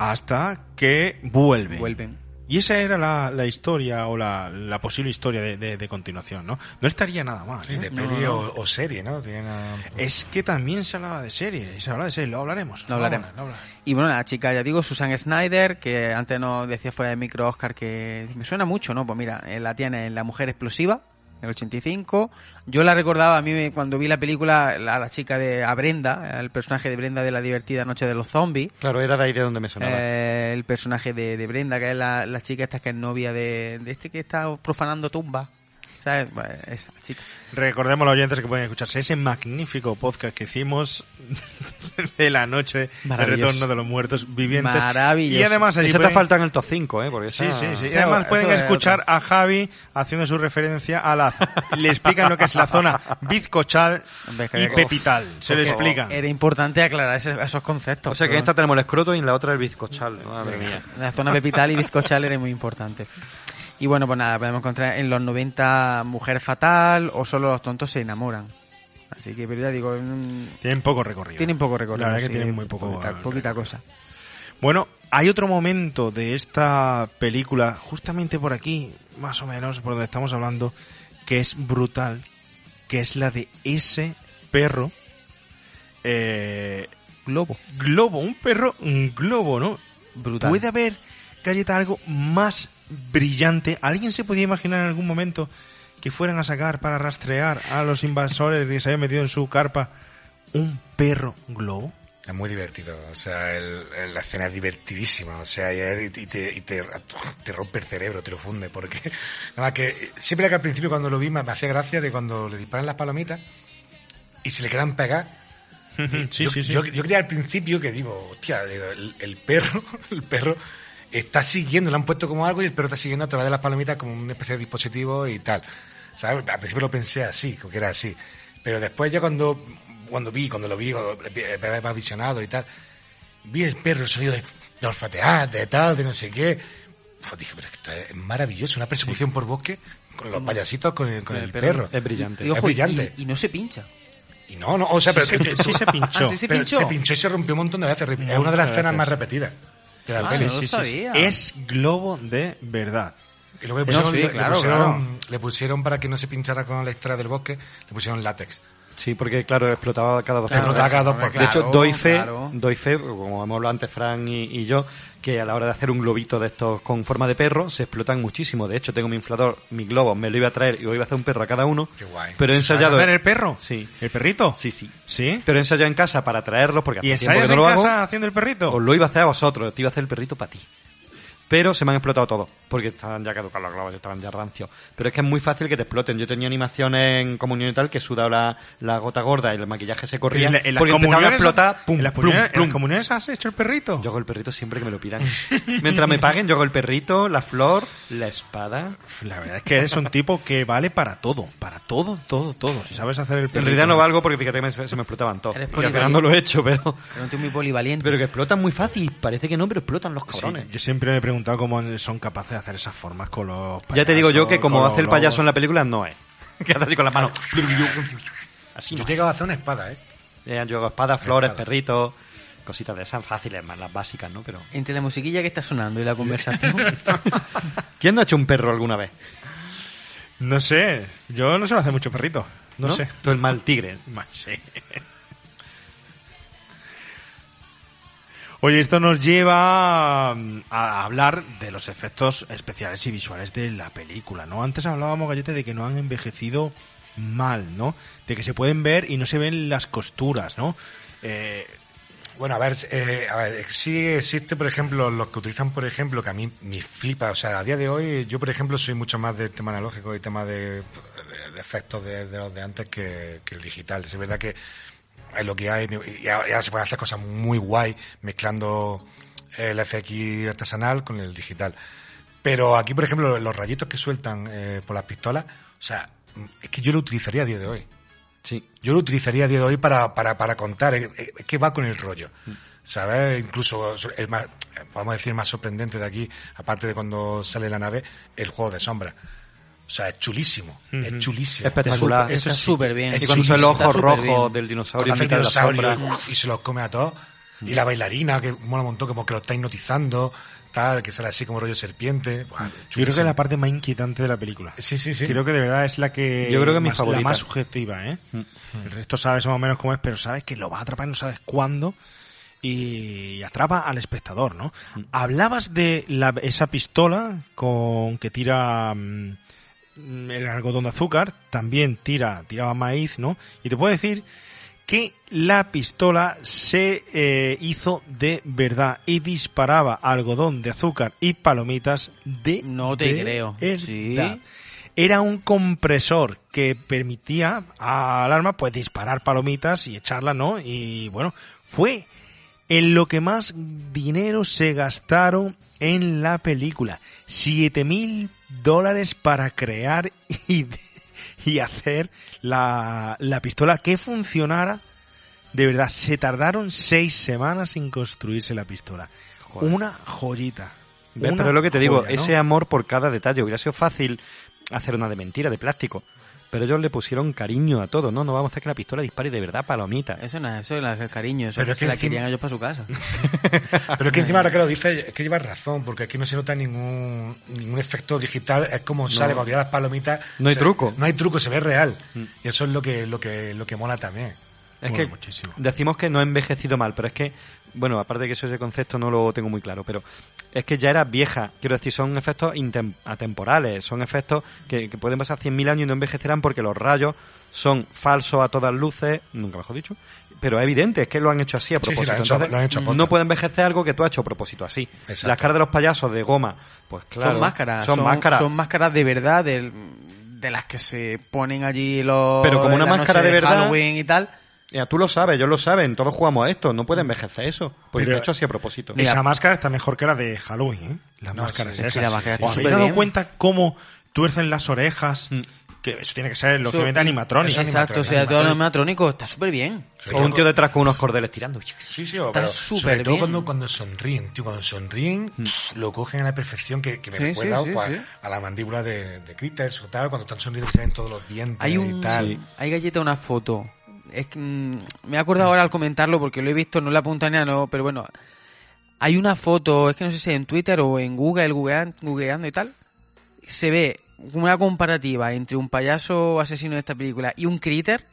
B: Hasta que vuelven.
E: Vuelven.
B: Y esa era la, la historia o la, la posible historia de, de- de continuación, ¿no? No estaría nada mal.
F: Sí,
B: ¿eh?
F: de peli
E: no.
F: O, o serie, ¿no? Una-
B: Es que también se hablaba de serie, y se habla de serie, lo hablaremos.
E: Lo hablaremos.
B: Lo hablaremos.
E: Y bueno, la chica, ya digo, Susan Snyder, que antes nos decía fuera de micro Oscar que me suena mucho, ¿no? Pues mira, eh, la tiene en La Mujer Explosiva, en el 85. Yo la recordaba a mí cuando vi la película, la, la chica de a Brenda, el personaje de Brenda de la divertida Noche de los Zombies.
D: Claro, era de ahí de donde me sonaba.
E: Eh, el personaje de, de Brenda, que es la, la chica esta que es novia de, de este que está profanando tumbas. ¿Sabes? Pues esa chica.
B: Recordemos a los oyentes que pueden escucharse ese magnífico podcast que hicimos [laughs] de la noche de retorno de los muertos vivientes.
E: Maravilloso.
B: Y además allí
D: Ese te
B: pueden-
D: falta en el top 5, ¿eh? Porque
B: Sí,
D: esa-
B: sí, sí. Y
E: Sí,
B: además pueden
E: es
B: escuchar a Javi haciendo su referencia a la... Le explican lo que es la zona bizcochal y
E: Uf.
B: pepital. Se lo
E: Porque
B: explican.
E: Era importante aclarar ese- esos conceptos.
D: O sea que en esta tenemos el escroto y en la otra el bizcochal. Madre mía.
E: La zona pepital y bizcochal era muy importante. Y bueno, pues nada, podemos encontrar en los 90 Mujer Fatal o Solo los tontos se enamoran. Así que, pero ya digo, mm,
B: Tienen poco recorrido.
E: tienen poco recorrido.
B: La verdad que tienen muy poco...
E: Poquita, poquita cosa.
B: Bueno, hay otro momento de esta película, justamente por aquí, más o menos, por donde estamos hablando, que es brutal, que es la de ese perro, eh,
E: Globo.
B: globo, un perro, un globo, ¿no?
E: Brutal.
B: ¿Puede haber, Galleta, algo más brillante? ¿Alguien se podía imaginar en algún momento que fueran a sacar para rastrear a los invasores que se habían metido en su carpa un perro globo?
F: Es muy divertido, o sea, el- el- la escena es divertidísima, o sea, y, y te, y te, te rompe el cerebro, te lo funde, porque [laughs] nada más que siempre que al principio cuando lo vi me, me hacía gracia de cuando le disparan las palomitas y se le quedan pegadas. [laughs]
B: Sí,
F: yo,
B: sí, sí.
F: Yo, yo creía al principio que digo, hostia, el, el perro, [laughs] el perro está siguiendo, le han puesto como algo y el perro está siguiendo a través de las palomitas como una especie de dispositivo y tal. ¿Sabes? Al principio lo pensé así, que era así. Pero después ya cuando, cuando vi, cuando lo vi, cuando me había más visionado y tal, vi el perro, el sonido de, de olfatear, de tal, de no sé qué. Pues dije, pero esto es maravilloso, una persecución por bosque con los payasitos, con el, con el, perro.
D: Es brillante.
E: Y,
F: Es
E: ojo,
F: brillante.
E: y- y no se pincha.
F: Y no, no, o sea, pero
B: Sí se- sí se pinchó.
E: Ah, sí se
F: pero
E: pinchó.
F: se pinchó y se rompió un montón de veces. Es una de las escenas más repetidas de la
E: Ah,
F: peli.
E: no lo sabía.
B: Es globo de verdad.
F: Y luego le
E: No,
F: pusieron,
E: sí,
F: le- le
E: claro,
F: pusieron-
E: claro.
F: le pusieron para que no se pinchara con la historia del bosque, le pusieron látex.
D: Sí, porque claro, explotaba cada dos
F: Claro,
D: por
F: explotaba cada dos
E: claro,
F: por
D: De hecho,
E: claro,
D: doy fe,
E: claro.
D: doy fe, como hemos hablado antes Fran y, y yo, que a la hora de hacer un globito de estos con forma de perro se explotan muchísimo. De hecho, tengo mi inflador, mi globo, me lo iba a traer y hoy iba a hacer un perro a cada uno.
F: Qué guay.
D: Pero he
B: ¿Sabes
D: ensayado.
B: hacer el perro?
D: Sí.
B: ¿El perrito?
D: Sí, sí.
B: ¿Sí?
D: Pero he ensayado en casa para traerlos porque
B: ¿Y
D: hace tiempo que no
B: en
D: lo
B: casa
D: hago.
B: haciendo el perrito?
D: Os lo iba a hacer a vosotros, te iba a hacer el perrito para ti. Pero se me han explotado todos, porque estaban ya caducados los globos, estaban ya rancios. Pero es que es muy fácil que te exploten. Yo tenía animaciones en comunión y tal que sudaba la, la gota gorda y el maquillaje se corría.
B: ¿En, la- en las
D: porque empezaban a
B: comuniones,
D: explotar, pum,
B: ¿en, las
D: plum,
B: comuniones, en
D: plum.
B: las comuniones has hecho el perrito?
D: Yo hago el perrito siempre que me lo pidan. Mientras me paguen, yo hago el perrito, la flor, la espada.
B: La verdad es que eres un tipo que vale para todo, para todo, todo, todo. Si sabes hacer el perrito.
D: En realidad no valgo porque fíjate que me- se me explotaban todos. Y al final no lo he hecho, pero,
E: Era un tío muy polivalente.
D: pero que explotan muy fácil. Parece que no, pero explotan los
B: Sí,
D: cabrones.
B: yo siempre me he preguntado cómo son capaces de hacer esas formas con los
D: ya te digo yo que como hace el payaso en la película, no es. [laughs] Que hace así con las manos. [laughs] Así
F: Yo he llegado a hacer una espada, ¿eh?
D: Eh, Yo hago espadas, flores,
F: Espada.
D: perritos, cositas de esas fáciles, más las básicas, ¿no? Pero
E: Entre la musiquilla que está sonando y la conversación. [laughs]
D: ¿quién no ha hecho un perro alguna vez?
B: No sé, yo no sé hacer mucho perrito. No, sé.
D: Tú el mal tigre.
B: Más, sí. Oye, esto nos lleva mm, a hablar de los efectos especiales y visuales de la película, ¿no? Antes hablábamos, Gallete, de que no han envejecido mal, ¿no? De que se pueden ver y no se ven las costuras, ¿no? Eh,
F: Bueno, a ver, eh, a ver, sí existe, por ejemplo, los que utilizan, por ejemplo, que a mí me flipa, o sea, a día de hoy, yo, por ejemplo, soy mucho más del tema analógico y tema de, efectos de, de los de antes que, que el digital. Es verdad que es lo que hay, y ahora, se pueden hacer cosas muy guay mezclando el FX artesanal con el digital. Pero aquí, por ejemplo, los rayitos que sueltan eh, por las pistolas, o sea, es que yo lo utilizaría a día de hoy.
D: Sí.
F: Yo lo utilizaría a día de hoy para, para, para contar. Es es que va con el rollo. ¿Sabes? Incluso el más, vamos a decir, más sorprendente de aquí, aparte de cuando sale la nave, el juego de sombras. O sea, es chulísimo. Es chulísimo.
D: Espectacular.
E: Está
F: sí,
E: súper bien.
F: es
D: Y cuando el ojo rojo
E: bien.
D: del dinosaurio
F: el
D: mitad de la
F: dinosaurio
D: sombra.
F: y se los come a todos. Y la bailarina, que mola un montón, como que lo está hipnotizando, tal, que sale así como rollo serpiente. Buah,
B: yo creo que es la parte más inquietante de la película.
F: Sí, sí, sí.
B: Creo que de verdad es la que...
D: Yo creo que es mi
B: más,
D: favorita.
B: La más subjetiva, ¿eh? El resto sabes más o menos cómo es, pero sabes que lo va a atrapar y no sabes cuándo. Y atrapa al espectador, ¿no? Hablabas de la- esa pistola con que tira mm, el algodón de azúcar, también tira, tiraba maíz, ¿no? Y te puedo decir que la pistola se eh, hizo de verdad y disparaba algodón de azúcar y palomitas de
E: No te
B: de
E: creo. Sí.
B: Era un compresor que permitía al arma pues disparar palomitas y echarla, ¿no? Y bueno, fue en lo que más dinero se gastaron en la película. Siete mil dólares para crear y, y hacer la, la pistola que funcionara. De verdad, se tardaron seis semanas en construirse la pistola. Una joyita.
D: Pero es lo que te digo, ese amor por cada detalle. Hubiera sido fácil hacer una de mentira, de plástico. Pero ellos le pusieron cariño a todo, ¿no? No vamos a hacer que la pistola dispare de verdad palomita.
E: Eso no es eso es el cariño. Eso
F: Pero
E: es que
F: que
E: la
F: encima-
E: querían ellos para su casa. [laughs]
F: Pero es que encima ahora que lo dices, es que llevas razón, porque aquí no se nota ningún, ningún efecto digital, es como sale cuando tiras las palomitas.
D: No hay
F: se-
D: truco.
F: No hay truco, se ve real. Y eso es lo que, lo que, lo que mola también.
D: Es
B: Mola
D: que
B: muchísimo.
D: decimos que no ha envejecido mal, pero es que bueno, aparte de que eso ese concepto no lo tengo muy claro, pero es que ya era vieja. Quiero decir, son efectos intem- atemporales, son efectos que, que pueden pasar 100.000 años y no envejecerán porque los rayos son falsos a todas luces, nunca mejor dicho, pero es evidente, es que lo han hecho así a
F: Sí, sí,
D: propósito.
F: lo han hecho-
D: Entonces,
F: lo han hecho a posta.
D: no puede envejecer algo que tú has hecho a propósito así.
F: Exacto.
D: Las caras de los payasos de goma, pues claro.
E: son máscaras.
D: Son, máscaras.
E: Son máscaras de verdad, del- de, las que se ponen allí los.
D: Pero como una máscara de verdad-
E: Halloween y tal.
D: Ya, tú lo sabes, ellos lo saben, todos jugamos a esto, no puede envejecer eso. Porque
B: Pero-
D: lo he hecho así a propósito.
B: Esa máscara está mejor que la de Halloween, ¿eh? Las
F: No,
B: máscaras
F: sí, sí,
B: esas.
E: sí, la máscara está
B: ¿Os habéis dado
E: bien.
B: cuenta cómo tuercen las orejas? Que eso tiene que ser, lógicamente, animatronic.
E: Exacto, o sea, todo lo animatrónico está súper bien.
D: O un tío detrás con unos cordeles tirando.
F: Sí, sí, o-
E: Está
F: pero sobre todo
E: bien.
F: cuando, cuando sonríen, tío, cuando sonríen lo cogen a la perfección que, que me
E: Sí,
F: recuerda
E: sí, sí,
F: pues,
E: sí.
F: a la mandíbula de, de Critters o tal, cuando están sonriendo y se ven todos los dientes
E: Hay
F: y
E: un,
F: tal.
E: hay galleta una foto. Es que, mm, me he acordado ahora al comentarlo porque lo he visto, no la apunta ni a no, pero bueno. Hay una foto, es que no sé si en Twitter o en Google, googlean- googleando y tal. Se ve una comparativa entre un payaso asesino de esta película y un critter.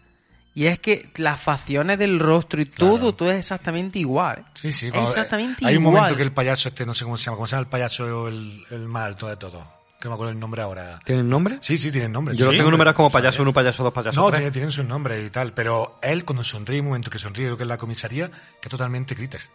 E: Y es que las facciones del rostro y todo, todo es exactamente igual. ¿eh?
F: Sí, sí,
E: Es
F: cuando-
E: exactamente
F: Hay un
E: igual.
F: momento que el payaso este, no sé cómo se llama, ¿cómo se llama el payaso el, el más alto de todo? Que no me acuerdo el nombre ahora.
D: ¿Tienen nombre?
F: Sí, sí, tienen nombre.
D: Yo lo
F: Sí,
D: tengo numerados como payaso 1, payaso 2, payaso
F: No,
D: 3.
F: tiene- tienen sus nombres y tal, pero él cuando sonríe, un momento que sonríe, creo que es la comisaría, que es totalmente Critters.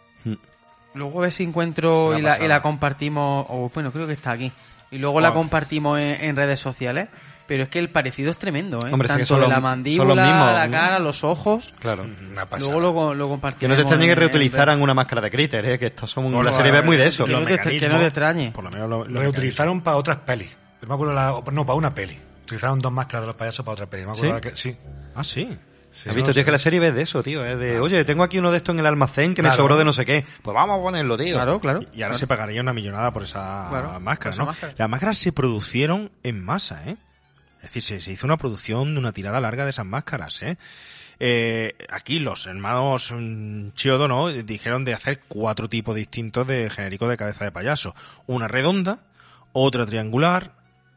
E: Luego a ver si encuentro y la, y la compartimos, o bueno, creo que está aquí. Y luego la compartimos en, en redes sociales. Pero es que el parecido es tremendo, ¿eh?
D: Hombre, sí que
E: Tanto
D: son
E: de
D: los-
E: la
D: son los
E: mandíbula,
D: mismos.
E: la cara, los ojos.
D: Claro.
F: Una pasada.
E: Luego lo, lo
D: Que
E: compartimos.
D: no te extrañe que
E: en-
D: reutilizaran una máscara de Critter, ¿eh? que estos son la serie B es muy de eso.
E: Que no te- que no te extrañe.
B: Por lo menos lo, lo
F: Reutilizaron para otras pelis. Pero me acuerdo la, no, para una peli. Utilizaron dos máscaras de los payasos para otra peli. Me acuerdo
D: ¿Sí?
F: la que, sí.
B: Ah, sí.
F: Sí,
D: ¿Has
F: no
D: visto,
F: sé.
D: tío, que la serie B es de eso, tío? Es de, oye, tengo aquí uno de estos en el almacén que me
F: Claro.
D: sobró de no sé qué. Pues vamos a ponerlo, tío.
E: Claro, claro.
B: Y ahora se pagaría una millonada por esa
E: Claro,
B: máscara,
E: por esa
B: ¿no?
E: máscara.
B: Las máscaras se produjeron en masa, ¿eh? Es decir, se, se hizo una producción de una tirada larga de esas máscaras, ¿eh? Eh, aquí los hermanos mm, Chiodo, ¿no? Dijeron de hacer cuatro tipos distintos de genérico de cabeza de payaso. Una redonda, otra triangular,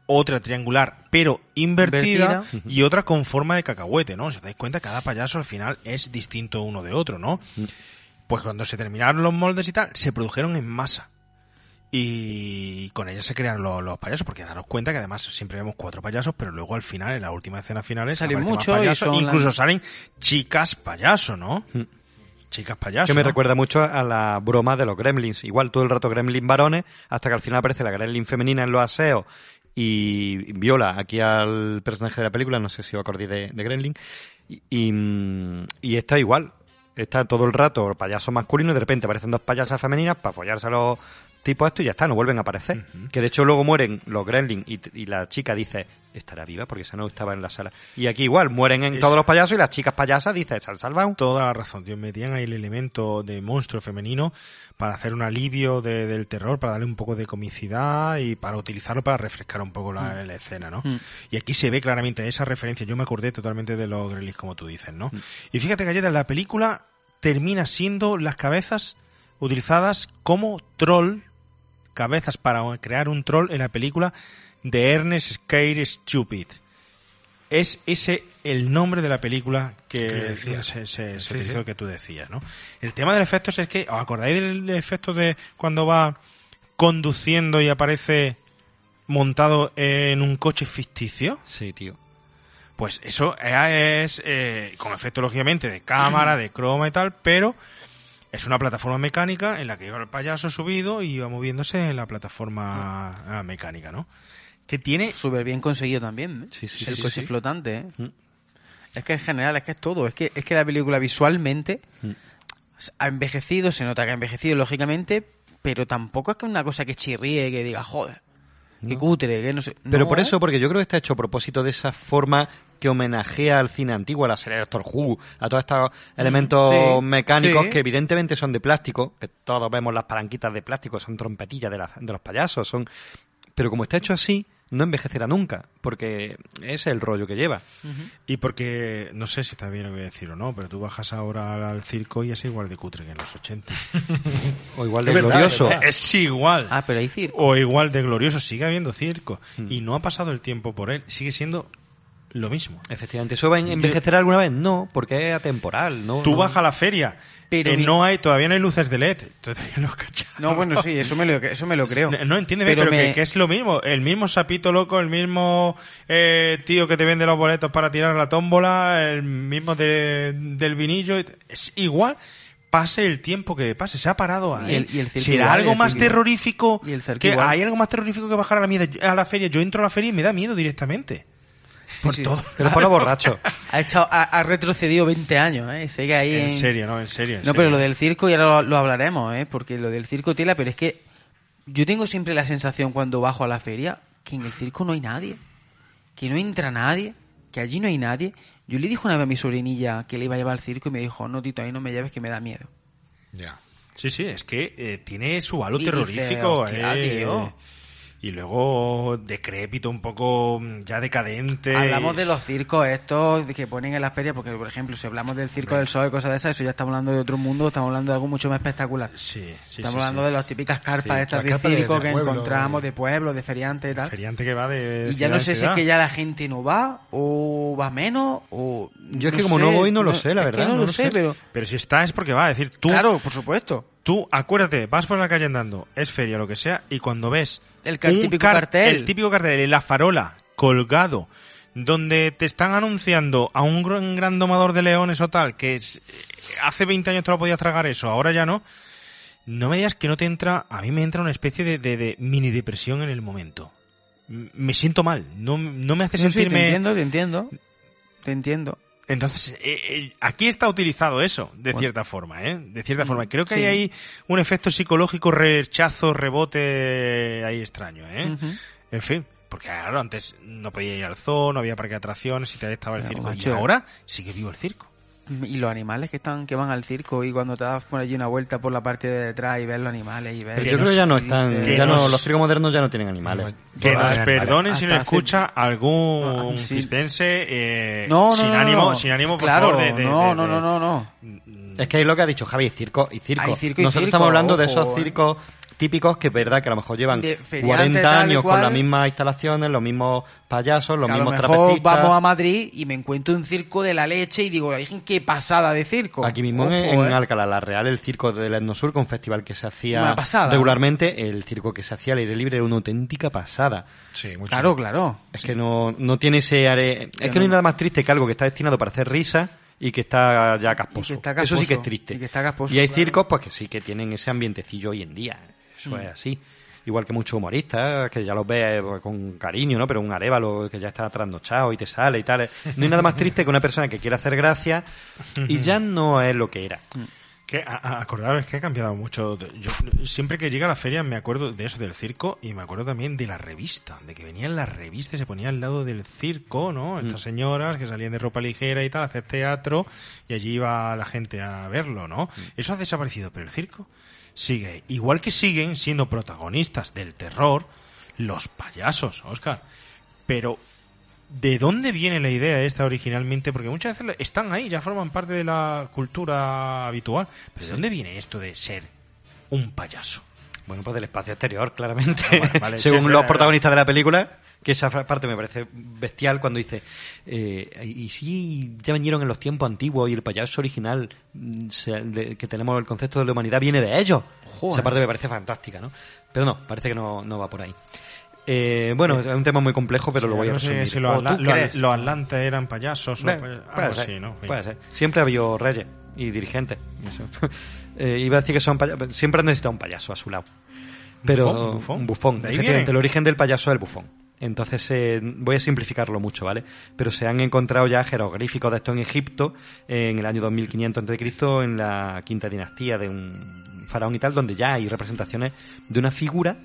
B: otra triangular pero invertida,
E: Invertida.
B: y otra con forma de cacahuete, ¿no? Si os dais cuenta, cada payaso al final es distinto uno de otro, ¿no? Pues cuando se terminaron los moldes y tal, se produjeron en masa. Y con ellas se crearon los, los payasos, porque daros cuenta que además siempre vemos cuatro payasos, pero luego al final, en las últimas escenas finales,
E: Salen muchos
B: payasos, incluso
E: las-
B: salen chicas payaso, ¿no? Chicas payaso.
D: Que me
B: ¿no?
D: recuerda mucho a la broma de los gremlins. Igual todo el rato gremlin varones, hasta que al final aparece la gremlin femenina en los aseos y viola aquí al personaje de la película, no sé si os acordáis de, de gremlin. Y, y, mm, y está igual. Está todo el rato payaso masculino y de repente aparecen dos payasas femeninas para follarse a los tipos estos y ya está, no vuelven a aparecer. Que de hecho luego mueren los gremlins y, y la chica dice, estará viva porque esa no estaba en la sala. Y aquí igual, mueren en
B: Es-
D: todos los payasos y las chicas payasas dicen, se han salvado.
B: Toda la razón, tío. Metían ahí el elemento de monstruo femenino para hacer un alivio de- del terror, para darle un poco de comicidad y para utilizarlo para refrescar un poco la, la escena, ¿no?
E: Mm.
B: Y aquí se ve claramente esa referencia. Yo me acordé totalmente de los Gremlins, como tú dices, ¿no? Y fíjate, Galleta, la película termina siendo las cabezas utilizadas como troll, cabezas para crear un troll en la película de Ernest Scare Stupid. Es ese el nombre de la película que se, se, se
F: Sí,
B: utilizó
F: sí.
B: que tú decías, ¿no? El tema del efecto es que, ¿os acordáis del efecto de cuando va conduciendo y aparece montado en un coche ficticio?
D: Sí, tío.
B: Pues eso es eh, con efecto lógicamente de cámara, de croma y tal, pero es una plataforma mecánica en la que lleva el payaso subido y va moviéndose en la plataforma ah, mecánica, ¿no? Que tiene
E: Súper bien conseguido también. ¿eh?
D: Sí, sí,
E: el coche flotante, ¿eh?
D: Mm.
E: Es que en general, es que es todo. Es que, es que la película visualmente
D: Mm.
E: ha envejecido, se nota que ha envejecido, lógicamente, pero tampoco es que una cosa que chirríe, que diga, joder,
D: No.
E: cutre, que no sé.
D: Pero
E: No,
D: por
E: ¿eh?
D: eso, porque yo creo que está hecho a propósito de esa forma que homenajea al cine antiguo, a la serie de Doctor Who, a todos estos elementos
E: sí,
D: mecánicos
E: sí.
D: que evidentemente son de plástico, que todos vemos las palanquitas de plástico, son trompetillas de, la- de los payasos, son... Pero como está hecho así, no envejecerá nunca, porque es el rollo que lleva.
B: Y porque, no sé si está bien lo que voy a decir o no, pero tú bajas ahora al, circo y es igual de cutre que en los 80. [laughs]
D: O igual de
B: Es
D: glorioso.
B: es verdad. Es igual.
E: Ah, pero hay circo.
B: O igual de glorioso. Sigue habiendo circo.
D: Hmm.
B: Y no ha pasado el tiempo por él. Sigue siendo lo mismo.
D: Efectivamente. ¿Eso va a envejecer alguna vez? No, porque es atemporal. ¿no?
B: Tú
D: no.
B: vas a la feria.
E: Pero
B: eh,
E: mi-
B: no hay, todavía no hay luces de LED. Todavía no, [laughs]
E: bueno, sí, eso me lo, eso me lo creo.
B: No, no, entiéndeme, pero,
E: me-
B: que, que es lo mismo. El mismo sapito loco, el mismo eh, tío que te vende los boletos para tirar la tómbola, el mismo de- del vinillo. Es igual. Pase el tiempo que pase, se ha parado ahí.
E: Y el- y el
B: ¿Será algo más terrorífico?
E: Y el circo
B: que hay algo más terrorífico que bajar a la, a la feria. Yo entro a la feria y me da miedo directamente. Por
E: Sí.
B: todo.
D: Pero para borracho. [laughs]
E: Ha, echado, ha, ha retrocedido 20 años, ¿eh? Sigue ahí
B: En
E: en...
B: serio, no, en serio. en
E: No, pero lo del circo ya lo, lo hablaremos, ¿eh? Porque lo del circo tela, pero es que yo tengo siempre la sensación cuando bajo a la feria que en el circo no hay nadie. Que no entra nadie. Que allí no hay nadie. Yo le dije una vez a mi sobrinilla que le iba a llevar al circo y me dijo, no, Tito, ahí no me lleves que me da miedo.
F: Ya.
B: Sí, sí, es que eh, tiene su halo
E: Y dice,
B: terrorífico.
E: "Hostia,
B: eh,
E: tío".
B: Y luego decrépito, un poco mm, ya decadente.
E: Hablamos de los circos estos de que ponen en las ferias, porque por ejemplo, si hablamos del circo del sol y cosas de esas, eso ya estamos hablando de otro mundo, estamos hablando de algo mucho más espectacular.
B: Sí, sí,
E: estamos
B: sí,
E: hablando
B: sí.
E: de las típicas carpas
B: Sí,
E: estas de
B: carpas de-
E: circo
B: de
E: que
B: pueblo,
E: encontramos, de pueblo, de feriantes y tal.
B: Feriante que va de.
E: Y ya no sé si es que ya la gente no va o va menos o...
D: Yo es que como no voy, no lo sé, la
E: es que
D: verdad,
E: no,
D: no
E: lo
D: lo
E: sé,
D: sé.
E: pero...
B: Pero si está es porque va, es decir, tú.
E: Claro, por supuesto.
B: Tú, acuérdate, vas por la calle andando, es feria, lo que sea, y cuando ves.
E: El car- típico
B: car-
E: cartel.
B: El típico cartel, en la farola, colgado, donde te están anunciando a un gran, gran domador de leones o tal, que es- hace 20 años te lo podías tragar eso, ahora ya no. No me digas que no te entra, a mí me entra una especie de, de- de mini depresión en el momento. Me siento mal, no, no me hace
E: sí,
B: sentirme...
E: te entiendo, te entiendo. Te entiendo.
B: Entonces, eh, eh, aquí está utilizado eso, de
E: Bueno.
B: cierta forma, ¿eh? De cierta
E: Mm,
B: forma. Creo que
E: sí.
B: hay ahí un efecto psicológico, rechazo, rebote ahí extraño, ¿eh? En fin, porque claro, antes no podía ir al zoo, no había parque de atracciones y tal estaba el
E: Pero,
B: circo. y ahora sigue vivo el circo.
E: Y los animales que están que van al circo y cuando te das por allí una vuelta por la parte de detrás y ves los animales y ves...
D: Pero yo creo que ya no están, ya no, los circos modernos ya no tienen animales.
B: Que nos perdonen si nos escucha algún
E: No, sí.
B: cistense eh,
E: No, no,
B: sin
E: no, no,
B: ánimo,
E: no.
B: sin ánimo, por
E: claro,
B: favor, de, de-
E: no,
B: de-
E: no,
B: de-
E: no, no, no.
D: Es que es lo que ha dicho Javi, circo y circo.
E: Hay circo y
D: Nosotros
E: circo,
D: estamos hablando de esos
E: eh.
D: circos típicos que es verdad que a lo mejor llevan
E: De feriante,
D: 40
E: tal y
D: años con las mismas instalaciones, los mismos payasos, los
E: Que a lo
D: mismos
E: mejor
D: trapecistas.
E: vamos a Madrid y me encuentro un circo de la leche y digo, la Virgen, qué pasada de circo.
D: Aquí mismo
E: Ojo,
D: en, en
E: eh.
D: Alcalá la Real, el circo del Etnosur, con un festival que se hacía regularmente, el circo que se hacía al aire libre era una auténtica pasada.
F: Sí, mucho.
E: Claro, claro.
D: Es que no, no tiene ese are... Es que no hay nada más triste que algo que está destinado para hacer risa y que está ya casposo.
E: Y que está
D: Eso sí que es
E: casposo.
D: triste.
E: Y que está casposo,
D: Y hay
E: claro.
D: circos pues que sí que tienen ese ambientecillo hoy en día. Eso
E: Mm.
D: es así. Igual que muchos humoristas, que ya los ves pues, con cariño, ¿no? Pero un arévalo que ya está trasnochado y te sale y tal. No hay nada más triste que una persona que quiere hacer gracia y ya no es lo que era.
B: Que, a- a- acordaros que ha cambiado mucho. Yo siempre que llega a la feria me acuerdo de eso del circo y me acuerdo también de la revista, de que venían las revistas y se ponía al lado del circo, ¿no? Estas señoras que salían de ropa ligera y tal, a hacer teatro y allí iba la gente a verlo, ¿no? Eso ha desaparecido, pero el circo sigue. Igual que siguen siendo protagonistas del terror los payasos, Oscar. Pero ¿De dónde viene la idea esta originalmente? Porque muchas veces están ahí, ya forman parte de la cultura habitual. ¿Pero de dónde viene esto de ser un payaso?
D: Bueno, pues del espacio exterior, claramente.
B: Ah, [laughs] vale, vale, [laughs]
D: Según los protagonistas de la película, que esa parte me parece bestial cuando dice, eh, y si ya vinieron en los tiempos antiguos y el payaso original mm, se- de- que tenemos el concepto de la humanidad viene de ellos.
E: Joder.
D: Esa parte me parece fantástica, ¿no? Pero no, parece que no, no va por ahí. Eh, bueno, es un tema muy complejo, pero lo voy a
B: no sé
D: resumir.
B: si los, atlantes eran payasos o pay-
D: puede ser,
B: así, ¿no?
D: puede ser. Siempre ha habido reyes y dirigentes. Eh, iba a decir que son payasos. Siempre han necesitado un payaso a su lado. Pero
B: ¿Bufón? ¿Bufón?
D: un bufón.
B: ¿De ahí
D: Efectivamente, el origen del payaso es el bufón. Entonces, eh, voy a simplificarlo mucho, ¿vale? Pero se han encontrado ya jeroglíficos de esto en Egipto en el año 2500 a.C., en la quinta dinastía de un faraón y tal, donde ya hay representaciones de una figura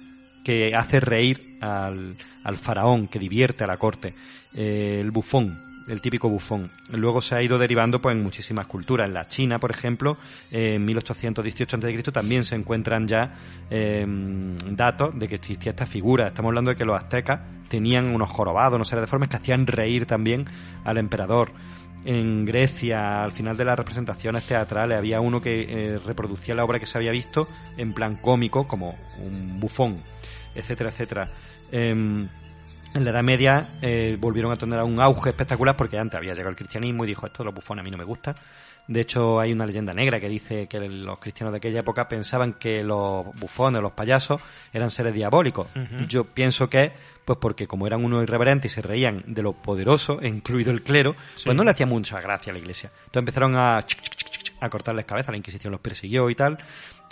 D: que hace reír al, al faraón, que divierte a la corte. Eh, el bufón, el típico bufón. Luego se ha ido derivando pues, en muchísimas culturas. En la China, por ejemplo, en 1818 a.C. también se encuentran ya eh, datos de que existía esta figura. Estamos hablando de que los aztecas tenían unos jorobados, unos seres deformes que hacían reír también al emperador. En Grecia, al final de las representaciones teatrales, había uno que eh, reproducía la obra que se había visto en plan cómico, como un bufón, etcétera, etcétera. Em, en la Edad Media eh, volvieron a tener un auge espectacular porque antes había llegado el cristianismo y dijo esto los bufones a mí no me gusta. De hecho, hay una leyenda negra que dice que los cristianos de aquella época pensaban que los bufones, los payasos, eran seres diabólicos.
B: Ujú.
D: Yo pienso que, pues porque como eran unos irreverentes y se reían de lo poderoso, [laughs] incluido el clero,
B: Sí.
D: pues no le hacía mucha gracia a la iglesia. Entonces empezaron a, a cortarles cabeza, la Inquisición los persiguió y tal,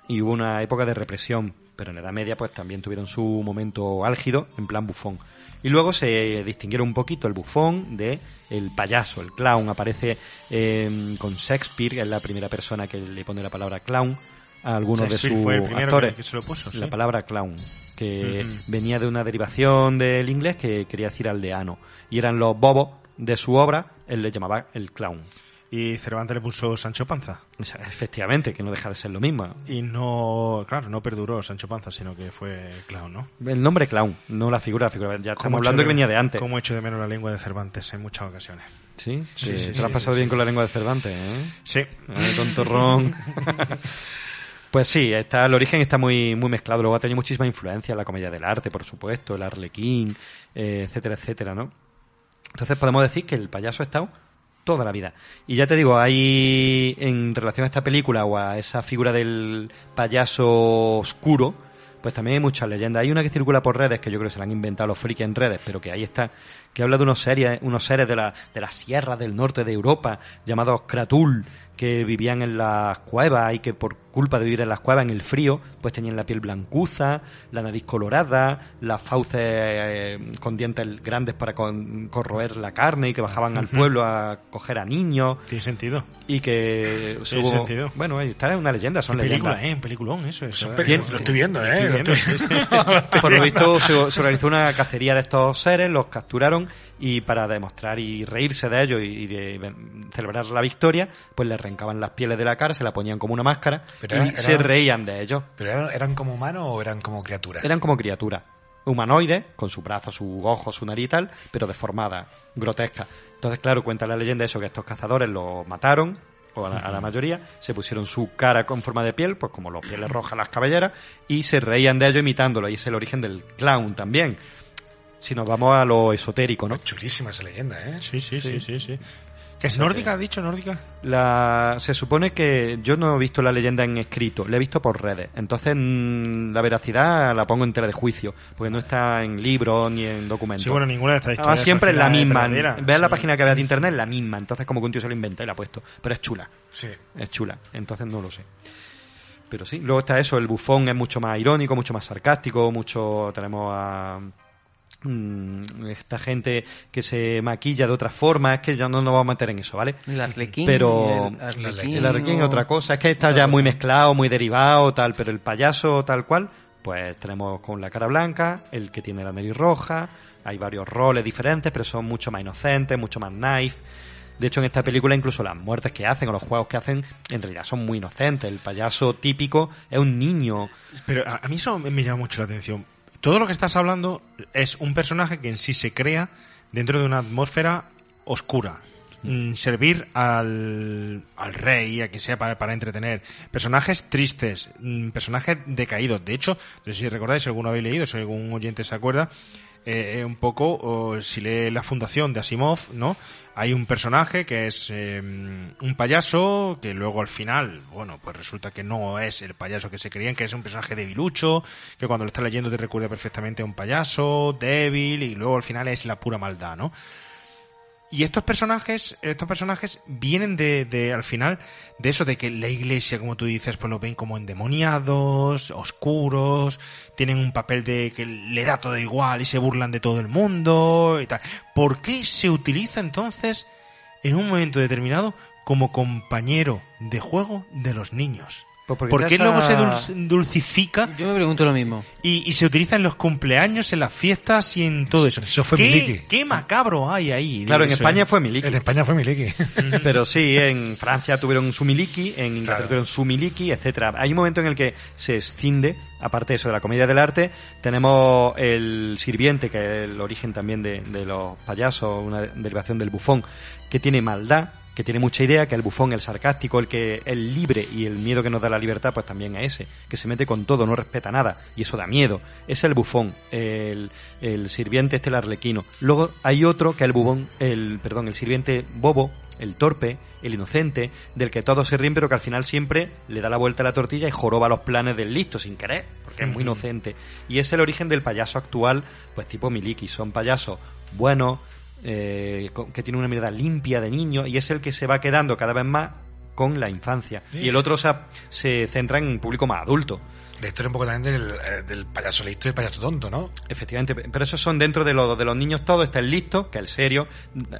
D: y hubo una época de represión, pero en la Edad Media pues también tuvieron su momento álgido, en plan bufón. Y luego se distinguieron un poquito el bufón de el payaso, el clown. Aparece eh, con Shakespeare, que es la primera persona que le pone la palabra clown a algunos de sus
B: fue el primero
D: actores.
B: que- se lo puso,
D: La
B: sí.
D: palabra clown, que venía de una derivación del inglés que quería decir aldeano. Y eran los bobos de su obra, él le llamaba el clown.
B: Y Cervantes le puso Sancho Panza.
D: Efectivamente, que no deja de ser lo mismo.
B: Y no, claro, no perduró Sancho Panza, sino que fue clown, ¿no?
D: El nombre clown, no la figura, la figura. Ya estamos hablando
B: echo
D: que venía de antes.
B: Como echo de menos la lengua de Cervantes en muchas ocasiones.
D: Sí,
B: Sí, sí,
D: te lo has pasado bien con la lengua de Cervantes, ¿eh?
B: Sí.
D: Eh, tontorrón. [laughs] pues sí, está, el origen está muy, muy mezclado. Luego ha tenido muchísima influencia la comedia del arte, por supuesto, el arlequín, eh, etcétera, etcétera, ¿no? Entonces podemos decir que el payaso ha estado toda la vida. Y ya te digo, hay en relación a esta película o a esa figura del payaso oscuro, pues también hay muchas leyendas. Hay una que circula por redes, que yo creo que se la han inventado los frikis en redes, pero que ahí está, que habla de unos seres, unos seres de la, de las sierras del norte de Europa, llamados Kratul, que vivían en las cuevas y que por culpa de vivir en las cuevas en el frío, pues tenían la piel blancuza, la nariz colorada, las fauces eh, con dientes grandes para con- corroer la carne y que bajaban al pueblo a coger a niños.
B: Tiene sentido.
D: Y que
B: Tiene
D: hubo-
B: sentido.
D: Bueno, está, es una leyenda, son
B: película,
D: leyendas.
B: ¿eh? Un peliculón, eso ¿eh?
F: lo estoy viendo, ¿eh?
B: Lo estoy-. [laughs]
D: Por lo visto se, se organizó una cacería de estos seres, los capturaron y para demostrar y reírse de ellos y de celebrar la victoria, pues les arrancaban las pieles de la cara, se la ponían como una máscara
F: Pero
D: y
F: era-
D: se reían de ellos.
F: ¿Pero eran, eran como humanos o eran como criaturas?
D: Eran como criaturas humanoides, con su brazo, su ojo, su nariz y tal, pero deformadas, grotescas. Entonces, claro, cuenta la leyenda eso, que estos cazadores los mataron, o a la, a la mayoría, se pusieron su cara con forma de piel, pues como los pieles rojas, las cabelleras, y se reían de ellos imitándolo, y es el origen del clown también. Si nos vamos a lo esotérico, ¿no?
F: Chulísima esa leyenda, ¿eh?
B: Sí, sí, sí, sí, sí. ¿Que es nórdica, has dicho, nórdica?
D: La, se supone que yo no he visto la leyenda en escrito, la he visto por redes. Entonces mm, la veracidad la pongo en tela de juicio, porque no está en libros ni en documentos.
B: Sí, bueno, ninguna de estas
D: Además,
B: historias
D: siempre
B: al
D: es la misma. Veas la
B: Sí.
D: página que veas de internet, es la misma. Entonces como que un tío se lo inventa y la ha puesto. Pero es chula.
F: Sí.
D: Es chula. Entonces no lo sé. Pero sí, luego está eso, el bufón es mucho más irónico, mucho más sarcástico, mucho tenemos a esta gente que se maquilla de otra forma, es que ya no nos vamos a meter en eso, ¿vale?
E: El arlequín,
D: Pero
E: el arlequín
D: el arlequín es
E: o-
D: otra cosa, es que está ya muy mezclado, muy derivado, tal, pero el payaso tal cual, pues tenemos con la cara blanca, el que tiene la nariz roja, hay varios roles diferentes, pero son mucho más inocentes, mucho más nice. De hecho, en esta película incluso las muertes que hacen o los juegos que hacen en realidad son muy inocentes. El payaso típico es un niño.
B: Pero a, a mí eso me llama mucho la atención. Todo lo que estás hablando es un personaje que en sí se crea dentro de una atmósfera oscura. Mm, servir al, al rey, a quien sea para, para entretener. Personajes tristes, mm, personajes decaídos. De hecho, no sé si recordáis, si alguno habéis leído, si algún oyente se acuerda, eh, eh, un poco, o si lee la fundación de Asimov, ¿no? Hay un personaje que es eh, un payaso que luego al final, bueno, pues resulta que no es el payaso que se creían, que es un personaje debilucho, que cuando lo estás leyendo te recuerda perfectamente a un payaso débil y luego al final es la pura maldad, ¿no? Y estos personajes, estos personajes vienen de, de, al final, de eso de que la iglesia, como tú dices, pues lo ven como endemoniados, oscuros, tienen un papel de que le da todo igual y se burlan de todo el mundo y tal. ¿Por qué se utiliza entonces, en un momento determinado, como compañero de juego de los niños?
D: Pues porque
B: ¿Por qué luego se dulc- dulcifica?
E: Yo me pregunto lo mismo.
B: Y, y se utiliza en los cumpleaños, en las fiestas y en todo eso.
F: Eso fue
B: ¿Qué,
F: Miliki.
B: qué macabro hay ahí.
D: Claro, en España fue Miliki.
F: En España fue Miliki. [laughs]
D: Pero sí, en Francia tuvieron su Miliki, en Inglaterra
F: Claro.
D: tuvieron su Miliki, etcétera. Hay un momento en el que se escinde, aparte de eso de la comedia del arte, tenemos el sirviente, que es el origen también de, de los payasos, una derivación del bufón, que tiene maldad, que tiene mucha idea, que el bufón, el sarcástico, el que el libre y el miedo que nos da la libertad, pues también es ese, que se mete con todo, no respeta nada, y eso da miedo. Es el bufón, el, el sirviente este el arlequino. Luego hay otro que es el bubón, el, perdón, el sirviente bobo, el torpe, el inocente, del que todos se ríen, pero que al final siempre le da la vuelta a la tortilla y joroba los planes del listo sin querer, porque es muy inocente. Y es el origen del payaso actual, pues tipo Miliki. Son payasos buenos, eh, que tiene una mirada limpia de niño, y es el que se va quedando cada vez más con la infancia.
F: Sí.
D: Y el otro se centra en un público más adulto.
F: La historia un poco también del, eh, del payaso listo y el payaso tonto, ¿no?
D: Efectivamente, pero esos son dentro de, los de los niños todos, está el listo, que es el serio,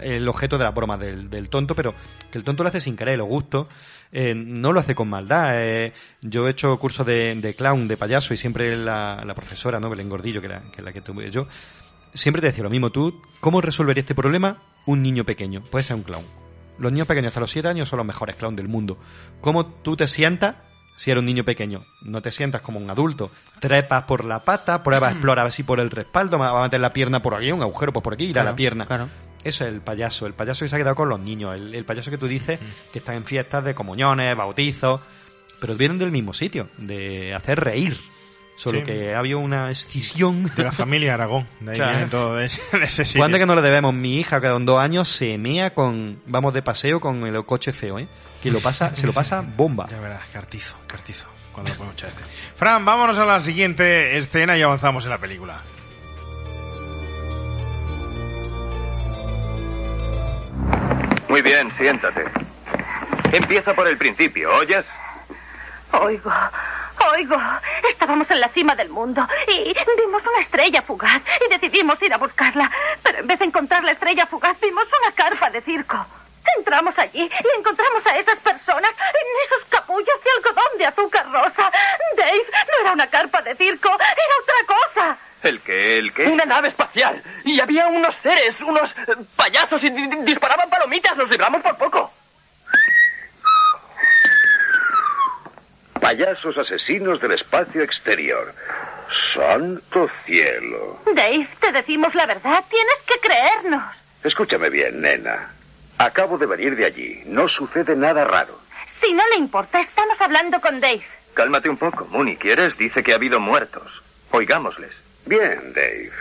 D: el objeto de la broma del, del tonto, pero que el tonto lo hace sin querer, lo gusto, eh, no lo hace con maldad. eh, yo he hecho cursos de, de clown, de payaso, y siempre la, la profesora, ¿no? Belén Gordillo, que, era, que es la que tuve yo, siempre te decía lo mismo, tú, ¿cómo resolvería este problema un niño pequeño? Puede ser un clown. Los niños pequeños hasta los 7 años son los mejores clowns del mundo. ¿Cómo tú te sientas si eres un niño pequeño? No te sientas como un adulto. Trepas por la pata, pruebas, exploras así por el respaldo, va a meter la pierna por aquí, un agujero pues por aquí, ir a
E: Claro,
D: la pierna.
E: claro.
D: Eso es el payaso, el payaso que se ha quedado con los niños, el, el payaso que tú dices que están en fiestas de comuniones, bautizos, pero vienen del mismo sitio, de hacer reír. Solo
M: Sí.
D: que ha habido una escisión.
M: De la familia Aragón. De ahí
D: Claro.
M: viene todo de ese, de ese sitio.
D: ¿Cuándo que no le debemos? Mi hija, que con dos años, se mea con. Vamos de paseo con el coche feo, ¿eh? Que lo pasa, se lo pasa bomba. [laughs]
M: Ya verás, cartizo, cartizo. Cuando lo muchas veces. Fran, vámonos a la siguiente escena y avanzamos en la película.
I: Muy bien, siéntate. Empieza por el principio, ¿oyes?
K: Oigo, oigo. Estábamos en la cima del mundo y vimos una estrella fugaz y decidimos ir a buscarla. Pero en vez de encontrar la estrella fugaz, vimos una carpa de circo. Entramos allí y encontramos a esas personas en esos capullos de algodón de azúcar rosa. Dave, no era una carpa de circo, era otra cosa.
I: ¿El qué? ¿El qué?
L: Una nave espacial. Y había unos seres, unos payasos y di- di- disparaban palomitas. Nos libramos por poco.
J: Payasos asesinos del espacio exterior. Santo cielo.
K: Dave, te decimos la verdad, tienes que creernos.
J: Escúchame bien, nena. Acabo de venir de allí. No sucede nada raro.
K: Si no le importa, estamos hablando con Dave.
I: Cálmate un poco, Mooney. ¿Quieres? Dice que ha habido muertos. Oigámosles.
J: Bien, Dave.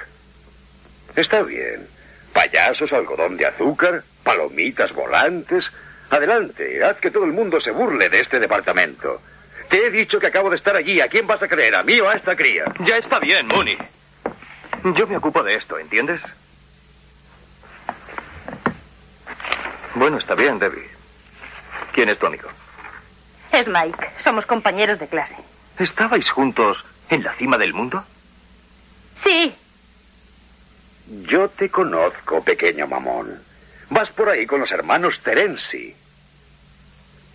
J: Está bien. Payasos, algodón de azúcar, palomitas volantes. Adelante, haz que todo el mundo se burle de este departamento. Te he dicho que acabo de estar allí. ¿A quién vas a creer? ¿A mí o a esta cría?
I: Ya está bien, Mooney. Yo me ocupo de esto, ¿entiendes? Bueno, está bien, Debbie. ¿Quién es tu amigo?
K: Es Mike, somos compañeros de clase.
I: ¿Estabais juntos en la cima del mundo?
K: Sí,
J: Yo te conozco, pequeño mamón. Vas por ahí con los hermanos Terenzi.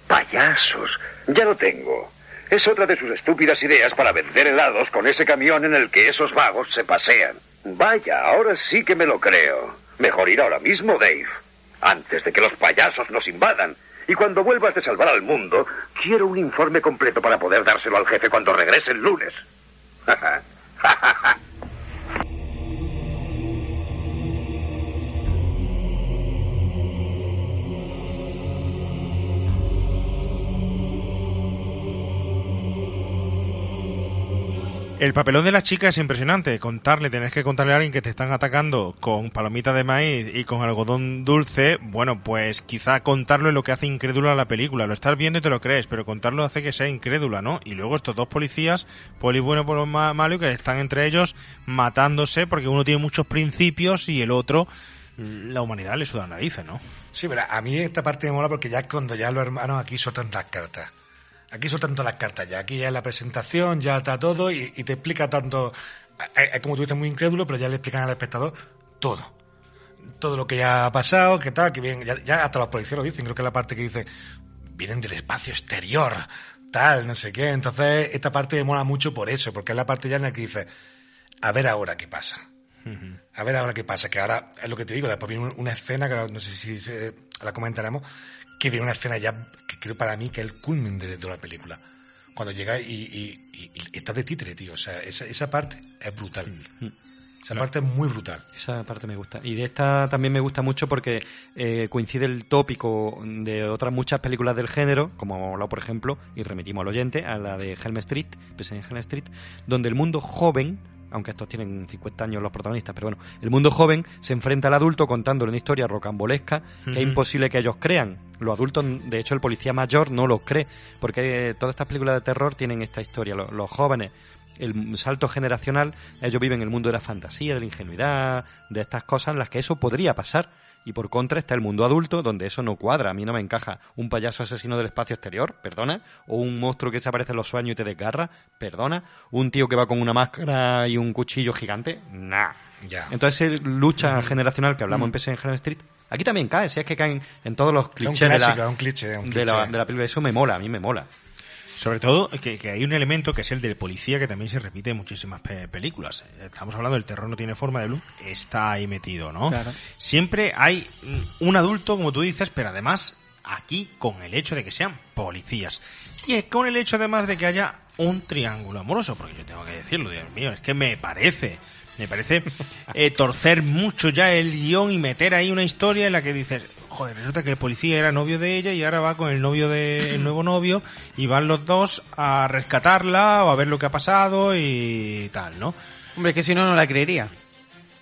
J: Payasos. Ya lo tengo. Es otra de sus estúpidas ideas para vender helados con ese camión en el que esos vagos se pasean. Vaya, ahora sí que me lo creo. Mejor ir ahora mismo, Dave. Antes de que los payasos nos invadan. Y cuando vuelvas de salvar al mundo, quiero un informe completo para poder dárselo al jefe cuando regrese el lunes. [laughs]
M: El papelón de la chica es impresionante. Contarle, tenés que contarle a alguien que te están atacando con palomitas de maíz y con algodón dulce. Bueno, pues quizá contarlo es lo que hace incrédula la película. Lo estás viendo y te lo crees, pero contarlo hace que sea incrédula, ¿no? Y luego estos dos policías, poli bueno, poli ma- malo, que están entre ellos matándose porque uno tiene muchos principios y el otro, la humanidad le suda narices, ¿no?
F: Sí, pero a mí esta parte me mola porque ya cuando ya los hermanos aquí sueltan las cartas. Aquí sueltan todas las cartas ya. Aquí ya es la presentación, ya está todo y, y te explica tanto. Es como tú dices, muy incrédulo, pero ya le explican al espectador todo. Todo lo que ya ha pasado, que tal, que bien. Ya, ya hasta los policías lo dicen. Creo que es la parte que dice, vienen del espacio exterior, tal, no sé qué. Entonces, esta parte me mola mucho por eso, porque es la parte ya en la que dice, a ver ahora qué pasa. A ver ahora qué pasa, que ahora es lo que te digo, después viene un- una escena, que no sé si se- la comentaremos, que viene una escena ya que creo para mí que es el culmen de, de la película. Cuando llega y, y, y- y está de títere, tío. O sea, esa, esa parte es brutal. Esa parte es muy brutal.
D: Esa parte me gusta. Y de esta también me gusta mucho porque eh, coincide el tópico de otras muchas películas del género, como hemos hablado, por ejemplo, y remitimos al oyente, a la de Helm Street, en Helm Street, donde el mundo joven, aunque estos tienen 50 años los protagonistas, pero bueno, el mundo joven se enfrenta al adulto contándole una historia rocambolesca que es imposible que ellos crean. Los adultos, de hecho, el policía mayor no los cree, porque todas estas películas de terror tienen esta historia. Los, los jóvenes, el salto generacional, ellos viven en el mundo de la fantasía, de la ingenuidad, de estas cosas en las que eso podría pasar. Y por contra está el mundo adulto, donde eso no cuadra. A mí no me encaja un payaso asesino del espacio exterior, perdona. O un monstruo que se aparece en los sueños y te desgarra, perdona. Un tío que va con una máscara y un cuchillo gigante, nah.
F: Ya.
D: Entonces, esa lucha generacional que hablamos en PS en Helm Street, aquí también cae, si es que caen en todos los clichés de, la,
F: un cliché, un
D: de, la, de la película. Eso me mola, a mí me mola.
B: Sobre todo que, que hay un elemento que es el del policía que también se repite en muchísimas pe- películas. Estamos hablando del terror no tiene forma de luz, está ahí metido, ¿no?
E: Claro.
B: Siempre hay un adulto, como tú dices, pero además aquí con el hecho de que sean policías. Y es con el hecho además de que haya un triángulo amoroso, porque yo tengo que decirlo, Dios mío, es que me parece, me parece eh, torcer mucho ya el guion y meter ahí una historia en la que dices, joder, resulta que el policía era novio de ella y ahora va con el novio de, el nuevo novio y van los dos a rescatarla o a ver lo que ha pasado y tal, ¿no?
E: Hombre, es que si no, no la creería.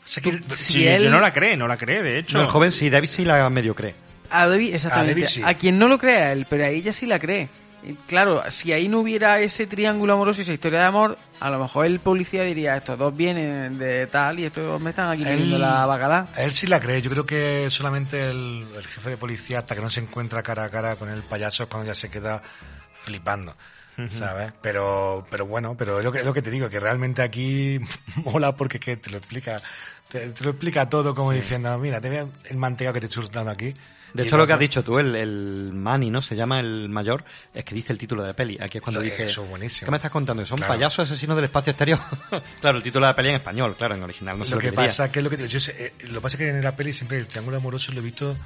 B: Sí,
E: si él-
B: yo no la cree, no la cree, de hecho.
D: No, el joven sí, David sí la medio cree.
E: A David, exactamente.
F: A David sí.
E: A quien no lo crea él, pero a ella sí la cree. Y claro, si ahí no hubiera ese triángulo amoroso y esa historia de amor, a lo mejor el policía diría, estos dos vienen de tal y estos dos me están aquí teniendo la bacala.
F: él sí la cree. Yo creo que solamente el, el jefe de policía, hasta que no se encuentra cara a cara con el payaso, es cuando ya se queda flipando. ¿Sabes? Pero, pero bueno, pero es lo que, es lo que te digo, que realmente aquí [laughs] mola porque es que te lo explica, te, te lo explica todo como diciendo, mira, te veo el mantecado que te estoy dando aquí.
D: De hecho, lo que has dicho tú, el, el Manny, ¿no? Se llama el mayor, es que dice el título de la peli. Aquí es cuando dice...
F: eso es buenísimo.
D: ¿Qué me estás contando? Que son
F: Claro.
D: payasos asesinos del espacio exterior. [laughs] claro, el título de la peli en español, claro, en original, no sé
F: lo
D: lo,
F: que
D: diría.
F: pasa que es lo que digo, yo sé, eh, lo que pasa es que en la peli siempre el triángulo amoroso lo he visto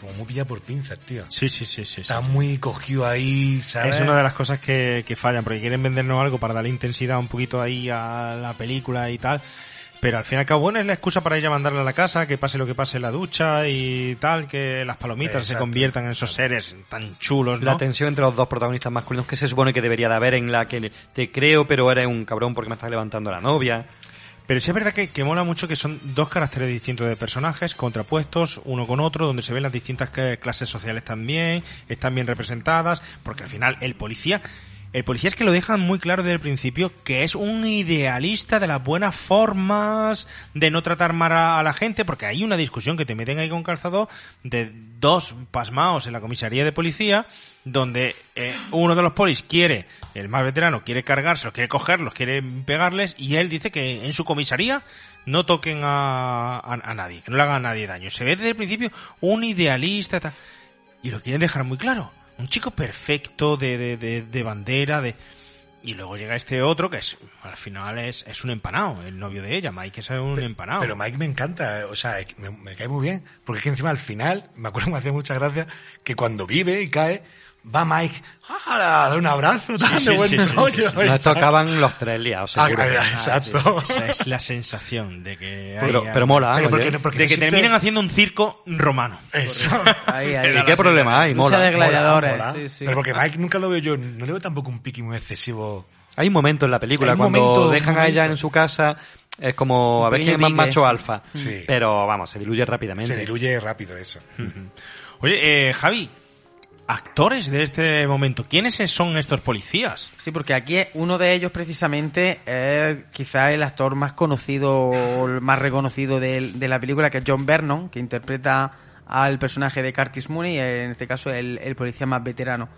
F: como muy pillado por pinzas, tío.
B: Sí, sí, sí, sí. sí.
F: Está muy cogido ahí, ¿sabes?
B: Es una de las cosas que, que fallan, porque quieren vendernos algo para darle intensidad un poquito ahí a la película y tal. Pero al fin y al cabo, bueno, es la excusa para ella mandarla a la casa, que pase lo que pase en la ducha y tal, que las palomitas se conviertan en esos seres tan chulos, ¿no?
D: La tensión entre los dos protagonistas masculinos que se supone que debería de haber en la que te creo, pero eres un cabrón porque me estás levantando la novia.
B: Pero sí es verdad que, que mola mucho que son dos caracteres distintos de personajes, contrapuestos uno con otro, donde se ven las distintas que- clases sociales también, están bien representadas, porque al final el policía, el policía es que lo dejan muy claro desde el principio que es un idealista de las buenas formas, de no tratar mal a, la gente, porque hay una discusión que te meten ahí con calzado de dos pasmaos en la comisaría de policía, donde eh, uno de los polis quiere, el más veterano, quiere cargárselos, quiere cogerlos, quiere pegarles, y él dice que en su comisaría no toquen a, a, a nadie, que no le hagan a nadie daño. Se ve desde el principio un idealista, y lo quieren dejar muy claro. Un chico perfecto, de, de, de, de bandera, de... Y luego llega este otro que es, al final es, es un empanado, el novio de ella, Mike es un empanado.
F: Pero Mike me encanta, o sea, me, me cae muy bien. Porque es que encima al final, [laughs] me acuerdo que me hacía mucha gracia, que cuando vive y cae, va Mike ¡ah, a dar un abrazo, tan
B: sí,
F: de buen
B: sí, sí,
F: rollo.
B: sí, sí.
D: No tocaban los tres liados,
F: Ah,
D: seguro.
F: ah, exacto.
B: Esa es la sensación de que...
D: Pero- pero mola,
F: Pero porque, no- porque
B: de que
F: siente-
B: terminan haciendo un circo romano.
F: Eso. [laughs]
E: Ahí, ahí.
D: ¿Y qué problema hay?
E: Lucha
D: Mola.
E: de gladiadores.
F: Mola, mola.
E: sí, sí.
F: Pero porque Mike nunca lo veo yo, no le veo tampoco un piqui muy excesivo.
D: Hay un momento en la película cuando
F: momento,
D: dejan a ella en su casa, es como
E: Un
D: a ver quién es más macho alfa.
F: Sí.
D: Pero vamos, se diluye rápidamente.
F: Se diluye rápido eso.
B: Oye, eh, Javi, actores de este momento, ¿quiénes son estos policías?
E: Sí, porque aquí uno de ellos precisamente es quizá el actor más conocido o el más reconocido de, de la película, que es John Vernon, que interpreta al personaje de Curtis Mooney, en este caso el, el policía más veterano.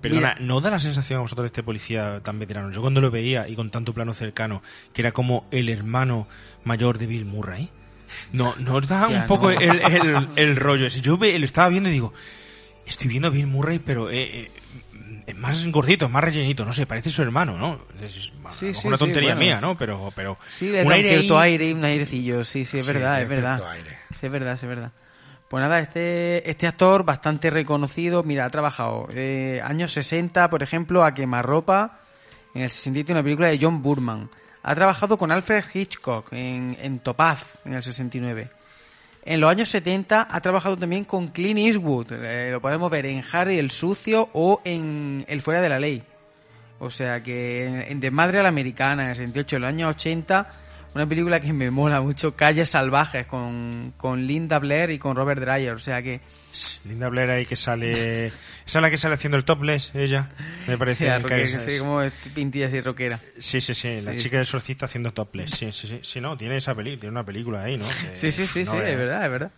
B: Perdona,
E: Mira.
B: ¿no da la sensación a vosotros este policía tan veterano? Yo cuando lo veía y con tanto plano cercano, que era como el hermano mayor de Bill Murray, no, nos da un poco
E: no.
B: el, el- el rollo ese. Yo lo estaba viendo y digo, estoy viendo a Bill Murray, pero eh, eh, es más gordito, es más rellenito, no sé, parece su hermano, ¿no? Es,
E: Sí, sí,
B: una
E: sí,
B: tontería
E: bueno.
B: mía, ¿no? Pero, pero
E: Sí, le
B: un
E: cierto
B: ahí-
E: aire y un airecillo, sí, sí, es verdad, es verdad.
F: cierto aire.
E: Sí, es verdad, es verdad. Pues nada, este, este actor bastante reconocido, mira, ha trabajado eh, años 60, por ejemplo, a quemarropa, en el 67 una película de John Burman. Ha trabajado con Alfred Hitchcock en, en Topaz en el 69. En los años 70 ha trabajado también con Clint Eastwood. Eh, lo podemos ver en Harry el Sucio o en El Fuera de la Ley. O sea que en, en Desmadre a la Americana, en el 78, en los años 80, una película que me mola mucho, Calles Salvajes, con, con Linda Blair y con Robert Dreyer. O sea que
B: Linda Blair ahí que sale... Esa es la que sale haciendo el topless, ella, me parece.
E: Sí, rockera,
B: es-
E: sí, como pintilla así rockera.
B: Sí, sí, sí, la
E: Sí,
B: chica del solcista haciendo topless. Sí, sí, sí. Sí, no, tiene esa peli, tiene una película ahí, ¿no? Que-
E: Sí, sí, sí,
B: no
E: sí, es verdad, es verdad.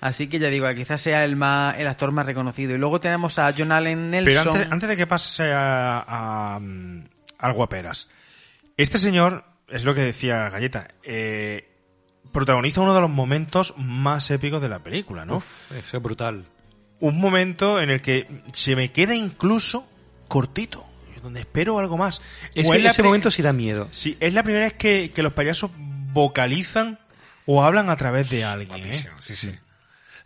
E: Así que ya digo, quizás sea el más el actor más reconocido. Y luego tenemos a John Allen
B: Pero
E: Nelson.
B: antes, antes de que pase a, a, mm, al guaperas, este señor, es lo que decía Galleta, eh, protagoniza uno de los momentos más épicos de la película, ¿no?
D: Eso es brutal.
B: Un momento en el que se me queda incluso cortito, donde espero algo más.
D: Ese,
B: O es la
D: ese momento sí da miedo.
B: Sí, es la primera vez que, que los payasos vocalizan o hablan a través de alguien, ¿eh?
F: Sí, sí.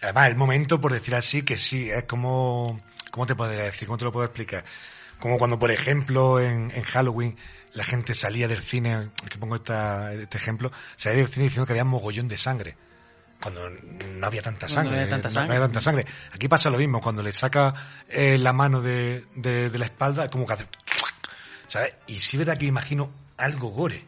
F: Además, el momento, por decir así, que sí, es como... ¿Cómo te podría decir? ¿Cómo te lo puedo explicar? Como cuando, por ejemplo, en, en Halloween la gente salía del cine, que pongo esta, este ejemplo, salía del cine diciendo que había mogollón de sangre. Cuando no había tanta
E: no
F: sangre.
E: había tanta
F: no-
E: sangre.
F: no había tanta sangre. Aquí pasa lo mismo, cuando le saca eh, la mano de, de, de la espalda, es como que hace... ¿Sabes? Y sí, verdad que me imagino algo gore.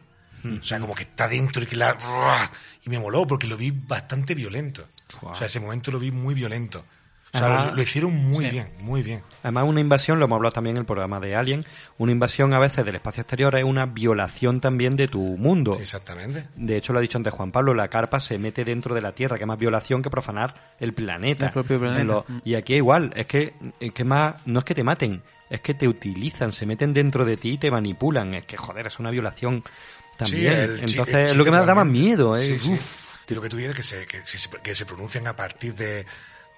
F: O sea, como que está dentro y que la... Y me moló porque lo vi bastante violento. O sea, ese momento lo vi muy violento. O sea, lo, lo hicieron muy
D: Sí.
F: bien, muy bien.
D: Además, una invasión, lo hemos hablado también en el programa de Alien, una invasión a veces del espacio exterior es una violación también de tu mundo.
F: Exactamente.
D: De hecho, lo ha dicho antes Juan Pablo, la carpa se mete dentro de la Tierra, que es más violación que profanar el planeta.
E: El propio planeta.
D: Lo-
E: Mm.
D: y aquí es igual, es que, es que más, no es que te maten, es que te utilizan, se meten dentro de ti y te manipulan. Es que, joder, es una violación también.
F: Sí, el chi-
D: Entonces,
F: el
D: es lo que me da más miedo. ¿eh?
F: Sí, sí.
D: Uf,
F: Y lo que tú dices, que se, que, se- que se pronuncian a partir de,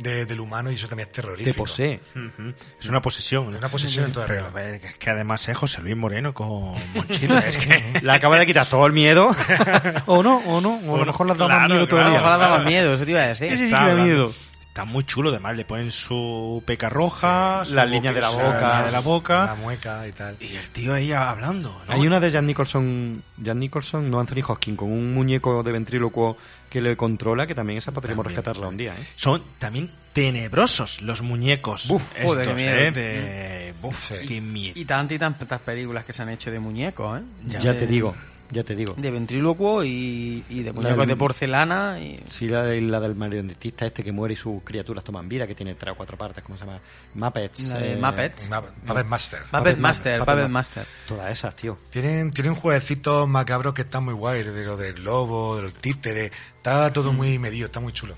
F: de- del humano y eso también es terrorífico.
D: te posee.
B: Ujú. Es una posesión. ¿no?
F: Una posesión en toda
B: Pero
F: regla.
B: a ver, que es que además es José Luis Moreno con Monchilo. es que... [laughs]
D: Le acaba de quitar todo el miedo. [laughs] o no, o no, o a lo mejor le ha dado más miedo
B: claro,
D: todavía.
E: Ojalá daba
B: claro.
E: miedo, eso te iba a decir.
D: Sí, sí, sí, miedo.
B: Está muy chulo, además le ponen su peca roja, su
D: La línea de la
B: boca- la línea de la
F: La
B: boca,
F: mueca y tal.
B: y el tío ahí hablando. ¿no?
D: Hay una de Jan Nicholson, Jan Nicholson, no Anthony Hopkins, con un muñeco de ventrílocuo que le controla, que también esa podríamos
B: También.
D: rescatarla un día, ¿eh?
B: Son también tenebrosos los muñecos.
D: Buf,
E: joder,
B: estos,
E: qué miedo.
B: ¿eh? De... Buf,
F: Sí.
B: qué miedo.
E: Y tantas y tantas películas que se han hecho de muñecos, ¿eh?
D: Ya,
E: De-
D: te digo, ya te digo.
E: De ventrílocuo y, y de muñecos de porcelana. Y...
D: Sí, la, de- la del marionetista este que muere y sus criaturas toman vida, que tiene tres o cuatro partes, ¿cómo se llama? Muppets.
E: La de
D: eh,
E: Muppets.
F: Puppet Master.
E: Puppet Master,
D: Master,
E: Puppet Master.
D: Todas esas, tío.
F: Tienen, tienen jueguecitos macabros que están muy guay, de lo del globo, de los títeres. Está
E: Mm.
F: todo muy medido, está muy chulo.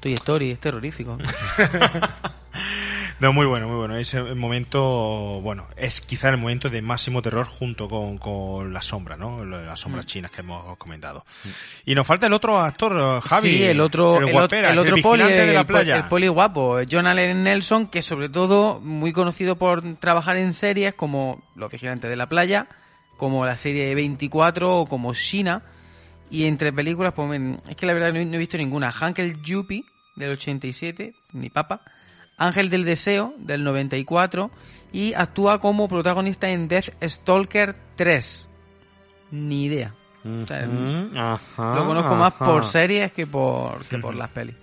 E: Toy Story, es terrorífico. [laughs]
B: No, muy bueno, muy bueno. Ese momento, bueno, es quizá el momento de máximo terror junto con, con la sombra, ¿no? Las sombras chinas que hemos comentado. Y nos falta el otro actor, eh, Javi.
E: sí, el otro, el,
B: guaperas,
E: el otro poli,
B: vigilante de la
E: el
B: playa.
E: el poli guapo, John Allen Nelson, que sobre todo muy conocido por trabajar en series como Los Vigilantes de la Playa, como la serie 24 o como Shina. Y entre películas, pues es que la verdad no he, no he visto ninguna. Hankel Yuppie, del 87, ni papa. Ángel del Deseo, del 94. Y actúa como protagonista en Death Stalker 3. Ni idea. O sea, Lo conozco más por series que por, que por [laughs] las pelis.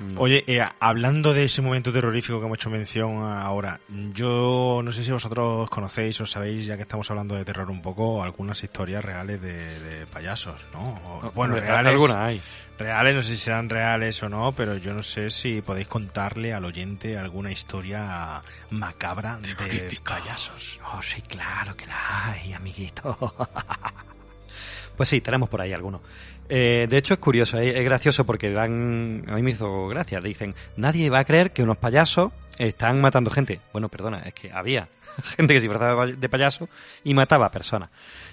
D: No.
B: Oye, eh, hablando de ese momento terrorífico que hemos hecho mención ahora, yo no sé si vosotros conocéis o sabéis, ya que estamos hablando de terror un poco, algunas historias reales de, de payasos, ¿no? O- bueno, reales.
D: Algunas hay.
B: Reales, no sé si serán reales o no, pero yo no sé si podéis contarle al oyente alguna historia macabra de payasos.
D: Oh, sí, claro que la hay, amiguito. [laughs] pues sí, tenemos por ahí algunos. Eh, de hecho, es curioso, eh, es gracioso porque van. A mí me hizo gracia. Dicen: Nadie va a creer que unos payasos están matando gente. Bueno, perdona, es que había [laughs] gente que se disfrazaba de payaso y mataba a personas.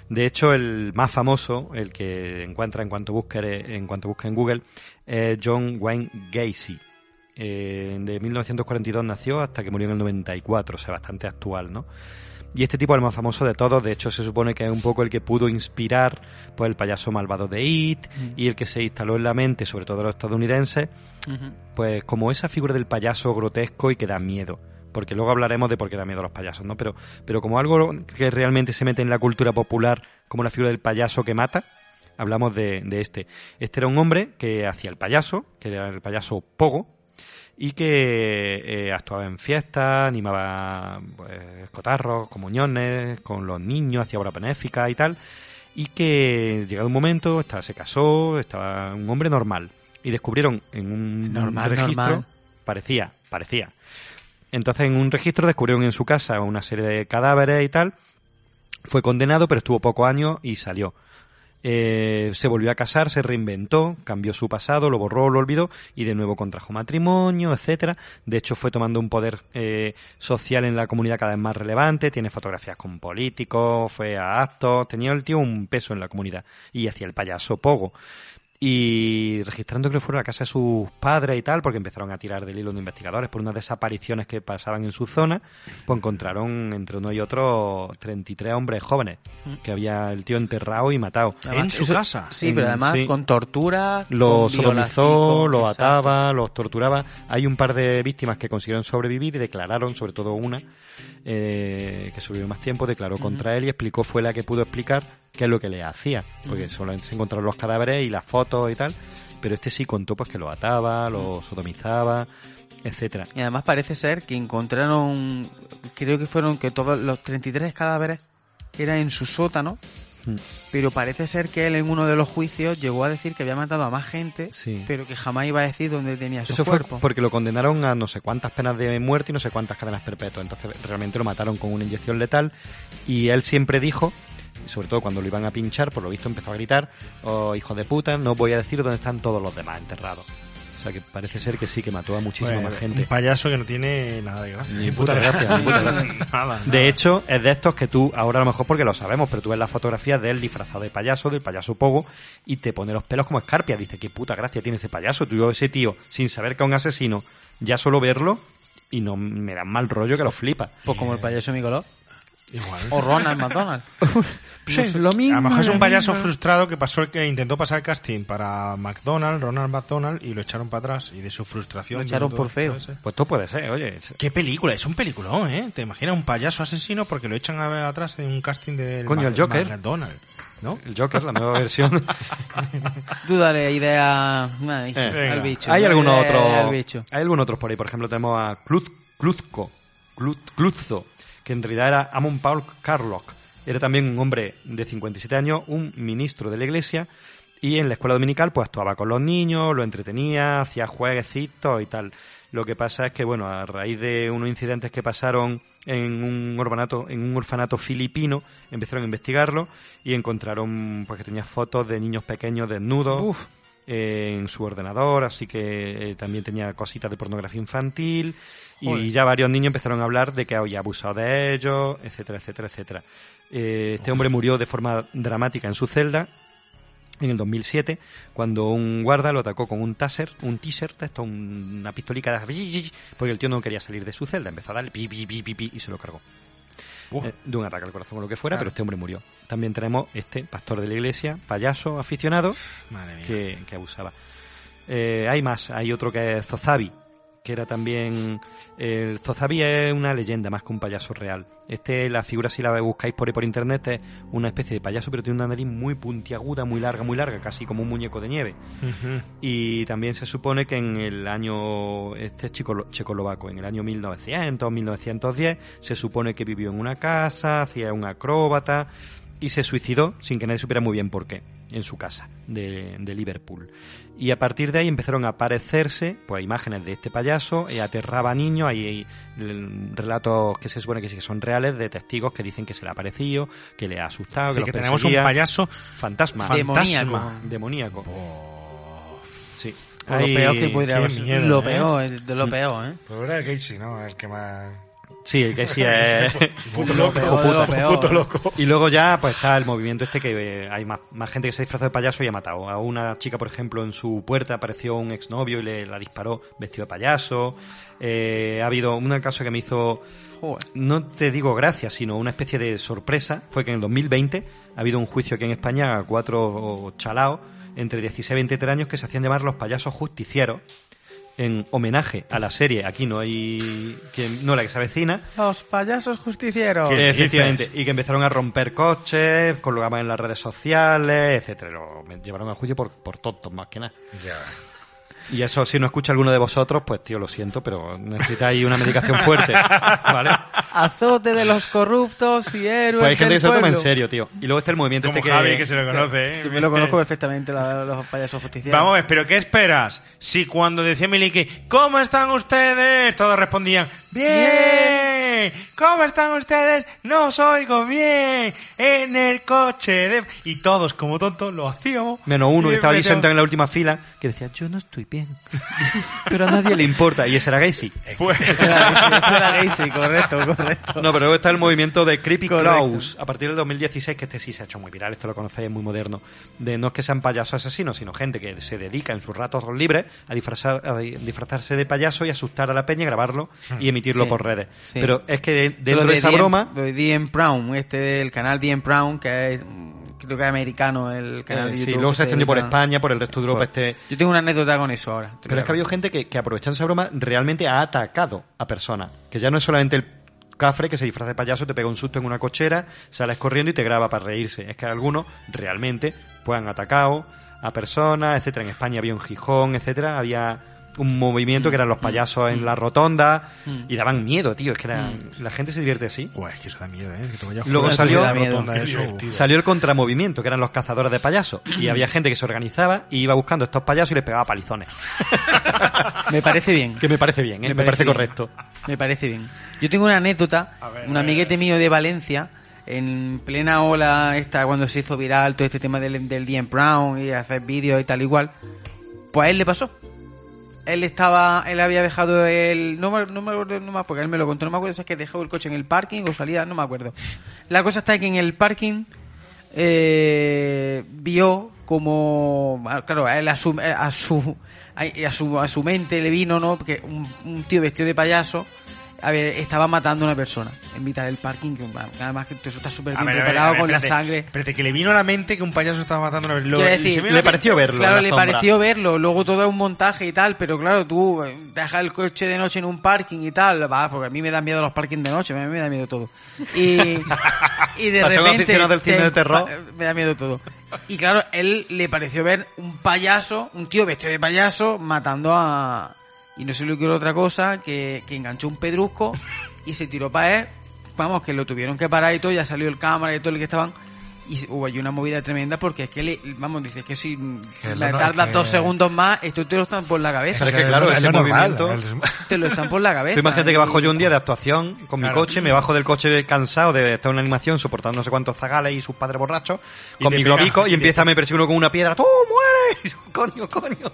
D: De hecho, el más famoso, el que encuentra en cuanto busque, en cuanto busque en Google, es John Wayne Gacy. Eh, de 1942 nació hasta que murió en el 94, o sea, bastante actual, ¿no? Y este tipo es el más famoso de todos, de hecho se supone que es un poco el que pudo inspirar pues el payaso malvado de It
E: Mm.
D: y el que se instaló en la mente, sobre todo de los estadounidenses, pues como esa figura del payaso grotesco y que da miedo. porque luego hablaremos de por qué da miedo a los payasos, ¿no? Pero, pero como algo que realmente se mete en la cultura popular, como la figura del payaso que mata, hablamos de, de este. Este era un hombre que hacía el payaso, que era el payaso Pogo, y que eh, actuaba en fiestas, animaba pues, escotarros, comuniones con los niños, hacía obra benéfica y tal, y que llegado un momento estaba, se casó, estaba un hombre normal, y descubrieron en un
E: Normal,
D: registro,
E: normal.
D: parecía, parecía. Entonces en un registro descubrieron en su casa una serie de cadáveres y tal, fue condenado, pero estuvo pocos años y salió. Eh, se volvió a casar, se reinventó, cambió su pasado, lo borró, lo olvidó y de nuevo contrajo matrimonio, etcétera. De hecho, fue tomando un poder eh, social en la comunidad cada vez más relevante. Tiene fotografías con políticos, fue a actos, tenía el tío un peso en la comunidad y hacía el payaso pogo. Y registrando que fueron a la casa de sus padres y tal, porque empezaron a tirar del hilo de investigadores por unas desapariciones que pasaban en su zona, pues encontraron entre uno y otro 33 hombres jóvenes que había el tío enterrado y matado.
E: Además, eso- Sí, pero
D: En-
E: además
D: sí.
E: con tortura.
D: Los sodomizó, los
E: exacto.
D: ataba, los torturaba. Hay un par de víctimas que consiguieron sobrevivir y declararon, sobre todo una, eh, que sobrevivió más tiempo, declaró contra él y explicó, fue la que pudo explicar qué es lo que le hacía. Porque solamente se encontraron los cadáveres y las fotos y tal, pero este sí contó pues que lo ataba, lo sodomizaba, etcétera.
E: Y además parece ser que encontraron, creo que fueron que todos los 33 cadáveres eran en su sótano,
D: Hmm.
E: pero parece ser que él en uno de los juicios llegó a decir que había matado a más gente,
D: Sí.
E: pero que jamás iba a decir dónde tenía su
D: Eso fue
E: cuerpo.
D: porque lo condenaron a no sé cuántas penas de muerte y no sé cuántas cadenas perpetuas. Entonces realmente lo mataron con una inyección letal y él siempre dijo, sobre todo cuando lo iban a pinchar, por lo visto empezó a gritar, oh hijo de puta, no voy a decir dónde están todos los demás enterrados. O sea que parece ser que sí, que mató a muchísima
M: Pues,
D: más gente.
M: Un payaso que no tiene nada de gracia.
D: Ni puta gracia, ni puta gracia. [laughs]
M: Nada,
D: De hecho, es de estos que tú, ahora a lo mejor porque lo sabemos, pero tú ves las fotografías de él disfrazado de payaso, del payaso Pogo, y te pone los pelos como escarpia. Dice, qué puta gracia tiene ese payaso. Tú, yo, ese tío, sin saber que es un asesino, ya solo verlo, y no me dan mal rollo que lo flipa.
E: Pues como el payaso Nicolás.
M: Igual.
E: O Ronald McDonald. [laughs]
M: Sí,
D: lo mismo.
M: A lo mejor es un payaso frustrado que pasó el que intentó pasar el casting para McDonald's, Ronald McDonald, y lo echaron para atrás. Y de su frustración.
E: Lo echaron por feo.
D: Pues todo puede ser, oye.
M: ¿Qué película? Es un peliculón, ¿eh? Te imaginas un payaso asesino porque lo echan a- atrás en un casting de
D: Coño, el Joker.
M: McDonald's. ¿No?
D: El Joker, la nueva [laughs] versión.
E: Tú dale idea ay,
D: Eh,
E: al bicho.
D: Hay algunos otros.
E: al bicho.
D: Hay algunos otros por ahí. Por ejemplo, tenemos a Kluz, Kluzko, Kluz- Kluzzo, que en realidad era Amon Paul Carlock. Era también un hombre de 57 años, un ministro de la iglesia, y en la escuela dominical pues actuaba con los niños, lo entretenía, hacía jueguecitos y tal. Lo que pasa es que, bueno, a raíz de unos incidentes que pasaron en un orfanato, en un orfanato filipino, empezaron a investigarlo y encontraron pues que tenía fotos de niños pequeños desnudos
E: Uf.
D: En su ordenador, así que eh, también tenía cositas de pornografía infantil y ya varios niños empezaron a hablar de que había abusado de ellos, etcétera, etcétera, etcétera. Eh, este hombre murió de forma dramática en su celda en el 2007 cuando un guarda lo atacó con un taser, un teaser, esto, un- una pistolica de porque el tío no quería salir de su celda, empezó a darle pi, pi, pi, pi, pi, y se lo cargó. Eh, de un ataque al corazón o lo que fuera,
E: Claro.
D: pero este hombre murió. También tenemos este pastor de la iglesia, payaso aficionado, que, que abusaba. Eh, hay más, hay otro que es Zozabi, que era también... El Zozabi es una leyenda más que un payaso real. Este, la figura si la buscáis por ahí por internet, es una especie de payaso, pero tiene una nariz muy puntiaguda, muy larga, muy larga, casi como un muñeco de nieve. Y también se supone que en el año, este es chico- checoslovaco, en el año 1900, 1910, se supone que vivió en una casa, hacía un acróbata y se suicidó sin que nadie supiera muy bien por qué, en su casa de, de Liverpool. Y a partir de ahí empezaron a aparecerse pues imágenes de este payaso, y aterraba a niños, hay, hay, mm, relatos que se supone que sí que son reales de testigos que dicen que se le ha aparecido, que le ha asustado,
M: Así
D: que,
M: que
D: los
M: tenemos un payaso
D: fantasma,
E: Demoníaco.
D: fantasma, demoníaco. Sí.
E: Lo peor que
M: qué
E: haber Lo
M: ¿eh?
E: peor, eh, de lo peor, ¿eh?
F: Pero era Casey, ¿no? El que más...
D: Sí, el que sí [laughs] es... [laughs]
F: Puto loco. Puto loco.
D: Y luego ya pues está el movimiento este que hay más, más gente que se disfrazó de payaso y ha matado. A una chica, por ejemplo, en su puerta apareció un exnovio y le la disparó vestido de payaso. Eh, ha habido un caso que me hizo, no te digo gracias, sino una especie de sorpresa. Fue que en el 2020 ha habido un juicio aquí en España a cuatro chalaos entre 16 y 23 años que se hacían llamar los payasos justicieros en homenaje a la serie Aquí no hay quien no la que se avecina.
E: Los payasos justicieros.
D: Que, efectivamente, y que empezaron a romper coches, colgaban en las redes sociales, etcétera. Lo llevaron a juicio por, por tontos más que nada.
F: Ya.
D: Y eso, si no escucha alguno de vosotros, pues tío, lo siento, pero necesitáis una medicación fuerte, ¿vale?
E: Azote de los corruptos y héroes
D: Pues hay gente
E: del
D: que se lo toma en
E: pueblo.
D: serio, tío. Y luego está el movimiento
M: Como
D: este que...
M: Javi, que se lo conoce, ¿eh?
E: Yo me lo conozco [laughs] perfectamente, la- los payasos justicieros.
M: Vamos a ver, pero ¿qué esperas? Si cuando decía Miliki, ¿cómo están ustedes? Todos respondían, ¡Bien! ¿Cómo están ustedes? No os oigo bien. En el coche de... Y todos, como tontos, lo hacíamos.
D: Menos uno que estaba ahí
M: metíamos-
D: sentado en la última fila, que decía, yo no estoy bien. [laughs] pero a nadie le importa. Y ese era Gacy.
M: Pues-
E: Ese era, ese- ese era Gacy, correcto, correcto.
D: No, pero luego está el movimiento de Creepy. Klaus a partir del 2016, que este sí se ha hecho muy viral, esto lo conocéis, es muy moderno. De no es que sean payasos asesinos, sino gente que se dedica en sus ratos libres a, disfrazar, a disfrazarse de payaso y asustar a la peña, grabarlo y
E: Sí,
D: por redes.
E: sí.
D: Pero es que de- dentro de esa
E: DM
D: broma,
E: de DM Brown, este del canal DM Brown, que es, creo que es americano el canal
D: eh,
E: de
D: sí,
E: YouTube.
D: luego
E: que
D: se extendió por España, por el resto de Europa, este...
E: Yo tengo una anécdota con eso ahora.
D: Pero es que ha habido gente que, que aprovechando esa broma realmente ha atacado a personas. Que ya no es solamente el cafre que se disfraza de payaso, te pega un susto en una cochera, sales corriendo y te graba para reírse. Es que algunos realmente pues han atacado a personas, etcétera. En España había un Gijón, etcétera. Había un movimiento que eran los payasos en la rotonda
E: Mm.
D: y daban miedo, tío. Es que era- la gente se divierte así.
M: Pues es que eso da miedo, ¿eh? Que te vayas
D: Luego salió,
M: a la rotonda, eso.
D: salió el contramovimiento, que eran los cazadores de payasos. Y había gente que se organizaba y iba buscando estos payasos y les pegaba palizones. [laughs]
E: Me parece bien.
D: Que me parece bien, ¿eh? me, parece,
E: bien.
D: correcto.
E: Me parece bien. Yo tengo una anécdota, un amiguete mío de Valencia, en plena ola esta, cuando se hizo viral todo este tema del, del DM Brown y hacer vídeos y tal igual, pues a él le pasó. Él estaba, él había dejado el, no me, no me acuerdo, no me, porque él me lo contó, no me acuerdo si es que dejó el coche en el parking o salía, no me acuerdo. La cosa está que en el parking eh, vio como, ah, claro, él a su, a su, a su, a su mente le vino, ¿no? Porque un tío vestido de payaso a ver, estaba matando a una persona en mitad del parking, que además que eso está súper bien
M: ver, a ver,
E: preparado
M: a ver,
E: con la sangre.
M: Espérate, que le vino a la mente que un payaso estaba matando a una
E: Quiero decir,
M: a la mente-
E: Claro, le pareció verlo, luego todo es un montaje y tal, pero claro, tú eh, dejas el coche de noche en un parking y tal, va, porque a mí me dan miedo los parkings de noche, a mí me da miedo todo. Y, [laughs] y de repente
D: aficionado del cine
E: te-
D: de terror.
E: pa- me da miedo todo. Y claro, él le pareció ver un payaso, un tío vestido de payaso matando a y no se le ocurrió otra cosa que, que enganchó un pedrusco y se tiró para él. Vamos, que lo tuvieron que parar y todo, ya salió el cámara y todo el que estaban. Y hubo ahí una movida tremenda porque es que, le, vamos, dice que si
F: Que
E: me tardas
F: que-
E: dos segundos más, esto te lo están por la cabeza.
D: Pero es que claro,
F: es
D: ese
F: lo normal,
D: movimiento...
E: Te lo están por la cabeza.
D: Tú imagínate que
E: Y-
D: bajo yo un día de actuación con mi
M: Claro.
D: coche, me bajo del coche cansado de estar en una animación soportando no sé cuántos zagales y sus padres borrachos, con mi globico y empieza a me persigue uno con una piedra. ¡Tú mueres! [laughs] ¡Coño, coño!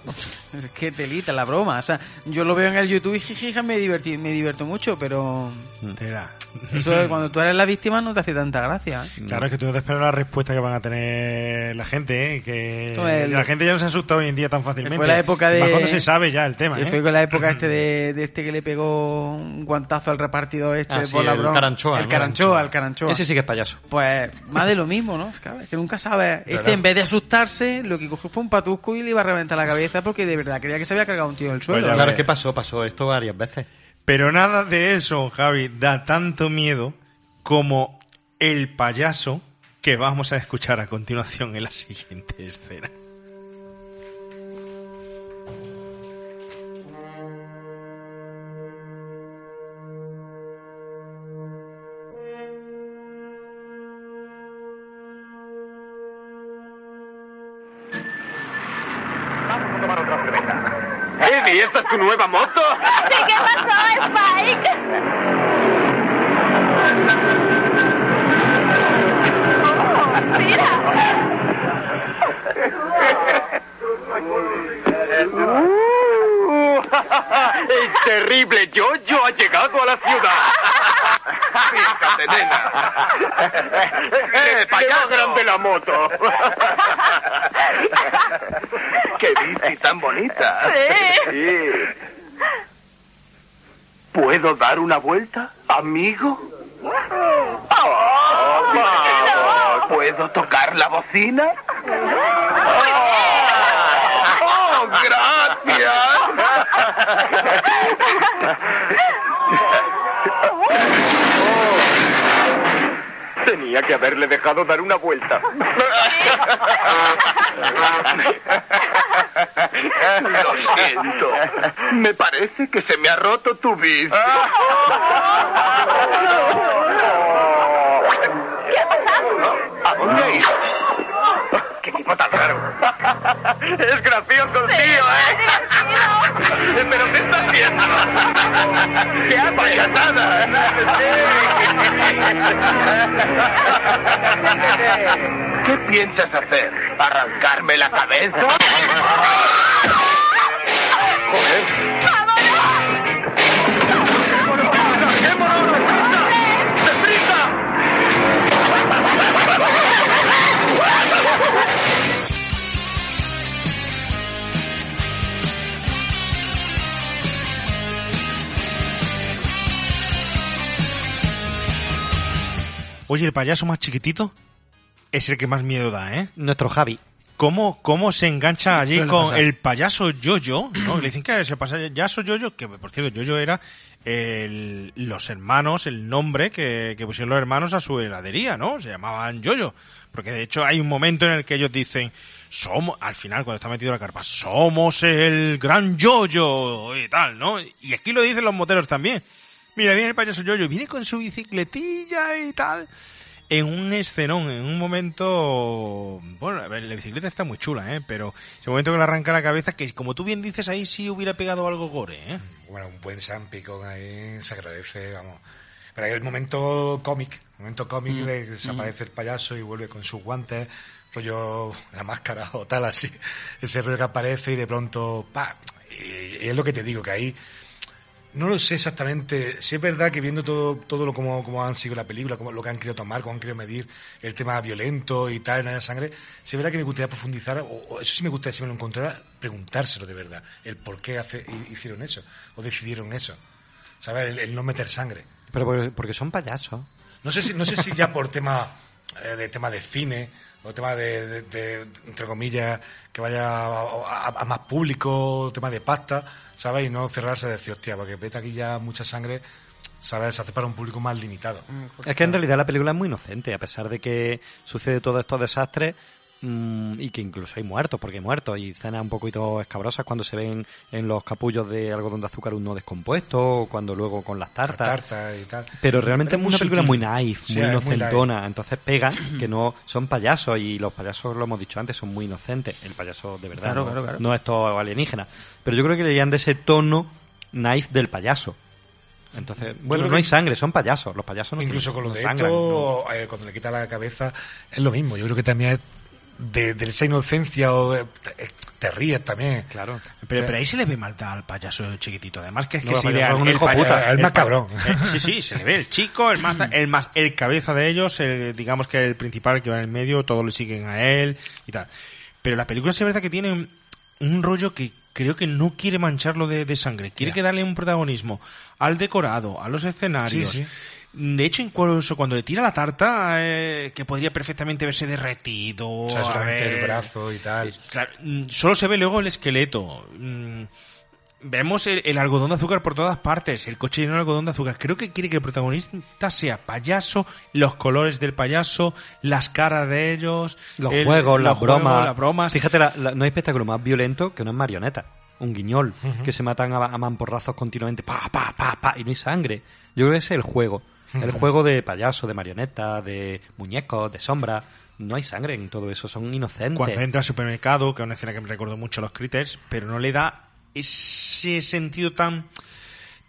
E: Es que telita la broma. O sea, yo lo veo en el YouTube y jijija, me divertí, me divierto mucho, pero eso es, cuando tú eres la víctima no te hace tanta gracia. ¿eh?
M: Claro, es que tú no te esperas la respuesta que van a tener la gente, ¿eh? que
E: es
M: la gente ya no se asusta hoy en día tan fácilmente.
E: Fue la época de...
M: Más cuando se sabe ya el tema,
E: que
M: ¿eh?
E: Fue con la época este de, de este que le pegó un guantazo al repartido este
D: Ah, sí,
E: por la
D: el. Caranchoa,
E: El. Caranchoa, el Caranchoa.
D: Ese sí que es payaso.
E: Pues más de lo mismo, ¿no? Es que, es que nunca sabes. Este
D: ¿Verdad?
E: en vez de asustarse, lo que cogió fue un patusco y le iba a reventar la cabeza porque de verdad creía que se había cargado un tío en el suelo.
M: ya
D: claro,
M: ves.
D: ¿qué pasó? Pasó esto varias veces.
M: Pero nada de eso, Javi, da tanto miedo como el payaso que vamos a escuchar a continuación en la siguiente escena.
I: Eddie, ¿esta es tu nueva moto?
K: Sí, ¿qué pasó, Spike? Mira.
I: Uh, [laughs] el terrible Jojo ha llegado a la ciudad. Fíjate, nena. ¡Eh, payaso! grande la moto! ¡Qué bici tan bonita!
K: Sí.
I: ¿Puedo dar una vuelta, amigo? Oh. ¿Puedo tocar la bocina? ¡Oh, gracias!
N: Tenía que haberle dejado dar una vuelta.
I: Lo siento. Me parece que se me ha roto tu vid.
O: ¿Qué ha pasado?
I: ¿A dónde ido? ¡Qué tipo tan raro! Es gracioso el tío, ¿eh? ¿Pero qué está haciendo? ¡Qué payasada! ¿Qué piensas hacer? ¿Arrancarme la cabeza? [laughs]
B: Oye, el payaso más chiquitito es el que más miedo da, ¿eh?
D: Nuestro Javi.
B: ¿Cómo, cómo se engancha allí
D: Suele
B: con
D: pasar.
B: el payaso Yoyo? ¿no? Le dicen que es el payaso Yoyo, que por cierto, Yoyo era el- los hermanos, el nombre que, que pusieron los hermanos a su heladería, ¿no? Se llamaban Yoyo. Porque de hecho hay un momento en el que ellos dicen, somos, al final cuando está metido la carpa, somos el gran Yoyo y tal, ¿no? Y aquí lo dicen los moteros también. Mira, viene el payaso Yoyo, viene con su bicicletilla y tal en un escenón, en un momento... Bueno, a ver, la bicicleta está muy chula, ¿eh? Pero ese momento que le arranca la cabeza, que como tú bien dices, ahí sí hubiera pegado algo gore, ¿eh?
F: Bueno, un buen Sampicon ahí se agradece, vamos. Pero hay el momento cómic, el momento cómic
B: Mm,
F: de que desaparece el payaso y vuelve con sus guantes, rollo la máscara o tal así. Ese rollo que aparece y de pronto, pa, y es lo que te digo, que ahí no lo sé exactamente. Si es verdad que viendo todo, todo lo como, como han sido la película, como lo que han querido tomar, cómo han querido medir el tema violento y tal, no haya sangre, si es verdad que me gustaría profundizar, o, o eso sí me gustaría, si me lo encontrara, preguntárselo de verdad, el por qué hace, hicieron eso, o decidieron eso. ¿Sabes? El, el no meter sangre.
D: Pero porque, porque son payasos.
F: No sé si, no sé si ya por tema eh, de tema de cine o tema de, de- de, entre comillas que vaya a, a- a más público, tema de pasta, ¿sabes? Y no cerrarse de decir, hostia, porque vete aquí ya mucha sangre, ¿sabes? Se hace para un público más limitado.
D: Es que en realidad la película es muy inocente, a pesar de que sucede todos estos desastres mm, y que incluso hay muertos, porque hay muertos y escenas un poquito escabrosas cuando se ven en los capullos de algodón de azúcar un no descompuesto, o cuando luego con las tartas.
F: Tarta y tal.
D: Pero realmente
F: Pero
D: es una película muy naif,
F: Sí,
D: muy inocentona, entonces pega que no son payasos y los payasos, lo hemos dicho antes, son muy inocentes. El payaso de verdad
E: Claro,
D: no,
E: claro, claro.
D: no es todo alienígena. Pero yo creo que le llaman de ese tono naif del payaso. Entonces, bueno, no hay sangre, son payasos. Los payasos no
F: Incluso con lo
D: no
F: de
D: sangran, no.
F: eh, cuando le quita la cabeza, es lo mismo. Yo creo que también es de, de esa inocencia o de- te, te ríes también.
D: Claro.
B: Pero, pero ahí se le ve maldad al payaso chiquitito. Además que es que
F: No, es un
B: el
F: hijo puta, el más cabrón.
B: eh, sí, sí, se le ve. El chico, el más, el más, el cabeza de ellos, el, digamos que el principal que va en el medio, todos le siguen a él y tal. Pero la película sí es verdad que tiene un, un rollo que creo que no quiere mancharlo de, de sangre. Quiere que darle un protagonismo al decorado, a los escenarios.
F: Sí, sí.
B: De hecho, incluso cuando le tira la tarta, eh, que podría perfectamente verse derretido.
F: O sea,
B: a
F: solamente el brazo y tal.
B: Claro, mm, solo se ve luego el esqueleto. Mm, Vemos el, el algodón de azúcar por todas partes, el coche lleno de algodón de azúcar. Creo que quiere que el protagonista sea payaso, los colores del payaso, las caras de ellos,
D: Los
B: el-
D: juegos,
B: los
D: las
B: juegos,
D: bromas.
B: las bromas.
D: Fíjate, la- la- no hay espectáculo más violento que una marioneta. Un guiñol. Que se matan a, a mamporrazos continuamente. Pa, pa, pa, pa. Y no hay sangre. Yo creo que ese es el juego. [laughs] El juego de payaso, de marioneta, de muñecos, de sombra. No hay sangre en todo eso. Son inocentes.
B: Cuando entra al supermercado, que es una escena que me recordó mucho a los critters, pero no le da ese sentido tan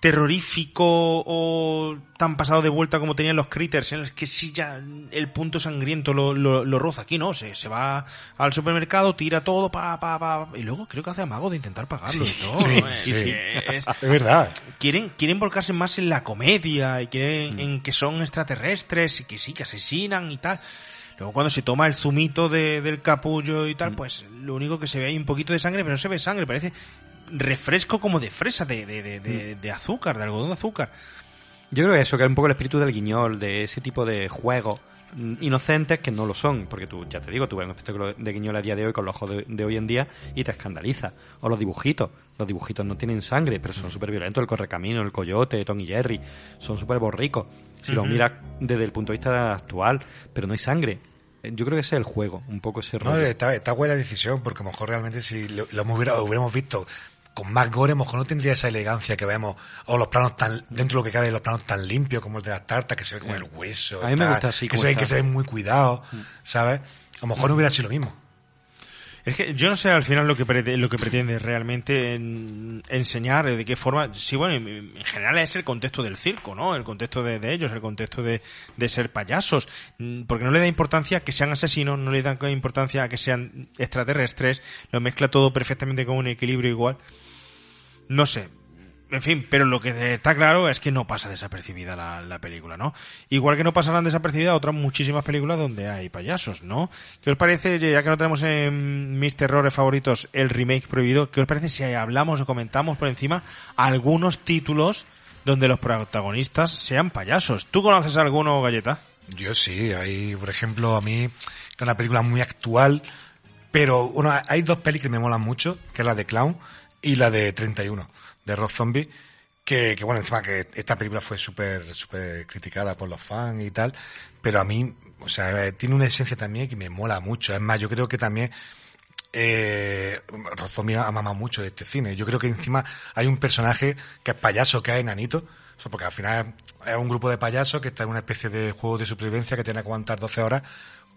B: terrorífico o tan pasado de vuelta como tenían los critters, en los que sí ya el punto sangriento lo, lo, lo roza. Aquí no, se, se va al supermercado, tira todo, pa, pa, pa, y luego creo que hace amago de intentar pagarlo y todo.
F: Sí,
B: ¿no? Es-
F: sí, sí.
B: es- [laughs]
F: Es verdad.
B: Quieren, quieren volcarse más en la comedia y
F: Mm.
B: quieren en que son extraterrestres y que sí, que asesinan y tal. Luego cuando se toma el zumito de- del capullo y
F: Mm.
B: tal, pues lo único que se ve hay un poquito de sangre, pero no se ve sangre, parece refresco como de fresa, de, de, de,
F: Mm.
B: de- de azúcar, de algodón de azúcar.
D: Yo creo que eso, que es un poco el espíritu del guiñol, de ese tipo de juego. mm, inocentes que no lo son, porque tú, ya te digo, tú ves un espectáculo de Guiñola a día de hoy con los ojos de, de hoy en día y te escandaliza. O los dibujitos, los dibujitos no tienen sangre, pero son súper violentos, el correcamino, el coyote, Tom y Jerry, son súper borricos. Si los miras desde el punto de vista actual, pero no hay sangre. Eh, Yo creo que ese es el juego, un poco ese
F: No,
D: rollo.
F: está, está buena decisión, porque a lo mejor realmente si lo, lo hubiera- hubiéramos visto con más gore, a lo mejor no tendría esa elegancia que vemos, o los planos tan, dentro de lo que cabe, los planos tan limpios como el de las tartas, que se ve como el hueso,
D: A mí me
F: tal,
D: gusta así
F: que se ve que se ven muy cuidados, ¿sabes? A lo mejor no hubiera sido lo mismo.
B: Es que yo no sé al final lo que pretende, lo que pretende realmente en- enseñar, de qué forma. Sí, bueno, en, en general es el contexto del circo, ¿no? El contexto de, de ellos, el contexto de, de ser payasos. Mm, Porque no le da importancia que sean asesinos, no le da importancia a que sean extraterrestres, lo mezcla todo perfectamente con un equilibrio igual. No sé. En fin, pero lo que está claro es que no pasa desapercibida la, la película, ¿no? Igual que no pasarán desapercibidas otras muchísimas películas donde hay payasos, ¿no? ¿Qué os parece, ya que no tenemos en mis terrores favoritos el remake prohibido, qué os parece si hablamos o comentamos por encima algunos títulos donde los protagonistas sean payasos? ¿Tú conoces alguno, Galleta?
F: Yo sí, hay, por ejemplo, a mí, que es una película muy actual, pero bueno, hay dos pelis que me molan mucho, que es la de Clown y la de 31, de Rob Zombie, que, bueno, encima que esta película fue súper, súper criticada por los fans y tal, pero a mí, o sea, tiene una esencia también que me mola mucho. Es más, yo creo que también eh, Rob Zombie ha mamado mucho este cine. Yo creo que encima hay un personaje que es payaso, que es enanito, o sea, porque al final es un grupo de payasos que está en una especie de juego de supervivencia que tiene que aguantar 12 horas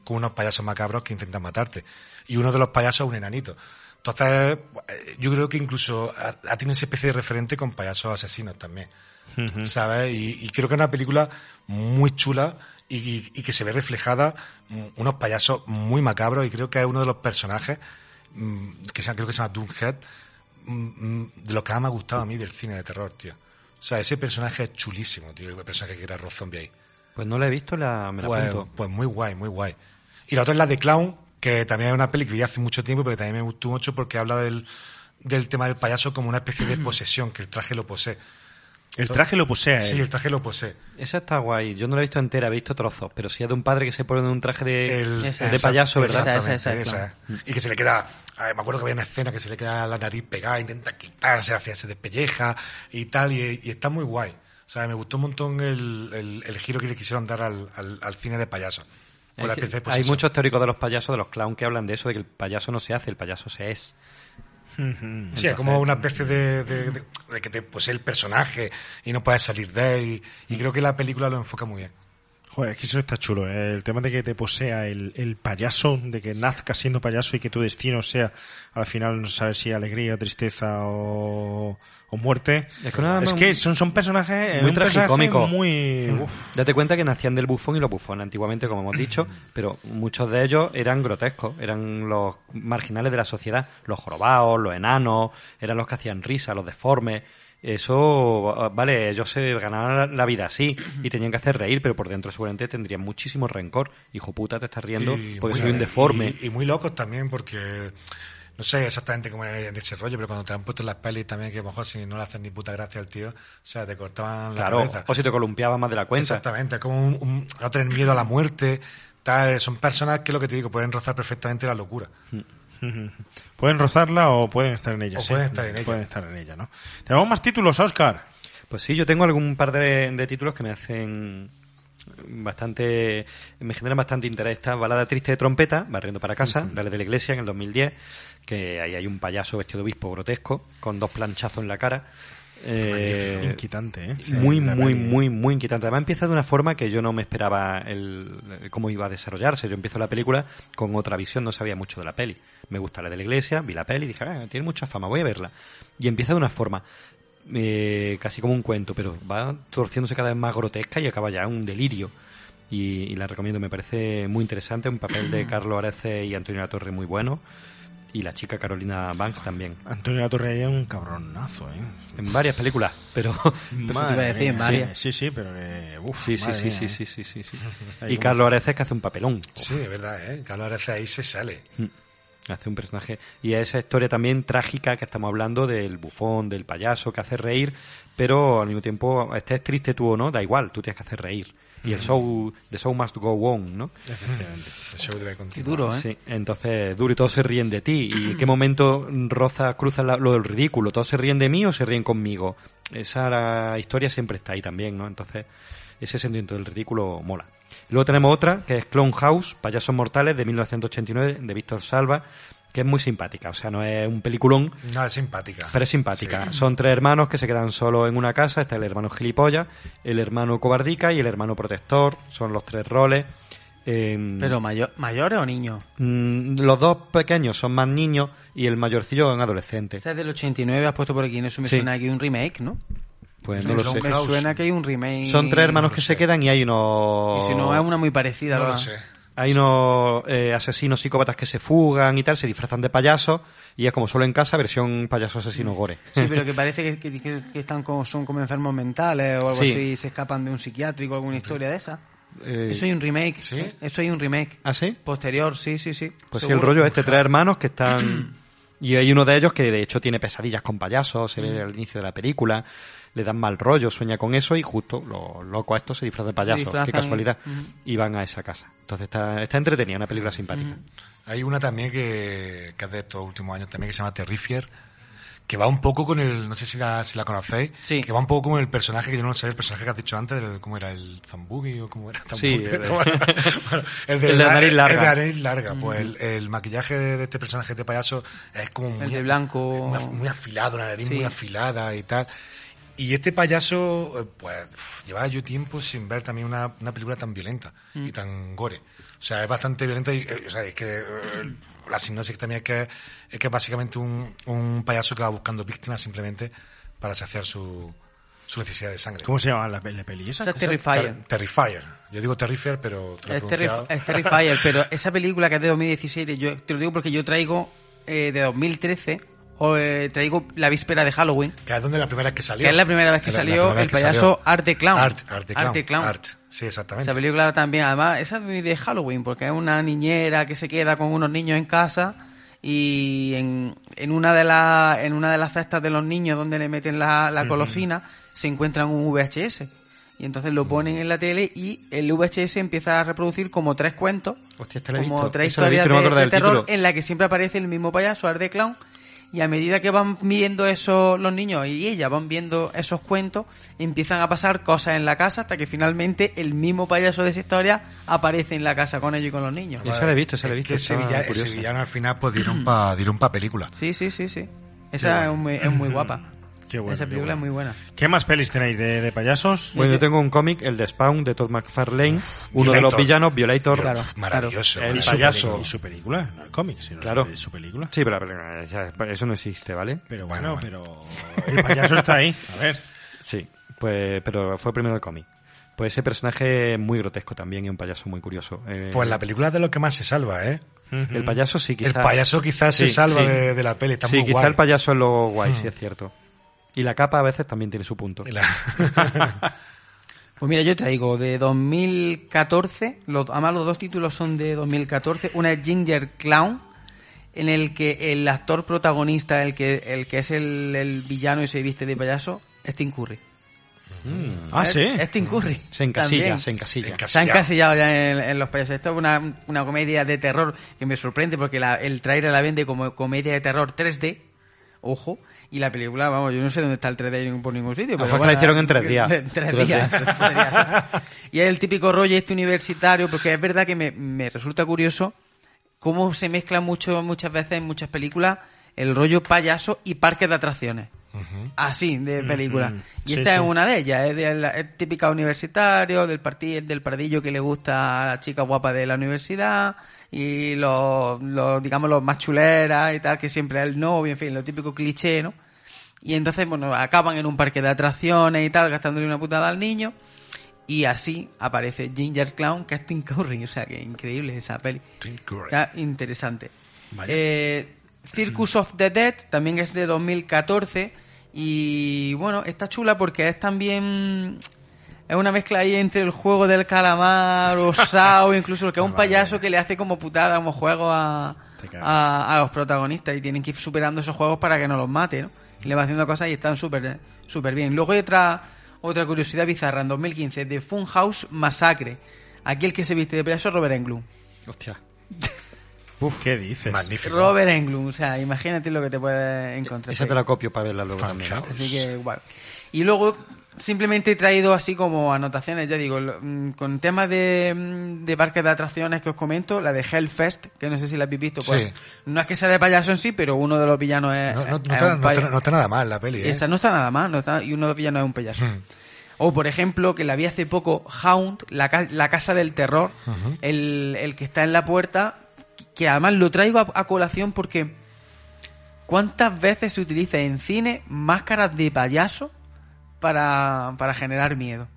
F: con unos payasos macabros que intentan matarte. Y uno de los payasos es un enanito. Entonces, eh, yo creo que incluso ha, tenido esa especie de referente con payasos asesinos también. ¿Sabes? Y, y creo que es una película muy chula y, y- y que se ve reflejada unos payasos muy macabros y creo que es uno de los personajes mm, que se, creo que se llama Doomhead mm, mm, de lo que más me ha gustado a mí del cine de terror, tío. O sea, ese personaje es chulísimo, tío, el personaje que era Rob Zombie ahí.
D: Pues no la he visto, la, me la
F: Pues,
D: apunto.
F: pues muy guay, muy guay. Y la otra es la de Clown, que también es una peli que vi hace mucho tiempo, pero que también me gustó mucho porque habla del, del tema del payaso como una especie de [clears throat] posesión, que el traje lo posee.
B: El traje lo posee
F: Sí,
B: él.
F: el traje lo posee.
D: Esa está guay. Yo no la he visto entera, he visto trozos, pero sí es de un padre que se pone en un traje de,
F: El-
D: de payaso, ¿verdad?
E: Esa, esa,
F: esa,
E: esa,
F: es. Y que se le queda, a ver, me acuerdo que había una escena que se le queda la nariz pegada, intenta quitarse, se despelleja y tal, y, y está muy guay. O sea, me gustó un montón el, el- el giro que le quisieron dar al, al, al cine de payaso. Con la
D: Hay,
F: de
D: muchos teóricos de los payasos, de los clowns, que hablan de eso, de que el payaso no se hace, el payaso se es.
F: Sí, es como una especie de, de- de- de que te posee el personaje y no puedes salir de él. Y, y creo que la película lo enfoca muy bien.
B: Joder, es que eso está chulo. ¿eh? El tema de que te posea el, el payaso, de que nazcas siendo payaso y que tu destino sea al final no saber si alegría, tristeza o, o muerte.
D: Es que una-
B: Es que son, son personajes
D: muy
B: un personaje
D: tragicómico.
B: Muy.
D: Mm.
B: uf.
D: Date cuenta que nacían del bufón y los bufones antiguamente, como hemos dicho, pero muchos de ellos eran grotescos, eran los marginales de la sociedad, los jorobados, los enanos, eran los que hacían risa, los deformes. Eso, vale, ellos se ganaban la vida así y tenían que hacer reír, pero por dentro seguramente tendrían muchísimo rencor. Hijo puta, te estás riendo
F: Y
D: porque
F: muy-
D: soy un deforme.
F: Y, y muy locos también porque no sé exactamente cómo era en ese rollo, pero cuando te han puesto en las pelis también que a lo mejor si no le hacen ni puta gracia al tío, o sea, te cortaban la
D: Claro,
F: cabeza.
D: o si te columpiabas más de la cuenta.
F: Exactamente, es como un, un- no tener miedo a la muerte, tal, son personas que lo que te digo, pueden rozar perfectamente la locura.
B: Pueden rozarla o pueden estar en ella.
F: O
B: sí.
F: pueden estar en ella.
B: Pueden estar en ella, ¿no? Tenemos más títulos, Oscar.
D: Pues sí, yo tengo algún par de, de títulos que me hacen bastante me generan bastante interés esta balada triste de trompeta barriendo para casa Dale de la iglesia en el 2010 que ahí hay un payaso vestido de obispo grotesco con dos planchazos en la cara Eh.
B: Inquietante, ¿eh?
D: Muy muy muy muy inquietante además empieza de una forma que yo no me esperaba el, el cómo iba a desarrollarse yo empiezo la película con otra visión no sabía mucho de la peli me gusta la de la iglesia vi la peli y dije "Ah, tiene mucha fama voy a verla y empieza de una forma eh, casi como un cuento, pero va torciéndose cada vez más grotesca y acaba ya un delirio. Y, y la recomiendo, me parece muy interesante, un papel de [clears throat] Carlos Arece y Antonio La Torre muy bueno, y la chica Carolina Banks también.
B: Antonio La Torre es un cabronazo, ¿eh?
D: En varias películas, pero... [laughs]
B: Madre
E: iba a decir,
B: mía,
E: en varias.
B: Sí, sí, pero que... uf,
D: Sí, sí,
B: madre
D: sí,
B: mía,
D: sí,
B: ¿eh?
D: sí, sí, sí, sí. [laughs] Y Carlos Arece que hace un papelón.
F: Sí, es verdad, ¿eh? Carlos Arece ahí se sale.
D: Mm. Hace un personaje. Y esa historia también trágica que estamos hablando del bufón, del payaso que hace reír, pero al mismo tiempo, estés triste tú o no, da igual, tú tienes que hacer reír. Y el show, the show must go on, ¿no?
M: Efectivamente.
F: El show debe continuar.
E: Qué duro, ¿eh?
D: Sí, entonces duro y todos se ríen de ti. ¿Y en qué momento roza, cruza la- lo del ridículo? ¿Todos se ríen de mí o se ríen conmigo? Esa la historia siempre está ahí también, ¿no? Entonces, ese sentimiento del ridículo mola. Luego tenemos otra, que es Clone House, Payasos Mortales, de 1989, de Víctor Salva, que es muy simpática. O sea, no es un peliculón,
F: No, es simpática.
D: pero es simpática. Son tres hermanos que se quedan solos en una casa. Está el hermano gilipollas, el hermano cobardica y el hermano protector. Son los tres roles. Em,
E: Pero mayor, mayores o niños.
D: Mm, los dos pequeños son más niños y el mayorcillo es un adolescente.
E: Esa es del 89, has puesto por aquí. Eso me
D: Sí.
E: suena que hay un remake, ¿no?
D: Pues no lo sé.
E: me suena que hay un remake.
D: Son tres hermanos que se quedan y hay unos...
E: Y si no, es una muy parecida.
F: No lo sé.
D: Hay unos eh, asesinos psicópatas que se fugan y tal, se disfrazan de payasos y es como solo en casa, versión payaso asesino gore.
E: Sí, pero [laughs] que parece que, que- que- que están como, son como enfermos mentales o algo
D: Sí.
E: así y se escapan de un psiquiátrico, alguna historia de esa.
D: Eh,
E: Eso hay un remake. ¿eh? Eso hay un remake.
D: ¿Ah, sí?
E: Posterior, sí, sí, sí.
D: Pues sí, el
E: Seguro.
D: rollo este, tres hermanos que están... [clears throat] Y hay uno de ellos que de hecho tiene pesadillas con payasos, se ve al inicio de la película, le dan mal rollo, sueña con eso y justo los locos estos se disfrazan de payasos,
E: disfrazan
D: qué casualidad,
E: y-
D: van a esa casa. Entonces está, está entretenida, una película simpática.
F: Hay una también que, que es de estos últimos años también que se llama Terrifier, que va un poco con el, no sé si la, si la conocéis, que va un poco con el personaje que yo no sé, el personaje que has dicho antes, el- ¿cómo era? ¿El Zambugi o cómo era?
D: Sí,
F: Zambugi?
D: el-
F: Bueno, [laughs] bueno, el,
D: el de la nariz larga.
F: El de la nariz larga. Pues el, el maquillaje de, de este personaje de payaso es como muy,
E: El de blanco.
F: muy, af- muy afilado, la nariz
E: Sí.
F: muy afilada y tal. Y este payaso, eh, pues, llevaba yo tiempo sin ver también una, una película tan violenta
E: Mm.
F: y tan gore. O sea, es bastante violenta y, eh, o sea, es que eh, la sinopsis también es que es que es básicamente un, un payaso que va buscando víctimas simplemente para saciar su, su necesidad de sangre.
M: ¿Cómo se llama la, la peli esa?
E: Esa es Terrifier.
F: Ter- Terrifier. Yo digo Terrifier, pero te lo he
E: Es, es Terrifier, pero esa película que es de 2017, yo te lo digo porque yo traigo eh, de 2013, o eh, traigo la víspera de Halloween,
F: Que es donde la primera vez que salió.
E: que es la primera vez que
F: La-
E: salió el
F: que
E: payaso
F: salió.
E: Art the Clown.
F: Art, Art the Clown.
E: Clown.
F: Art, sí, exactamente.
E: Esa película también, además, esa es muy de Halloween, porque es una niñera que se queda con unos niños en casa y en, en una de las en una de las cestas de los niños donde le meten la, la
D: Ujú.
E: golosina se encuentran un VHS y entonces lo ponen en la tele y el VHS empieza a reproducir como tres cuentos,
D: Hostia, este
E: como tres
D: he
E: historias
D: no
E: de, de terror
D: título.
E: en la que siempre aparece el mismo payaso, Art the Clown y a medida que van viendo esos los niños y ella van viendo esos cuentos, empiezan a pasar cosas en la casa hasta que finalmente el mismo payaso de esa historia aparece en la casa con ellos y con los niños.
D: Esa la he visto, esa la he
F: Es
D: visto.
F: que ese, villano al final pues dieron pa, dieron pa película.
E: Sí, sí, sí, sí. Esa es, muy, es muy guapa.
M: Qué bueno,
E: Esa
M: qué
E: película
M: bueno.
E: es muy buena.
M: ¿Qué más pelis tenéis de, de payasos?
D: Bueno, yo tengo un cómic, el de Spawn, de Todd McFarlane, uno de los villanos, Violator.
M: Claro,
F: Maravilloso.
M: El
F: Y su
M: payaso.
F: película.
M: Y su película, no el cómic, sino
D: Claro.
M: su, su película.
D: Sí, pero la película, ya, eso no existe, ¿vale?
M: Pero bueno, pero el payaso está ahí. A ver.
D: Sí, pues, pero fue primero el cómic. Pues ese personaje es muy grotesco también y un payaso muy curioso. Eh,
F: Pues la película es de lo que más se salva, ¿eh?
D: El payaso sí, quizá.
F: El payaso quizás se salva
D: sí.
F: de, de la peli, está
D: sí,
F: muy
D: quizá
F: guay.
D: el payaso es lo guay,
F: Hmm.
D: sí es cierto. Y la capa a veces también tiene su punto. [laughs]
E: Pues mira, yo traigo de 2014, los, además los dos títulos son de 2014, una es Ginger Clown, en el que el actor protagonista, el que, el que es el, el villano y se viste de payaso, es Tim Curry.
M: Ah,
E: Es-
M: sí.
E: Es Tim Curry.
D: Se encasilla,
E: También.
D: se encasilla.
E: Se ha encasillado ya en, en los payasos. Esto es una, una comedia de terror que me sorprende porque la- el trailer la vende como comedia de terror 3D. Ojo. Y la película, vamos, yo no sé dónde está el 3D por ningún sitio. Pero
D: que la hicieron en tres días. [laughs]
E: En tres
D: 3D.
E: días. y es el típico rollo este universitario, porque es verdad que me, me resulta curioso cómo se mezcla mucho, muchas veces en muchas películas el rollo payaso y parque de atracciones. Así, de película. Y
M: Sí,
E: esta
M: sí.
E: es una de ellas, es, de la- es típica universitario, del, parti- del pardillo que le gusta a la chica guapa de la universidad, y los, los, digamos, los más chuleras y tal, que siempre es el novio, en fin, lo típico cliché, ¿no? Y entonces, bueno, acaban en un parque de atracciones y tal, gastándole una putada al niño. Y así aparece Ginger Clown, que es Tim Curry. O sea, que increíble esa peli.
F: Tim Curry.
E: Está interesante. Eh, Circus of the Dead también es de 2014. Y bueno, está chula porque es también. Es una mezcla ahí entre el juego del calamar o Sao, [laughs] incluso que es un payaso que le hace como putada, como juego a, a, a los protagonistas y tienen que ir superando esos juegos para que no los mate, ¿no? Y le va haciendo cosas y están súper súper bien. Luego hay otra, otra curiosidad bizarra en 2015 de Funhouse Massacre. Aquí el que se viste de payaso es Robert Englund.
D: Hostia. [laughs]
B: Uf, ¿qué dices?
F: Magnífico.
E: Robert Englund, o sea, imagínate lo que te puedes encontrar.
D: Esa te la copio para verla luego también.
E: Así que, guay. Y luego, simplemente he traído así como anotaciones, ya digo, mm, con temas de, mm, de parques de atracciones que os comento, la de Hellfest, que no sé si la habéis visto, pues,
F: Sí.
E: no es que sea de payaso en sí, pero uno de los villanos es,
F: No, no- no
E: es
F: está,
E: un
F: no
E: pay-
F: está- no está nada mal la peli, ¿eh?
E: Esta no está nada mal, no está- y uno de los villanos es un payaso.
F: Hmm.
E: O, por ejemplo, que la vi hace poco, Hound, la, ca- la casa del terror, el que está en la puerta, que además lo traigo a, a colación porque ¿cuántas veces se utiliza en cine máscaras de payaso para, para generar miedo?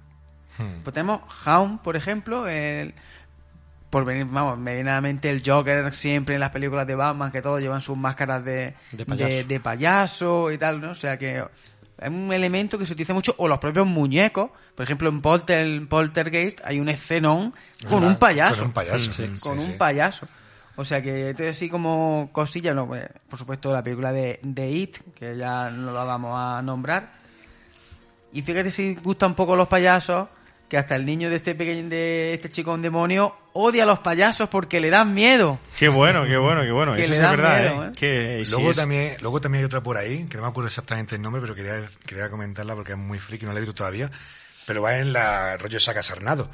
F: Hmm.
E: Pues tenemos Hound, por ejemplo, el, por venir, vamos, me viene a la mente el Joker siempre en las películas de Batman, que todos llevan sus máscaras de,
D: De payaso.
E: de- de payaso y tal, ¿no? O sea que es un elemento que se utiliza mucho, o los propios muñecos, por ejemplo en Polter, Poltergeist hay un escenón con un payaso.
F: con un payaso,
E: Sí,
F: sí,
E: con
F: sí,
E: un
F: sí.
E: payaso. O sea que esto es así como cosillas, no, pues, por supuesto la película de, de It, que ya no la vamos a nombrar. Y fíjate si gustan un poco los payasos, que hasta el niño de este pequeño, de este chico un demonio, odia a los payasos porque le dan miedo.
B: Qué bueno, qué bueno, qué bueno.
E: Que
B: Eso
E: le
B: sí es
E: da
B: verdad,
E: miedo,
B: ¿eh?
E: ¿eh?
B: Que sí
F: Luego,
B: es-
F: también, luego también hay otra por ahí, que no me acuerdo exactamente el nombre, pero quería, quería comentarla porque es muy friki, no la he visto todavía. Pero va en la rollo Saca Sarnado.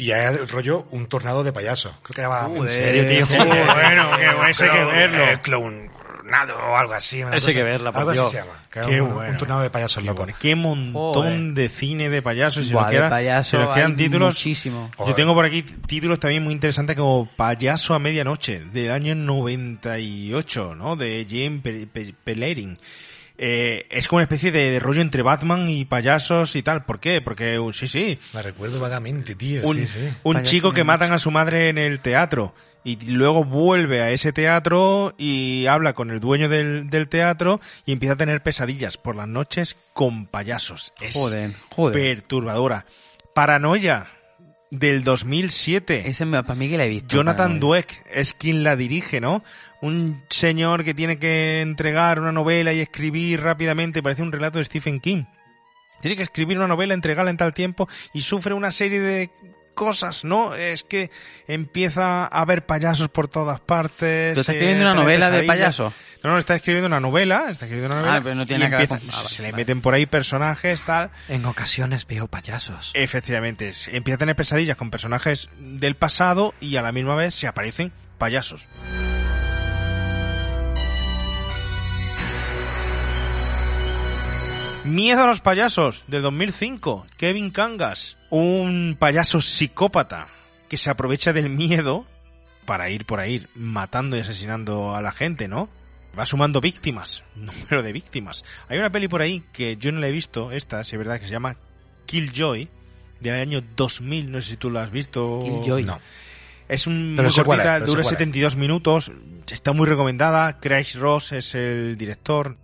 F: Y hay el rollo un tornado de payaso. Creo que va.
E: Uh, ¿En serio, tío?
B: Bueno, qué bueno, eso hay que verlo.
F: Eh, clownado o algo así.
D: Ese hay que verla, por
F: Algo así se llama. que
B: Qué
F: un,
B: bueno.
F: un tornado de payasos locos.
B: Bueno, qué montón
E: Joder.
B: de cine de payasos. Si
E: Buah,
B: nos
E: de
B: queda-
E: payaso
B: si nos quedan
E: hay
B: títulos.
E: muchísimo.
B: Yo tengo por aquí títulos también muy interesantes como Payaso a medianoche, del año 98, ¿no? De Jim Pe- Pe- Pellerin. Eh, es como una especie de, de rollo entre Batman y payasos y tal. ¿Por qué? Porque, uh, sí, sí.
F: Me recuerdo vagamente, tío.
B: Un,
F: sí, sí.
B: un chico que matan a su madre en el teatro y luego vuelve a ese teatro y habla con el dueño del, del teatro y empieza a tener pesadillas por las noches con payasos. Es
E: Joder, joder.
B: perturbadora. Paranoia del 2007.
E: Ese me- para mí que la he visto.
B: Jonathan. Dweck es quien la dirige, ¿no? Un señor que tiene que entregar una novela y escribir rápidamente, parece un relato de Stephen King. Tiene que escribir una novela, entregarla en tal tiempo y sufre una serie de cosas, ¿no? Es que empieza a haber payasos por todas partes.
E: ¿Tú estás
B: eh,
E: escribiendo una novela de payasos?
B: No, no, está escribiendo una novela, está escribiendo una
E: Ah,
B: novela.
E: pero no tiene nada que ver
B: empieza-
E: con- ah, vale,
B: se le
E: vale.
B: meten por ahí personajes, tal.
D: En ocasiones veo payasos.
B: Efectivamente, empieza a tener pesadillas con personajes del pasado y a la misma vez se aparecen payasos. Miedo a los payasos, de 2005. Kevin Cangas, un payaso psicópata que se aprovecha del miedo para ir por ahí matando y asesinando a la gente, ¿no? Va sumando víctimas, [laughs] número de víctimas. Hay una peli por ahí que yo no la he visto, esta, si es verdad, que se llama Killjoy, del año 2000, no sé si tú lo has visto.
E: Killjoy.
F: No.
B: Es un
F: Pero
B: muy cortita, dura
F: cuál es.
B: 72 minutos, está muy recomendada, Craig Ross es el director.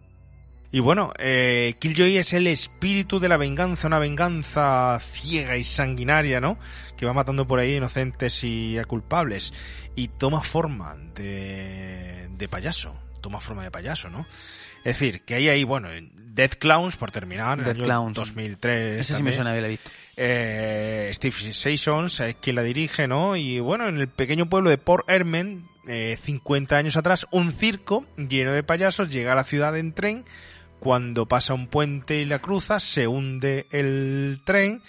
B: Y bueno, eh, Killjoy es el espíritu de la venganza, una venganza ciega y sanguinaria, ¿no? Que va matando por ahí inocentes y a culpables. Y toma forma de, de payaso, toma forma de payaso, ¿no? Es decir, que hay ahí, bueno, Dead Clowns, por terminar, el
E: Dead
B: año
E: Clowns.
B: 2003.
E: Ese sí me suena, había visto.
B: Eh, Steve Sessions es quien la dirige, ¿no? Y bueno, en el pequeño pueblo de Port Hermen, eh, 50 años atrás, un circo lleno de payasos llega a la ciudad en tren. Cuando pasa un puente y la cruza, se hunde el tren.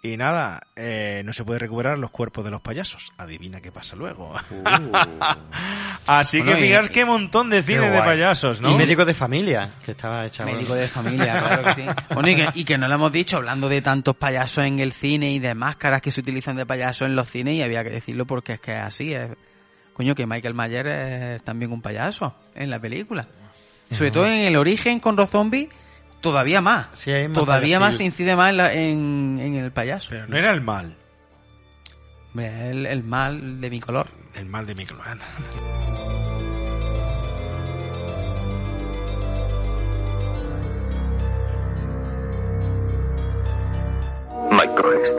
B: Y nada, eh, no se puede recuperar los cuerpos de los payasos. Adivina qué pasa luego. [laughs] Así
E: Bueno,
B: que fijaos qué montón de cine de payasos, ¿no?
D: Y médico de familia, que estaba hecha.
E: Médico de familia, claro que sí. Bueno, y que, y que no lo hemos dicho, hablando de tantos payasos en el cine y de máscaras que se utilizan de payasos en los cines, y había que decirlo porque es que es así. Es, coño, que Michael Mayer es también un payaso en la película. Sobre todo en el origen con Rob Zombie, todavía más.
D: Sí, hay más
E: todavía más se incide más en, la- en, en el payaso.
B: Pero no era el mal.
E: El, el mal de mi color.
B: El mal de Michelangelo.
I: Microest.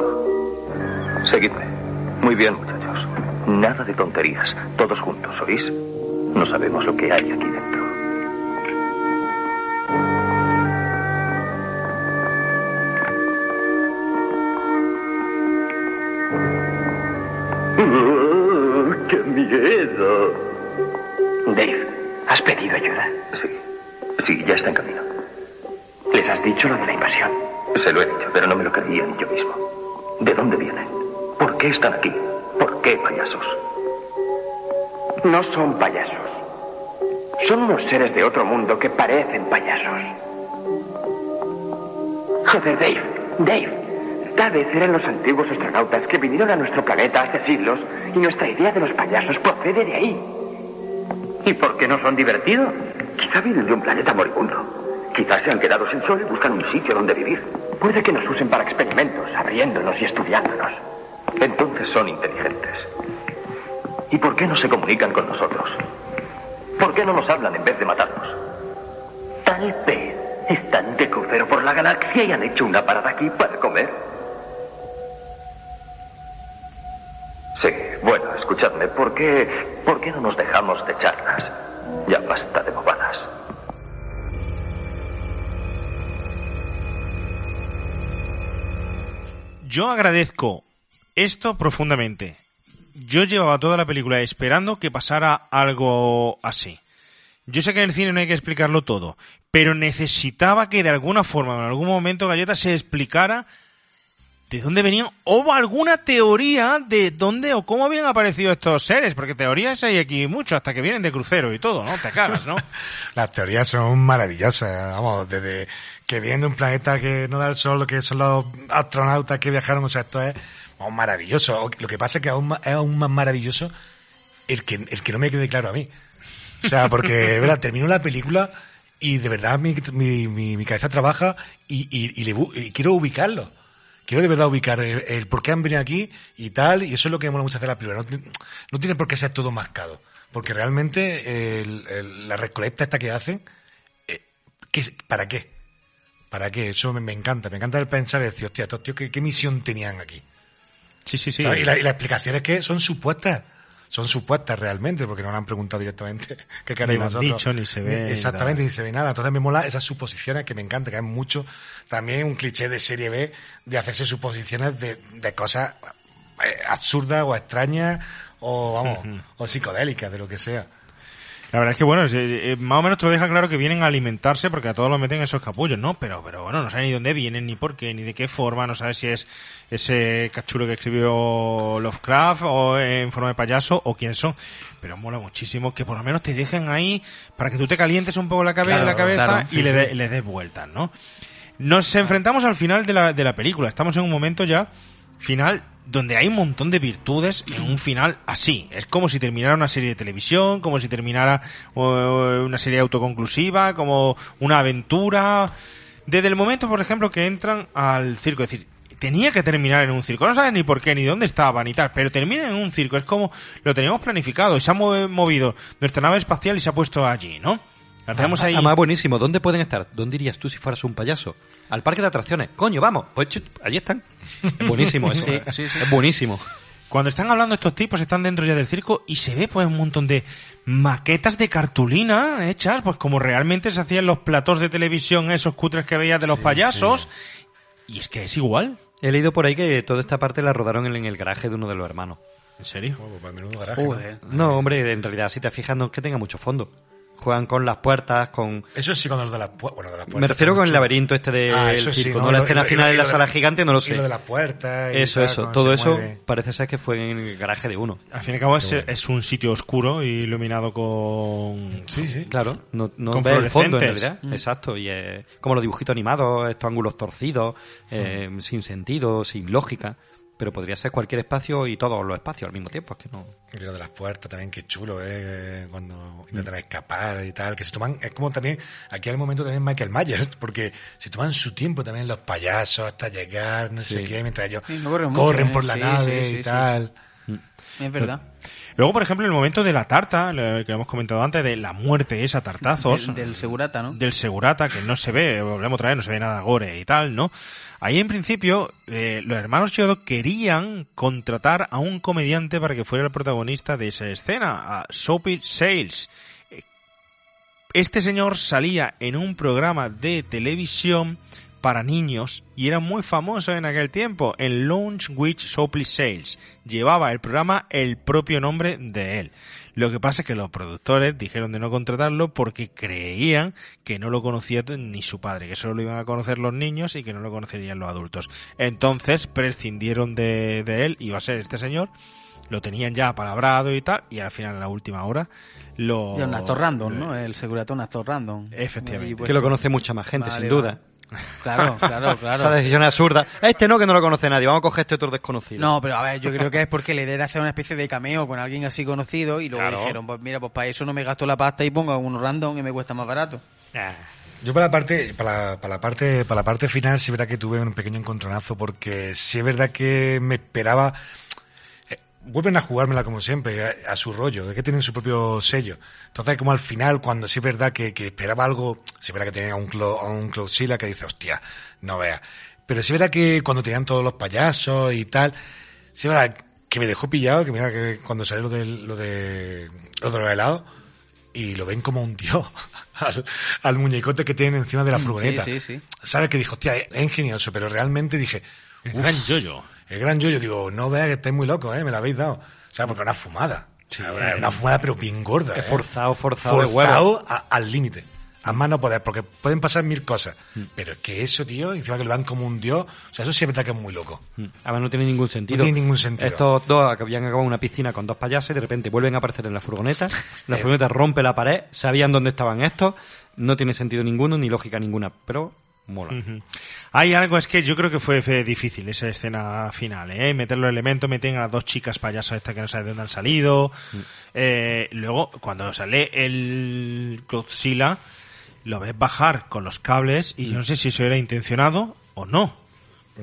P: Seguidme. Muy bien, muchachos. Nada de tonterías. Todos juntos, ¿oís? No sabemos lo que hay aquí dentro.
I: Miedo!
H: Dave, ¿has pedido ayuda?
P: Sí. Sí, ya está en camino.
H: ¿Les has dicho lo de la invasión?
P: Se lo he dicho, pero no me lo creía ni yo mismo. ¿De dónde vienen? ¿Por qué están aquí? ¿Por qué payasos?
H: No son payasos. Son unos seres de otro mundo que parecen payasos. Joder, Dave, Dave. Tal vez eran los antiguos astronautas que vinieron a nuestro planeta hace siglos y nuestra idea de los payasos procede de ahí.
P: ¿Y por qué no son divertidos? Quizá vienen de un planeta moribundo. Quizás se han quedado sin sol y buscan un sitio donde vivir.
H: Puede que nos usen para experimentos, abriéndonos y estudiándonos.
P: Entonces son inteligentes. ¿Y por qué no se comunican con nosotros? ¿Por qué no nos hablan en vez de matarnos? Tal vez están de crucero por la galaxia y han hecho una parada aquí para comer. Sí, bueno, escuchadme, ¿por qué, ¿por qué no nos dejamos de charlas? Ya basta de bobadas.
B: Yo agradezco esto profundamente. Yo llevaba toda la película esperando que pasara algo así. Yo sé que en el cine no hay que explicarlo todo, pero necesitaba que de alguna forma, en algún momento, Galleta se explicara de dónde venían o alguna teoría de dónde o cómo habían aparecido estos seres, porque teorías hay aquí mucho, hasta que vienen de crucero y todo, ¿no? Te cagas, ¿no? [laughs]
F: Las teorías son maravillosas, vamos, desde que vienen de un planeta que no da el sol, que son los astronautas que viajaron, o sea, esto es vamos, maravilloso. Lo que pasa es que aún es aún más maravilloso el que, el que no me quede claro a mí. O sea, porque, ¿verdad? Termino la película y de verdad mi, mi, cabeza trabaja y, y, y le y quiero ubicarlo. Quiero de verdad ubicar el, el por qué han venido aquí y tal, y eso es lo que mola mucho hacer la película. No, no tiene por qué ser todo mascado, porque realmente el- el- la recolecta esta que hacen, eh, ¿qué es- ¿para qué? ¿Para qué? Eso me, me encanta, me encanta el pensar y decir, hostia, estos tíos, ¿qué, qué misión tenían aquí?
B: Sí, sí, sí.
F: Y, la- y las explicaciones que son supuestas. Son supuestas realmente, porque no le han preguntado directamente [laughs] qué queréis vosotros.
B: dicho, ni se ve,
F: Exactamente,
B: ni
F: se ve nada. Entonces me mola esas suposiciones que me encanta, que hay mucho. También un cliché de serie B de hacerse suposiciones de, de cosas eh, absurdas o extrañas o, vamos, o psicodélicas, de lo que sea.
B: La verdad es que, bueno, más o menos te lo deja claro que vienen a alimentarse porque a todos los meten en esos capullos, ¿no? Pero, pero bueno, no sabe ni dónde vienen, ni por qué, ni de qué forma, no sabe si es ese cachulo que escribió Lovecraft o en forma de payaso o quiénes son. Pero mola muchísimo que por lo menos te dejen ahí para que tú te calientes un poco la, cabe-
E: Claro,
B: la cabeza
E: claro,
B: y le,
E: sí.
B: de- le des vueltas, ¿no? Nos enfrentamos al final de la, de la película. Estamos en un momento ya final donde hay un montón de virtudes en un final así. Es como si terminara una serie de televisión, como si terminara una serie autoconclusiva, como una aventura. Desde el momento, por ejemplo, que entran al circo, es decir, tenía que terminar en un circo. No sabes ni por qué, ni dónde estaban y tal, pero termina en un circo. Es como lo teníamos planificado y se ha mo- movido nuestra nave espacial y se ha puesto allí, ¿no? La tenemos ahí.
D: Además, buenísimo. ¿Dónde pueden estar? ¿Dónde irías tú si fueras un payaso? Al parque de atracciones. Coño, vamos. Pues chut, allí están. Es buenísimo eso. [laughs]
E: Sí, sí, sí.
D: Es buenísimo.
B: Cuando están hablando estos tipos, están dentro ya del circo y se ve pues un montón de maquetas de cartulina hechas, pues como realmente se hacían los platos de televisión, esos cutres que veías de los payasos. Y es que es igual.
D: He leído por ahí que toda esta parte la rodaron en, el garaje de uno de los hermanos.
B: ¿En serio?
F: menudo garaje.
E: Joder.
D: No, hombre, en realidad, si te fijas, no es que tenga mucho fondo. Juegan con las puertas, con...
F: Eso sí, cuando lo de las puertas. Bueno, de las puertas
D: Me refiero con el laberinto este del
F: Ah, eso sí,
D: circo,
F: ¿no?
D: no, la
F: Lo-
D: escena
F: lo-
D: final
F: lo-
D: en la sala gigante, no lo
F: y
D: sé.
F: lo de las puertas. y
D: Eso,
F: tal,
D: eso. Todo eso
F: mueve.
D: parece ser que fue en el garaje de uno.
B: Al fin y al cabo es, es un sitio oscuro y iluminado con...
F: Sí, sí.
D: Claro, no, no
B: Con
D: ves el fondo en realidad.
E: Mm.
D: Exacto, y eh, como los dibujitos animados, estos ángulos torcidos, eh, sin sentido, sin lógica. Pero podría ser cualquier espacio y todos los espacios al mismo tiempo. Es que no.
F: Y lo de las puertas también, qué chulo, ¿eh? Cuando
D: Mm.
F: intentan escapar y tal. Que se toman, es como también, aquí al momento también Michael Myers, [laughs] porque se toman su tiempo también los payasos hasta llegar, no sé qué, mientras ellos
E: Sí, corren
F: corren
E: mucho,
F: por
E: ¿eh?
F: la
E: Sí,
F: nave
E: sí, sí,
F: y
E: sí.
F: tal.
E: Es verdad.
B: Luego, por ejemplo, el momento de la tarta, que hemos comentado antes, de la muerte esa tartazos.
E: Del, del segurata, ¿no?
B: Del segurata, que no se ve, volvemos otra vez, no se ve nada gore y tal, ¿no? Ahí en principio, eh, los hermanos Yodo querían contratar a un comediante para que fuera el protagonista de esa escena, a Soapy Sales. Este señor salía en un programa de televisión para niños y era muy famoso en aquel tiempo, en Launch with Soapy Sales. Llevaba el programa el propio nombre de él. Lo que pasa es que los productores dijeron de no contratarlo porque creían que no lo conocía ni su padre, que solo lo iban a conocer los niños y que no lo conocerían los adultos. Entonces prescindieron de, de él, iba a ser este señor, lo tenían ya palabrado y tal, y al final, en la última hora, lo...
E: Y un actor random, ¿no? El segurata un actor random.
B: Efectivamente.
E: Pues,
D: que lo conoce mucha más gente,
E: Vale,
D: sin duda.
E: Claro, claro, [laughs] claro.
D: Esa decisión absurda. Este no, que no lo conoce nadie. Vamos a coger este otro desconocido.
E: No, pero a ver, yo creo que es porque la idea era hacer una especie de cameo con alguien así conocido y luego
D: Claro.
E: dijeron, pues mira, pues para eso no me gasto la pasta y pongo uno random y me cuesta más barato.
F: Yo para la parte, para la, para la parte, para la parte final sí es verdad que tuve un pequeño encontronazo porque sí es verdad que me esperaba. Vuelven a jugármela como siempre, a, a su rollo, es que tienen su propio sello. Entonces, como al final, cuando sí es verdad que, que esperaba algo, sí es verdad que tenía un, Clo- a un Clodzilla que dice, hostia, no veas. Pero sí es verdad que cuando tenían todos los payasos y tal, sí es verdad que me dejó pillado, que mira que cuando salió lo de, lo de, lo de los helados, y lo ven como un dios [laughs] al, al muñecote que tienen encima de la
E: Mm,
F: furgoneta.
E: sí, sí, sí.
F: ¿Sabes? Que dijo, hostia, es ingenioso, pero realmente dije...
B: El
F: "Uf,
B: gran yoyo.
F: El gran yoyo. Digo, no veas que estáis muy locos, ¿eh? Me la habéis dado. O sea, porque una fumada. O sea, una, fumada pero bien gorda.
D: Es
F: ¿eh?
D: forzado, forzado
F: Forzado a- al límite. A más no poder, porque pueden pasar mil cosas.
D: Mm.
F: Pero es que eso, tío, encima que lo dan como un dios, o sea, eso sí es verdad que es muy loco.
D: Además no tiene ningún sentido.
F: No tiene ningún sentido.
D: Estos dos habían acabado en una piscina con dos payasos y de repente vuelven a aparecer en la furgoneta. [laughs] La furgoneta rompe la pared, sabían dónde estaban estos. No tiene sentido ninguno ni lógica ninguna, pero mola.
B: Hay algo, es que yo creo que fue, fue difícil esa escena final, ¿eh? Meter los elementos, meten a las dos chicas payasas estas que no saben de dónde han salido. Eh, luego, cuando sale el Godzilla, lo ves bajar con los cables y yo no sé si eso era intencionado o no.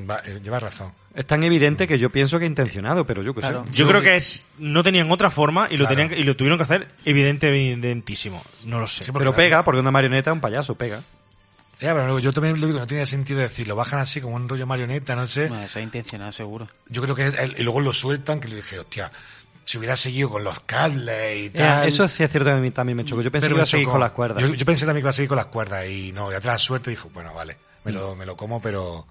F: Va, eh, lleva razón.
D: Es tan evidente que yo pienso que intencionado, pero yo que sé.
B: Yo creo que es no tenían otra forma y lo
F: Claro.
B: tenían que- y lo tuvieron que hacer evidente evidentísimo. No lo sé.
D: Pero pega, porque una marioneta es un payaso, pega.
F: Ya, pero yo también lo digo, no tenía sentido decir, lo bajan así como un rollo marioneta, no sé.
E: Bueno, eso es intencionado, seguro.
F: Yo creo que el- y luego lo sueltan, que le dije, hostia, si hubiera seguido con los cables y
D: Eh,
F: tal.
D: eso sí es cierto que a mí también me chocó. Yo pensé
F: Pero
D: que iba a seguir con las cuerdas.
F: Yo, yo pensé también que iba a seguir con las cuerdas y no, y atrás suerte dijo, bueno, vale, me lo, me lo como, pero...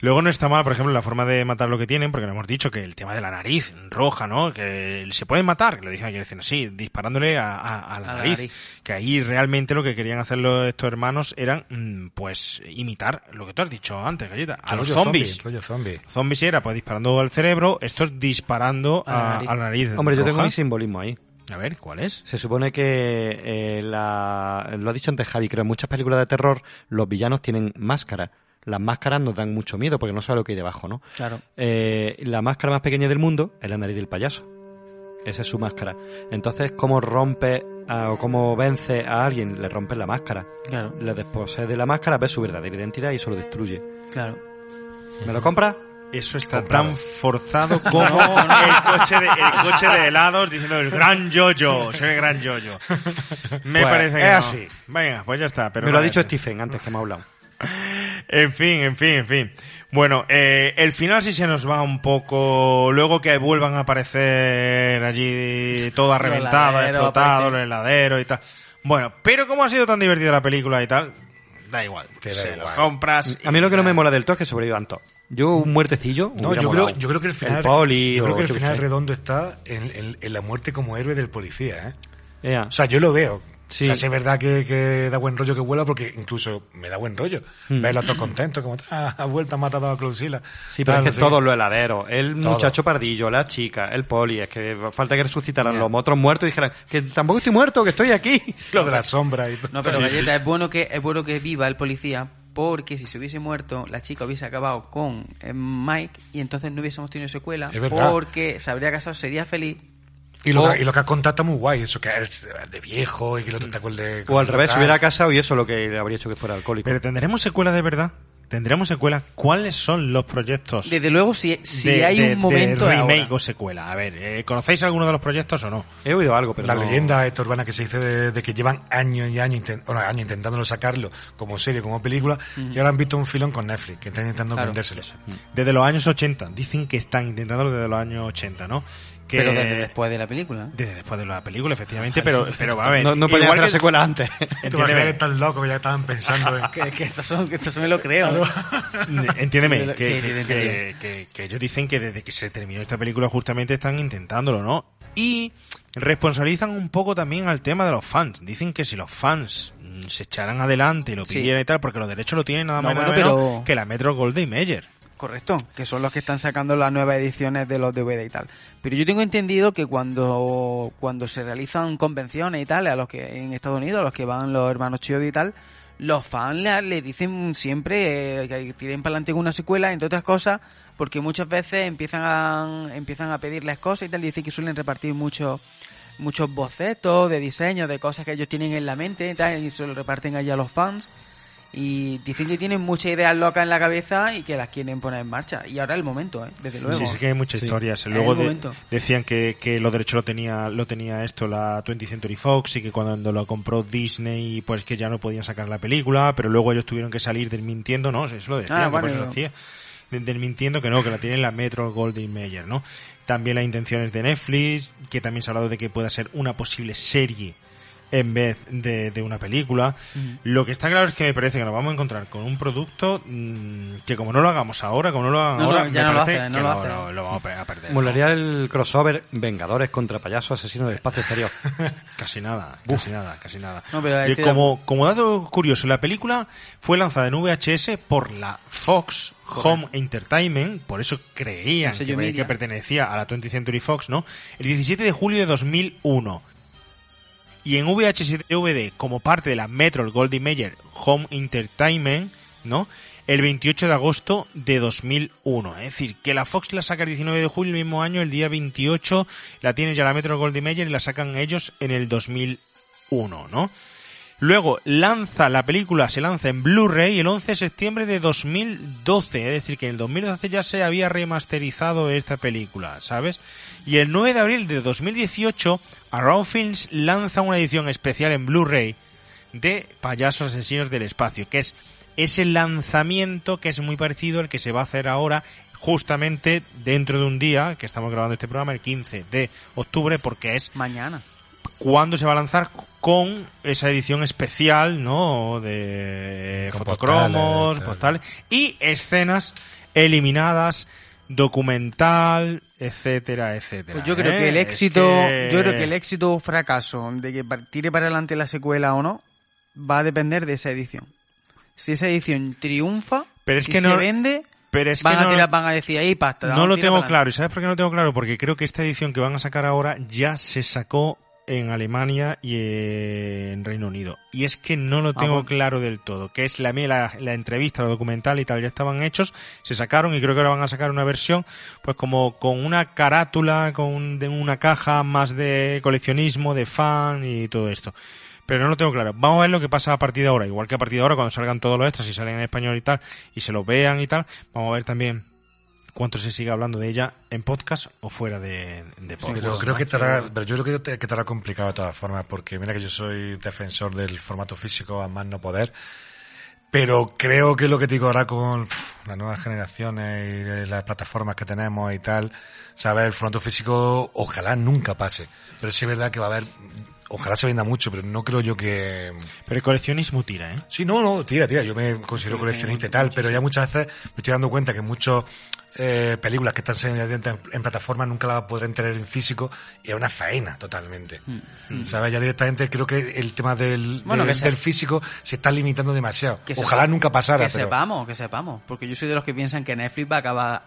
B: Luego no está mal, por ejemplo, la forma de matar lo que tienen, porque nos hemos dicho que el tema de la nariz roja, ¿no? Que se pueden matar, que lo dicen así, disparándole a, a- a la,
E: A la
B: nariz.
E: nariz.
B: Que ahí realmente lo que querían hacer los- estos hermanos eran, mm, pues, imitar lo que tú has dicho antes, Galleta, a los zombies.
F: zombie, rollo zombie.
B: Zombies era, pues, disparando al cerebro, estos disparando
D: A la nariz.
B: la nariz.
D: Hombre, yo tengo mi simbolismo ahí.
B: A ver, ¿cuál es?
D: Se supone que eh, la, lo ha dicho antes Javi, creo en muchas películas de terror los villanos tienen máscaras. Las máscaras nos dan mucho miedo porque no sabes lo que hay debajo, ¿no?
E: Claro.
D: Eh, la máscara más pequeña del mundo es la nariz del payaso. Esa es su máscara. Entonces, ¿cómo rompe a- o cómo vence a alguien? Le rompes la máscara.
E: Claro.
D: Le desposee de la máscara, ves su verdadera identidad y eso lo destruye.
E: Claro.
D: ¿Me lo compras?
B: Eso está
F: Comprado.
B: tan forzado [laughs] como el coche de, el coche de helados diciendo el gran yoyo, soy el gran yoyo. Me
D: Pues,
B: parece que
D: es
B: no.
D: así.
B: Venga, pues ya está. Pero
D: Me lo ha dicho. Stephen antes que me ha hablado. [laughs]
B: En fin, en fin, en fin. Bueno, eh, el final sí se nos va un poco. Luego que vuelvan a aparecer allí todo reventado,
E: heladero,
B: explotado, el heladero y tal. Bueno, pero como ha sido tan divertida la película y tal, da igual.
F: Te da
B: Se
F: igual.
B: lo compras.
D: A mí lo que no me mola del todo es que sobrevivan todos. Yo un muertecillo.
F: No, yo creo, yo creo que el final,
D: poli,
F: yo creo que el final redondo está en, en- en la muerte como héroe del policía, ¿eh? O sea, yo lo veo.
D: Sí.
F: O sea, sí es verdad que, que da buen rollo que vuela porque incluso me da buen rollo.
D: Hmm.
F: Verlo todo contento, como "Ah, ha vuelto, ha matado a Clousila.
D: Sí, pero
F: Tal,
D: es que
F: sé
D: todos los heladeros, el
F: Todo.
D: muchacho pardillo, la chica, el poli, es que falta que resucitaran los otros muertos y dijeran que tampoco estoy muerto, que estoy aquí.
F: Lo de la sombra y todo.
E: No, pero Galleta, es bueno que es bueno que viva el policía porque si se hubiese muerto, la chica hubiese acabado con eh, Mike y entonces no hubiésemos tenido secuela porque se habría casado, sería feliz.
F: Y lo,
E: O-
F: que, y lo que has contado está muy guay, eso que es de viejo y que otro te acuerde.
D: O al revés, se hubiera casado y eso lo que le habría hecho que fuera alcohólico.
B: Pero tendremos secuela de verdad. ¿Tendremos secuela? ¿Cuáles son los proyectos?
E: Desde luego, si, si
B: de-
E: hay
B: de-
E: un momento
B: de remake
E: ahora.
B: o secuela. A ver, eh, ¿conocéis alguno de los proyectos o no?
D: He oído algo, pero
F: la
D: no-
F: leyenda esta urbana que se dice de, de que llevan años y años, inten- bueno, años intentándolo sacarlo como serie, como película, y ahora han visto un filón con Netflix, que están intentando
E: Claro.
F: vendérselo.
B: Desde los años 80. Dicen que están intentándolo desde los años 80, ¿no? Que-
E: Pero desde después de la película.
B: Desde después de la película, efectivamente, pero, pero a ver.
D: No, no podían
B: igual
D: hacer
B: que-
D: secuela antes.
F: Tú
B: Entiéndeme.
F: imaginas tan loco que ya estaban pensando en... [laughs]
E: que, que estos son, que estos me lo creo. [laughs]
B: Entiéndeme,
E: Sí,
B: que,
E: sí, te
B: que,
E: entiendo.
B: que- que- que ellos dicen que desde que se terminó esta película justamente están intentándolo, ¿no? Y responsabilizan un poco también al tema de los fans. Dicen que si los fans mm, se echaran adelante y lo
E: Sí.
B: pidieran y tal, porque los derechos lo tienen nada
E: No,
B: más y nada menos
E: pero-
B: que la Metro Goldwyn Mayer.
E: Correcto, que son los que están sacando las nuevas ediciones de los DVD y tal. Pero yo tengo entendido que cuando, cuando se realizan convenciones y tal, a los que en Estados Unidos, a los que van los hermanos Chiodo y tal, los fans le, dicen siempre eh, que tiren para adelante con una secuela, entre otras cosas, porque muchas veces empiezan a, empiezan a pedirles cosas y tal, y dicen que suelen repartir muchos muchos bocetos de diseños, de cosas que ellos tienen en la mente y tal, y se lo reparten allá a los fans. Y dicen que tienen muchas ideas locas en la cabeza y que las quieren poner en marcha. Y ahora es el momento, ¿eh? desde luego.
B: Sí, sí que hay muchas
E: Sí.
B: historias. Luego de- decían que, que los derechos lo tenía, lo tenía esto la 20th Century Fox y que cuando lo compró Disney pues que ya no podían sacar la película, pero luego ellos tuvieron que salir desmintiendo, ¿no? Eso lo decían,
E: Ah,
B: que por
E: bueno,
B: eso lo hacía. De- Desmintiendo que no, que la tiene la Metro Goldwyn Mayer, ¿no? También las intenciones de Netflix, que también se ha hablado de que pueda ser una posible serie en vez de, de una película. Lo que está claro es que me parece que nos vamos a encontrar con un producto mm, que como no lo hagamos ahora, como no lo hagan
E: No, no,
B: ahora,
E: ya
B: me
E: no lo hace, no
B: que
E: lo
B: lo,
E: hace.
B: lo- lo vamos a perder.
D: Molaría el crossover Vengadores contra Payaso Asesino del Espacio Exterior. [laughs]
B: Casi nada, casi nada, casi nada.
E: No, pero
B: Y como, como dato curioso, la película fue lanzada en VHS por la Fox Home Entertainment, por eso creían que, que pertenecía a la 20th Century Fox, ¿no? El 17 de julio de 2001. Y en VHS DVD, como parte de la Metro Goldie Mayer Home Entertainment, ¿no? El 28 de agosto de 2001. Es decir, que la Fox la saca el 19 de julio el mismo año, el día 28 la tiene ya la Metro Goldie Mayer y la sacan ellos en el 2001, ¿no? Luego lanza la película, se lanza en Blu-ray el 11 de septiembre de 2012, es decir, que en el 2012 ya se había remasterizado esta película, ¿sabes? Y el 9 de abril de 2018, Around Films lanza una edición especial en Blu-ray de Payasos Asesinos del Espacio, que es ese lanzamiento que es muy parecido al que se va a hacer ahora justamente dentro de un día, que estamos grabando este programa, el 15 de octubre, porque es
E: Mañana.
B: cuando se va a lanzar con esa edición especial, ¿no? De
F: Con
B: fotocromos,
F: postales,
B: postales y escenas eliminadas, documental, etcétera, etcétera.
E: Pues yo creo
B: ¿eh?
E: que el
B: Es
E: éxito,
B: que-
E: yo creo que el éxito o fracaso de que tire para adelante la secuela o no va a depender de esa edición. Si esa edición triunfa,
B: Pero es que
E: se
B: no-
E: vende,
B: pero es
E: van
B: que
E: a
B: no-
E: tirar, van a decir ahí pasta.
B: No lo tengo claro. ¿Y sabes por qué no lo tengo claro? Porque creo que esta edición que van a sacar ahora ya se sacó en Alemania y en Reino Unido. Y es que no lo
E: Ah,
B: tengo
E: bueno.
B: claro del todo. Que es la, la, la entrevista, el documental y tal, ya estaban hechos, se sacaron y creo que ahora van a sacar una versión, pues como con una carátula, con un- de una caja más de coleccionismo, de fan y todo esto. Pero no lo tengo claro. Vamos a ver lo que pasa a partir de ahora. Igual que a partir de ahora, cuando salgan todos los extras y salen en español y tal, y se lo vean y tal, vamos a ver también cuánto se sigue hablando de ella en podcast o fuera de, de podcast.
F: pero creo que estará, pero yo creo que, estará complicado de todas formas, porque mira que yo soy defensor del formato físico a más no poder, pero creo que lo que te digo ahora con las nuevas generaciones y las plataformas que tenemos y tal, sabes, el formato físico ojalá nunca pase, pero sí es verdad que va a haber, ojalá se venda mucho, pero no creo yo que...
B: Pero el coleccionismo tira, ¿eh?
F: Sí, no, no, tira, tira. Yo me considero coleccionista y tal, pero ya muchas veces me estoy dando cuenta que muchas eh, películas que están saliendo en, en plataforma nunca las podrán tener en físico y es una faena totalmente. ¿Sabes? Ya directamente creo que el tema del,
E: Bueno,
F: del,
E: que se-
F: del físico se está limitando demasiado.
E: Que
F: Ojalá nunca pasara,
E: Que
F: pero...
E: sepamos, que sepamos. Porque yo soy de los que piensan que Netflix va a acabar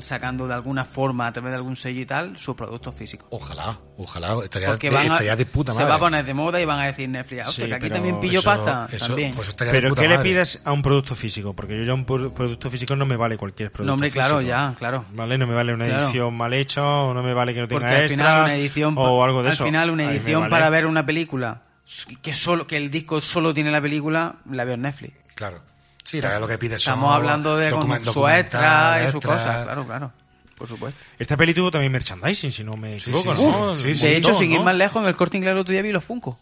E: sacando de alguna forma, a través de algún sello y tal, sus productos físicos.
F: Ojalá, ojalá. Estaría,
E: Porque
F: de,
E: van a-
F: estaría de puta
E: se
F: madre.
E: va a poner de moda y van a decir Netflix, "Ah, hostia,
B: Sí,
E: que aquí también pillo
F: eso-
E: pasta.
F: eso-
E: también.
F: pues
B: Pero ¿qué le
F: madre.
B: pides a un producto físico? Porque yo ya un pro- producto físico no me vale cualquier producto
E: No, hombre, claro,
B: físico.
E: Ya, claro.
B: ¿Vale? No me vale una
E: Claro.
B: edición mal hecha, o no me vale que no tenga
E: Porque al
B: extras,
E: final una edición
B: o algo de
E: al
B: eso.
E: final una edición
B: vale.
E: para ver una película que solo que el disco solo tiene la película la veo en Netflix.
F: Claro. Sí, lo que pide son
E: Estamos hablando de con su extra y su
F: extra.
E: cosa, claro, claro. Por supuesto.
B: Esta peli tuvo también merchandising, si no me equivoco,
F: sí,
B: ¿no?
F: sí, sí,
E: de hecho, sin ir más lejos, en el corte inglés el otro día vi los Funko.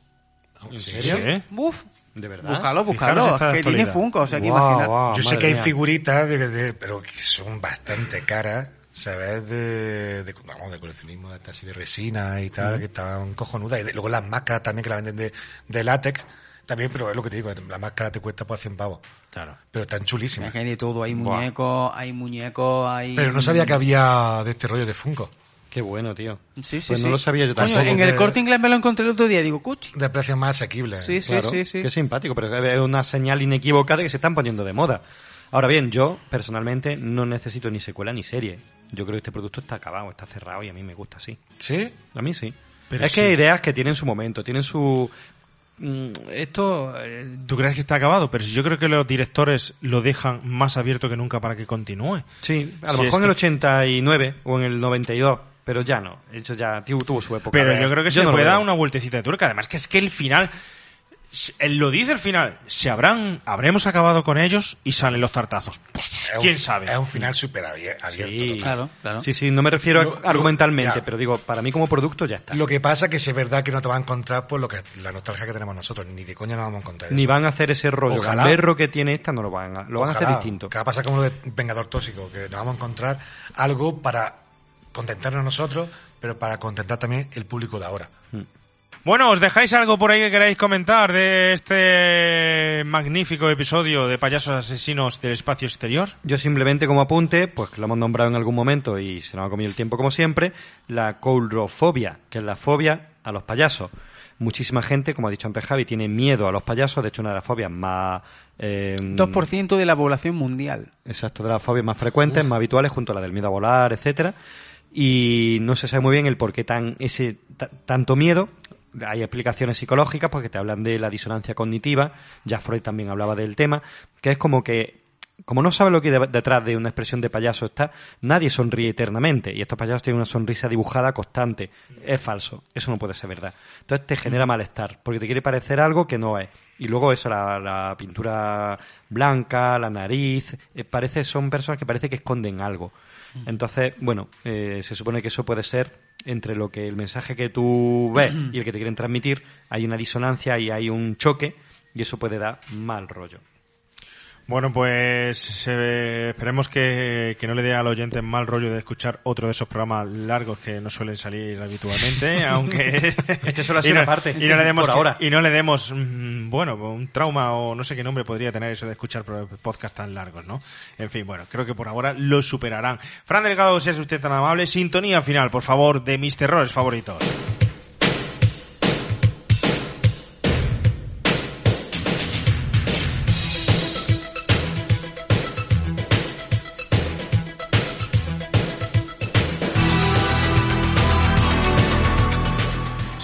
B: ¿En
F: Sí.
B: serio?
E: Uf,
D: De verdad.
E: búscalo, búscalo. Que tiene. Funko, o sea que
D: guau,
F: Yo sé que hay
D: mía.
F: figuritas, de, de- pero que son bastante caras, ¿sabes? De, de, vamos, de coleccionismo, de, así de resina y tal, que estaban cojonudas. Y de- luego las máscaras también, que la venden de, de látex, también, pero es lo que te digo, la máscara te cuesta por 100 pavos.
B: Claro.
F: Pero están chulísimas.
E: Es que hay de todo, hay muñecos, hay muñecos, hay...
F: Pero no sabía que había de este rollo de Funko.
D: Qué bueno, tío.
E: Sí, sí,
D: Pues
E: sí.
D: no lo sabía yo
E: Coño,
D: tampoco.
E: en el corte inglés me lo encontré el otro día, digo, cuchi.
F: De precios más asequibles.
E: Sí, sí,
D: Claro,
E: sí, sí.
D: Qué simpático, pero es una señal inequívoca de que se están poniendo de moda. Ahora bien, yo personalmente no necesito ni secuela ni serie. Yo creo que este producto está acabado, está cerrado y a mí me gusta así.
F: ¿Sí?
D: A mí sí.
B: Pero
D: es
B: sí.
D: que hay ideas que tienen su momento, tienen su... mm, Esto... eh,
B: ¿Tú crees que está acabado? Pero si yo creo que los directores lo dejan más abierto que nunca para que continúe.
D: Sí, a lo
B: Sí,
D: mejor en el
B: que-
D: 89 o en el 92, pero ya no. Eso ya tu- tuvo su época.
B: Pero yo creo que se
D: no
B: puede dar una vueltecita de tuerca. Además que es que el final... Él lo dice el final. Se habrán, habremos acabado con ellos y salen los tartazos. Pues,
F: un-
B: ¿Quién sabe?
F: Es un final súper abier- abierto.
D: Sí.
E: Claro, claro.
D: Sí, sí, no me refiero
F: Lo-
D: argumentalmente, pero digo, para mí como producto ya está.
F: Lo que pasa que sí es verdad que no te va a encontrar por lo que la nostalgia que tenemos nosotros. Ni de coña no vamos a encontrar
D: Ni
F: eso.
D: van a hacer ese rollo
F: Ojalá.
D: gamberro que tiene esta, no lo van a, lo van a hacer distinto.
F: Que va a pasar como lo de Vengador Tóxico, que nos vamos a encontrar algo para contentarnos nosotros, pero para contentar también el público de ahora.
B: Bueno, ¿os dejáis algo por ahí que queráis comentar de este magnífico episodio de Payasos Asesinos del Espacio Exterior?
D: Yo simplemente como apunte, pues que lo hemos nombrado en algún momento y se nos ha comido el tiempo como siempre, la coulrofobia, que es la fobia a los payasos. Muchísima gente, como ha dicho antes Javi, tiene miedo a los payasos, de hecho una de las fobias más... eh,
E: 2% de la población mundial.
D: Exacto, de las fobias más frecuentes, más habituales, junto a la del miedo a volar, etcétera. Y no se sabe muy bien el por qué tan, ese, ta- tanto miedo. Hay explicaciones psicológicas porque te hablan de la disonancia cognitiva. Ya Freud también hablaba del tema, que es como que, como no sabes lo que detrás de una expresión de payaso está, nadie sonríe eternamente. Y estos payasos tienen una sonrisa dibujada constante. Es falso. Eso no puede ser verdad. Entonces te genera malestar, porque te quiere parecer algo que no es. Y luego eso, la, la pintura blanca, la nariz, eh, parece, son personas que parece que esconden algo. Entonces, bueno, eh, se supone que eso puede ser entre lo que el mensaje que tú ves y el que te quieren transmitir, hay una disonancia y hay un choque y eso puede dar mal rollo.
B: Bueno, pues se- esperemos que, que no le dé al oyente mal rollo de escuchar otro de esos programas largos que no suelen salir habitualmente, [laughs] aunque
D: Este solo ha
B: y
D: sido
B: no,
D: una parte.
B: y no le demos
D: Por
B: que-
D: ahora.
B: y no le demos mm, bueno un trauma o no sé qué nombre podría tener eso de escuchar podcasts tan largos, ¿no? En fin, bueno, creo que por ahora lo superarán. Fran Delgado, si es usted tan amable, sintonía final, por favor, de mis terrores favoritos.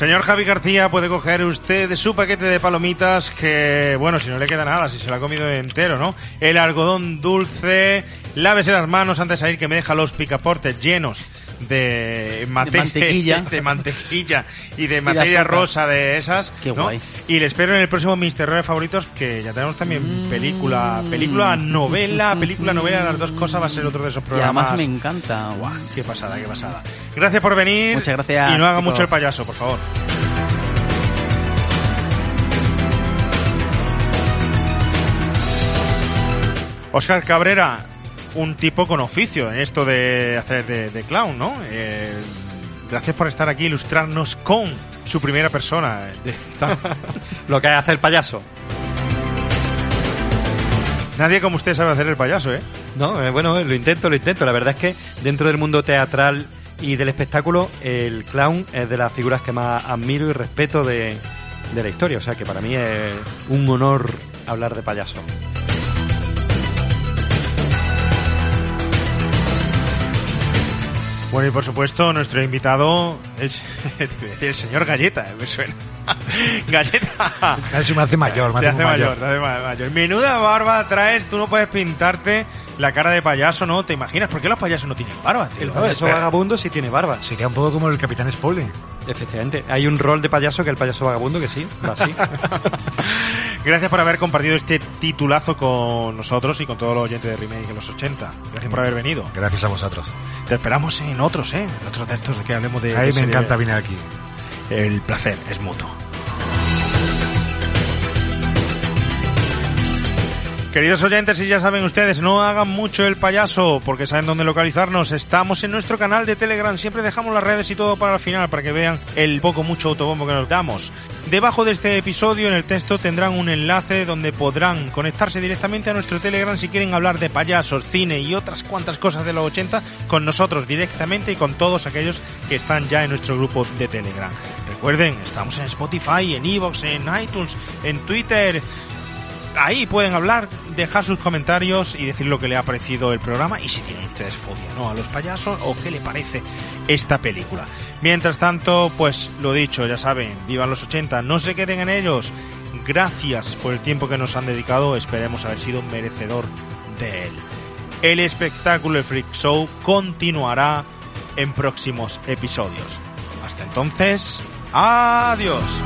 B: Señor Javi García, puede coger usted su paquete de palomitas que, bueno, si no le queda nada, si se lo ha comido entero, ¿no? El algodón dulce, lávese las manos antes de salir que me deja los picaportes llenos de, mate-
E: mantequilla. [laughs]
B: de mantequilla y de materia rosa de esas,
E: Qué
B: ¿no?
E: guay.
B: Y le espero en el próximo Mis Terrores Favoritos, que ya tenemos también
E: Mm.
B: película, película, novela, película, novela, las dos cosas va a ser otro de esos
E: Y
B: programas.
E: además me encanta.
B: Guau, qué pasada, qué pasada. Gracias por venir.
E: Muchas gracias,
B: Y no haga mucho el payaso, por favor. Oscar Cabrera, un tipo con oficio en esto de hacer de, de clown, ¿no? Eh, gracias por estar aquí, ilustrarnos con su primera persona. [laughs]
D: Lo que hace el payaso.
B: Nadie como usted sabe hacer el payaso, ¿eh?
D: No, eh, bueno, eh, lo intento, lo intento. La verdad es que dentro del mundo teatral y del espectáculo, el clown es de las figuras que más admiro y respeto de, de la historia. O sea que para mí es un honor hablar de payaso.
B: Bueno, y por supuesto, nuestro invitado, el, [laughs] el señor Galleta, me suena. [laughs] Galleta.
F: Si me hace mayor, me
B: Te
F: hace muy
B: mayor, te hace ma- mayor. Menuda barba traes, tú no puedes pintarte la cara de payaso, ¿no? ¿Te imaginas? ¿Por qué los payasos no tienen barba, tío?
D: El payaso vagabundo sí tiene barba.
F: Sería un poco como el Capitán Spaulding.
D: Efectivamente. Hay un rol de payaso que el payaso vagabundo que sí, va así. [laughs]
B: Gracias por haber compartido este titulazo con nosotros y con todos los oyentes de Remake en los 80. Gracias por haber venido.
F: Gracias a vosotros.
B: Te esperamos en otros, ¿eh? En otros textos de que hablemos de...
F: Ahí me
B: serie-
F: encanta venir aquí.
B: El placer es mutuo. Queridos oyentes, y ya saben ustedes, no hagan mucho el payaso porque saben dónde localizarnos. Estamos en nuestro canal de Telegram, siempre dejamos las redes y todo para el final para que vean el poco mucho autobombo que nos damos. Debajo de este episodio en el texto tendrán un enlace donde podrán conectarse directamente a nuestro Telegram si quieren hablar de payasos, cine y otras cuantas cosas de los 80 con nosotros directamente y con todos aquellos que están ya en nuestro grupo de Telegram. Recuerden, estamos en Spotify, en Evox, en iTunes, en Twitter, ahí pueden hablar, dejar sus comentarios y decir lo que le ha parecido el programa y si tienen ustedes fobia ¿no? a los payasos o qué le parece esta película. Mientras tanto, pues lo dicho, ya saben, vivan los 80, no se queden en ellos. Gracias por el tiempo que nos han dedicado, esperemos haber sido merecedor de él. El espectáculo Freak Show continuará en próximos episodios. Hasta entonces, adiós.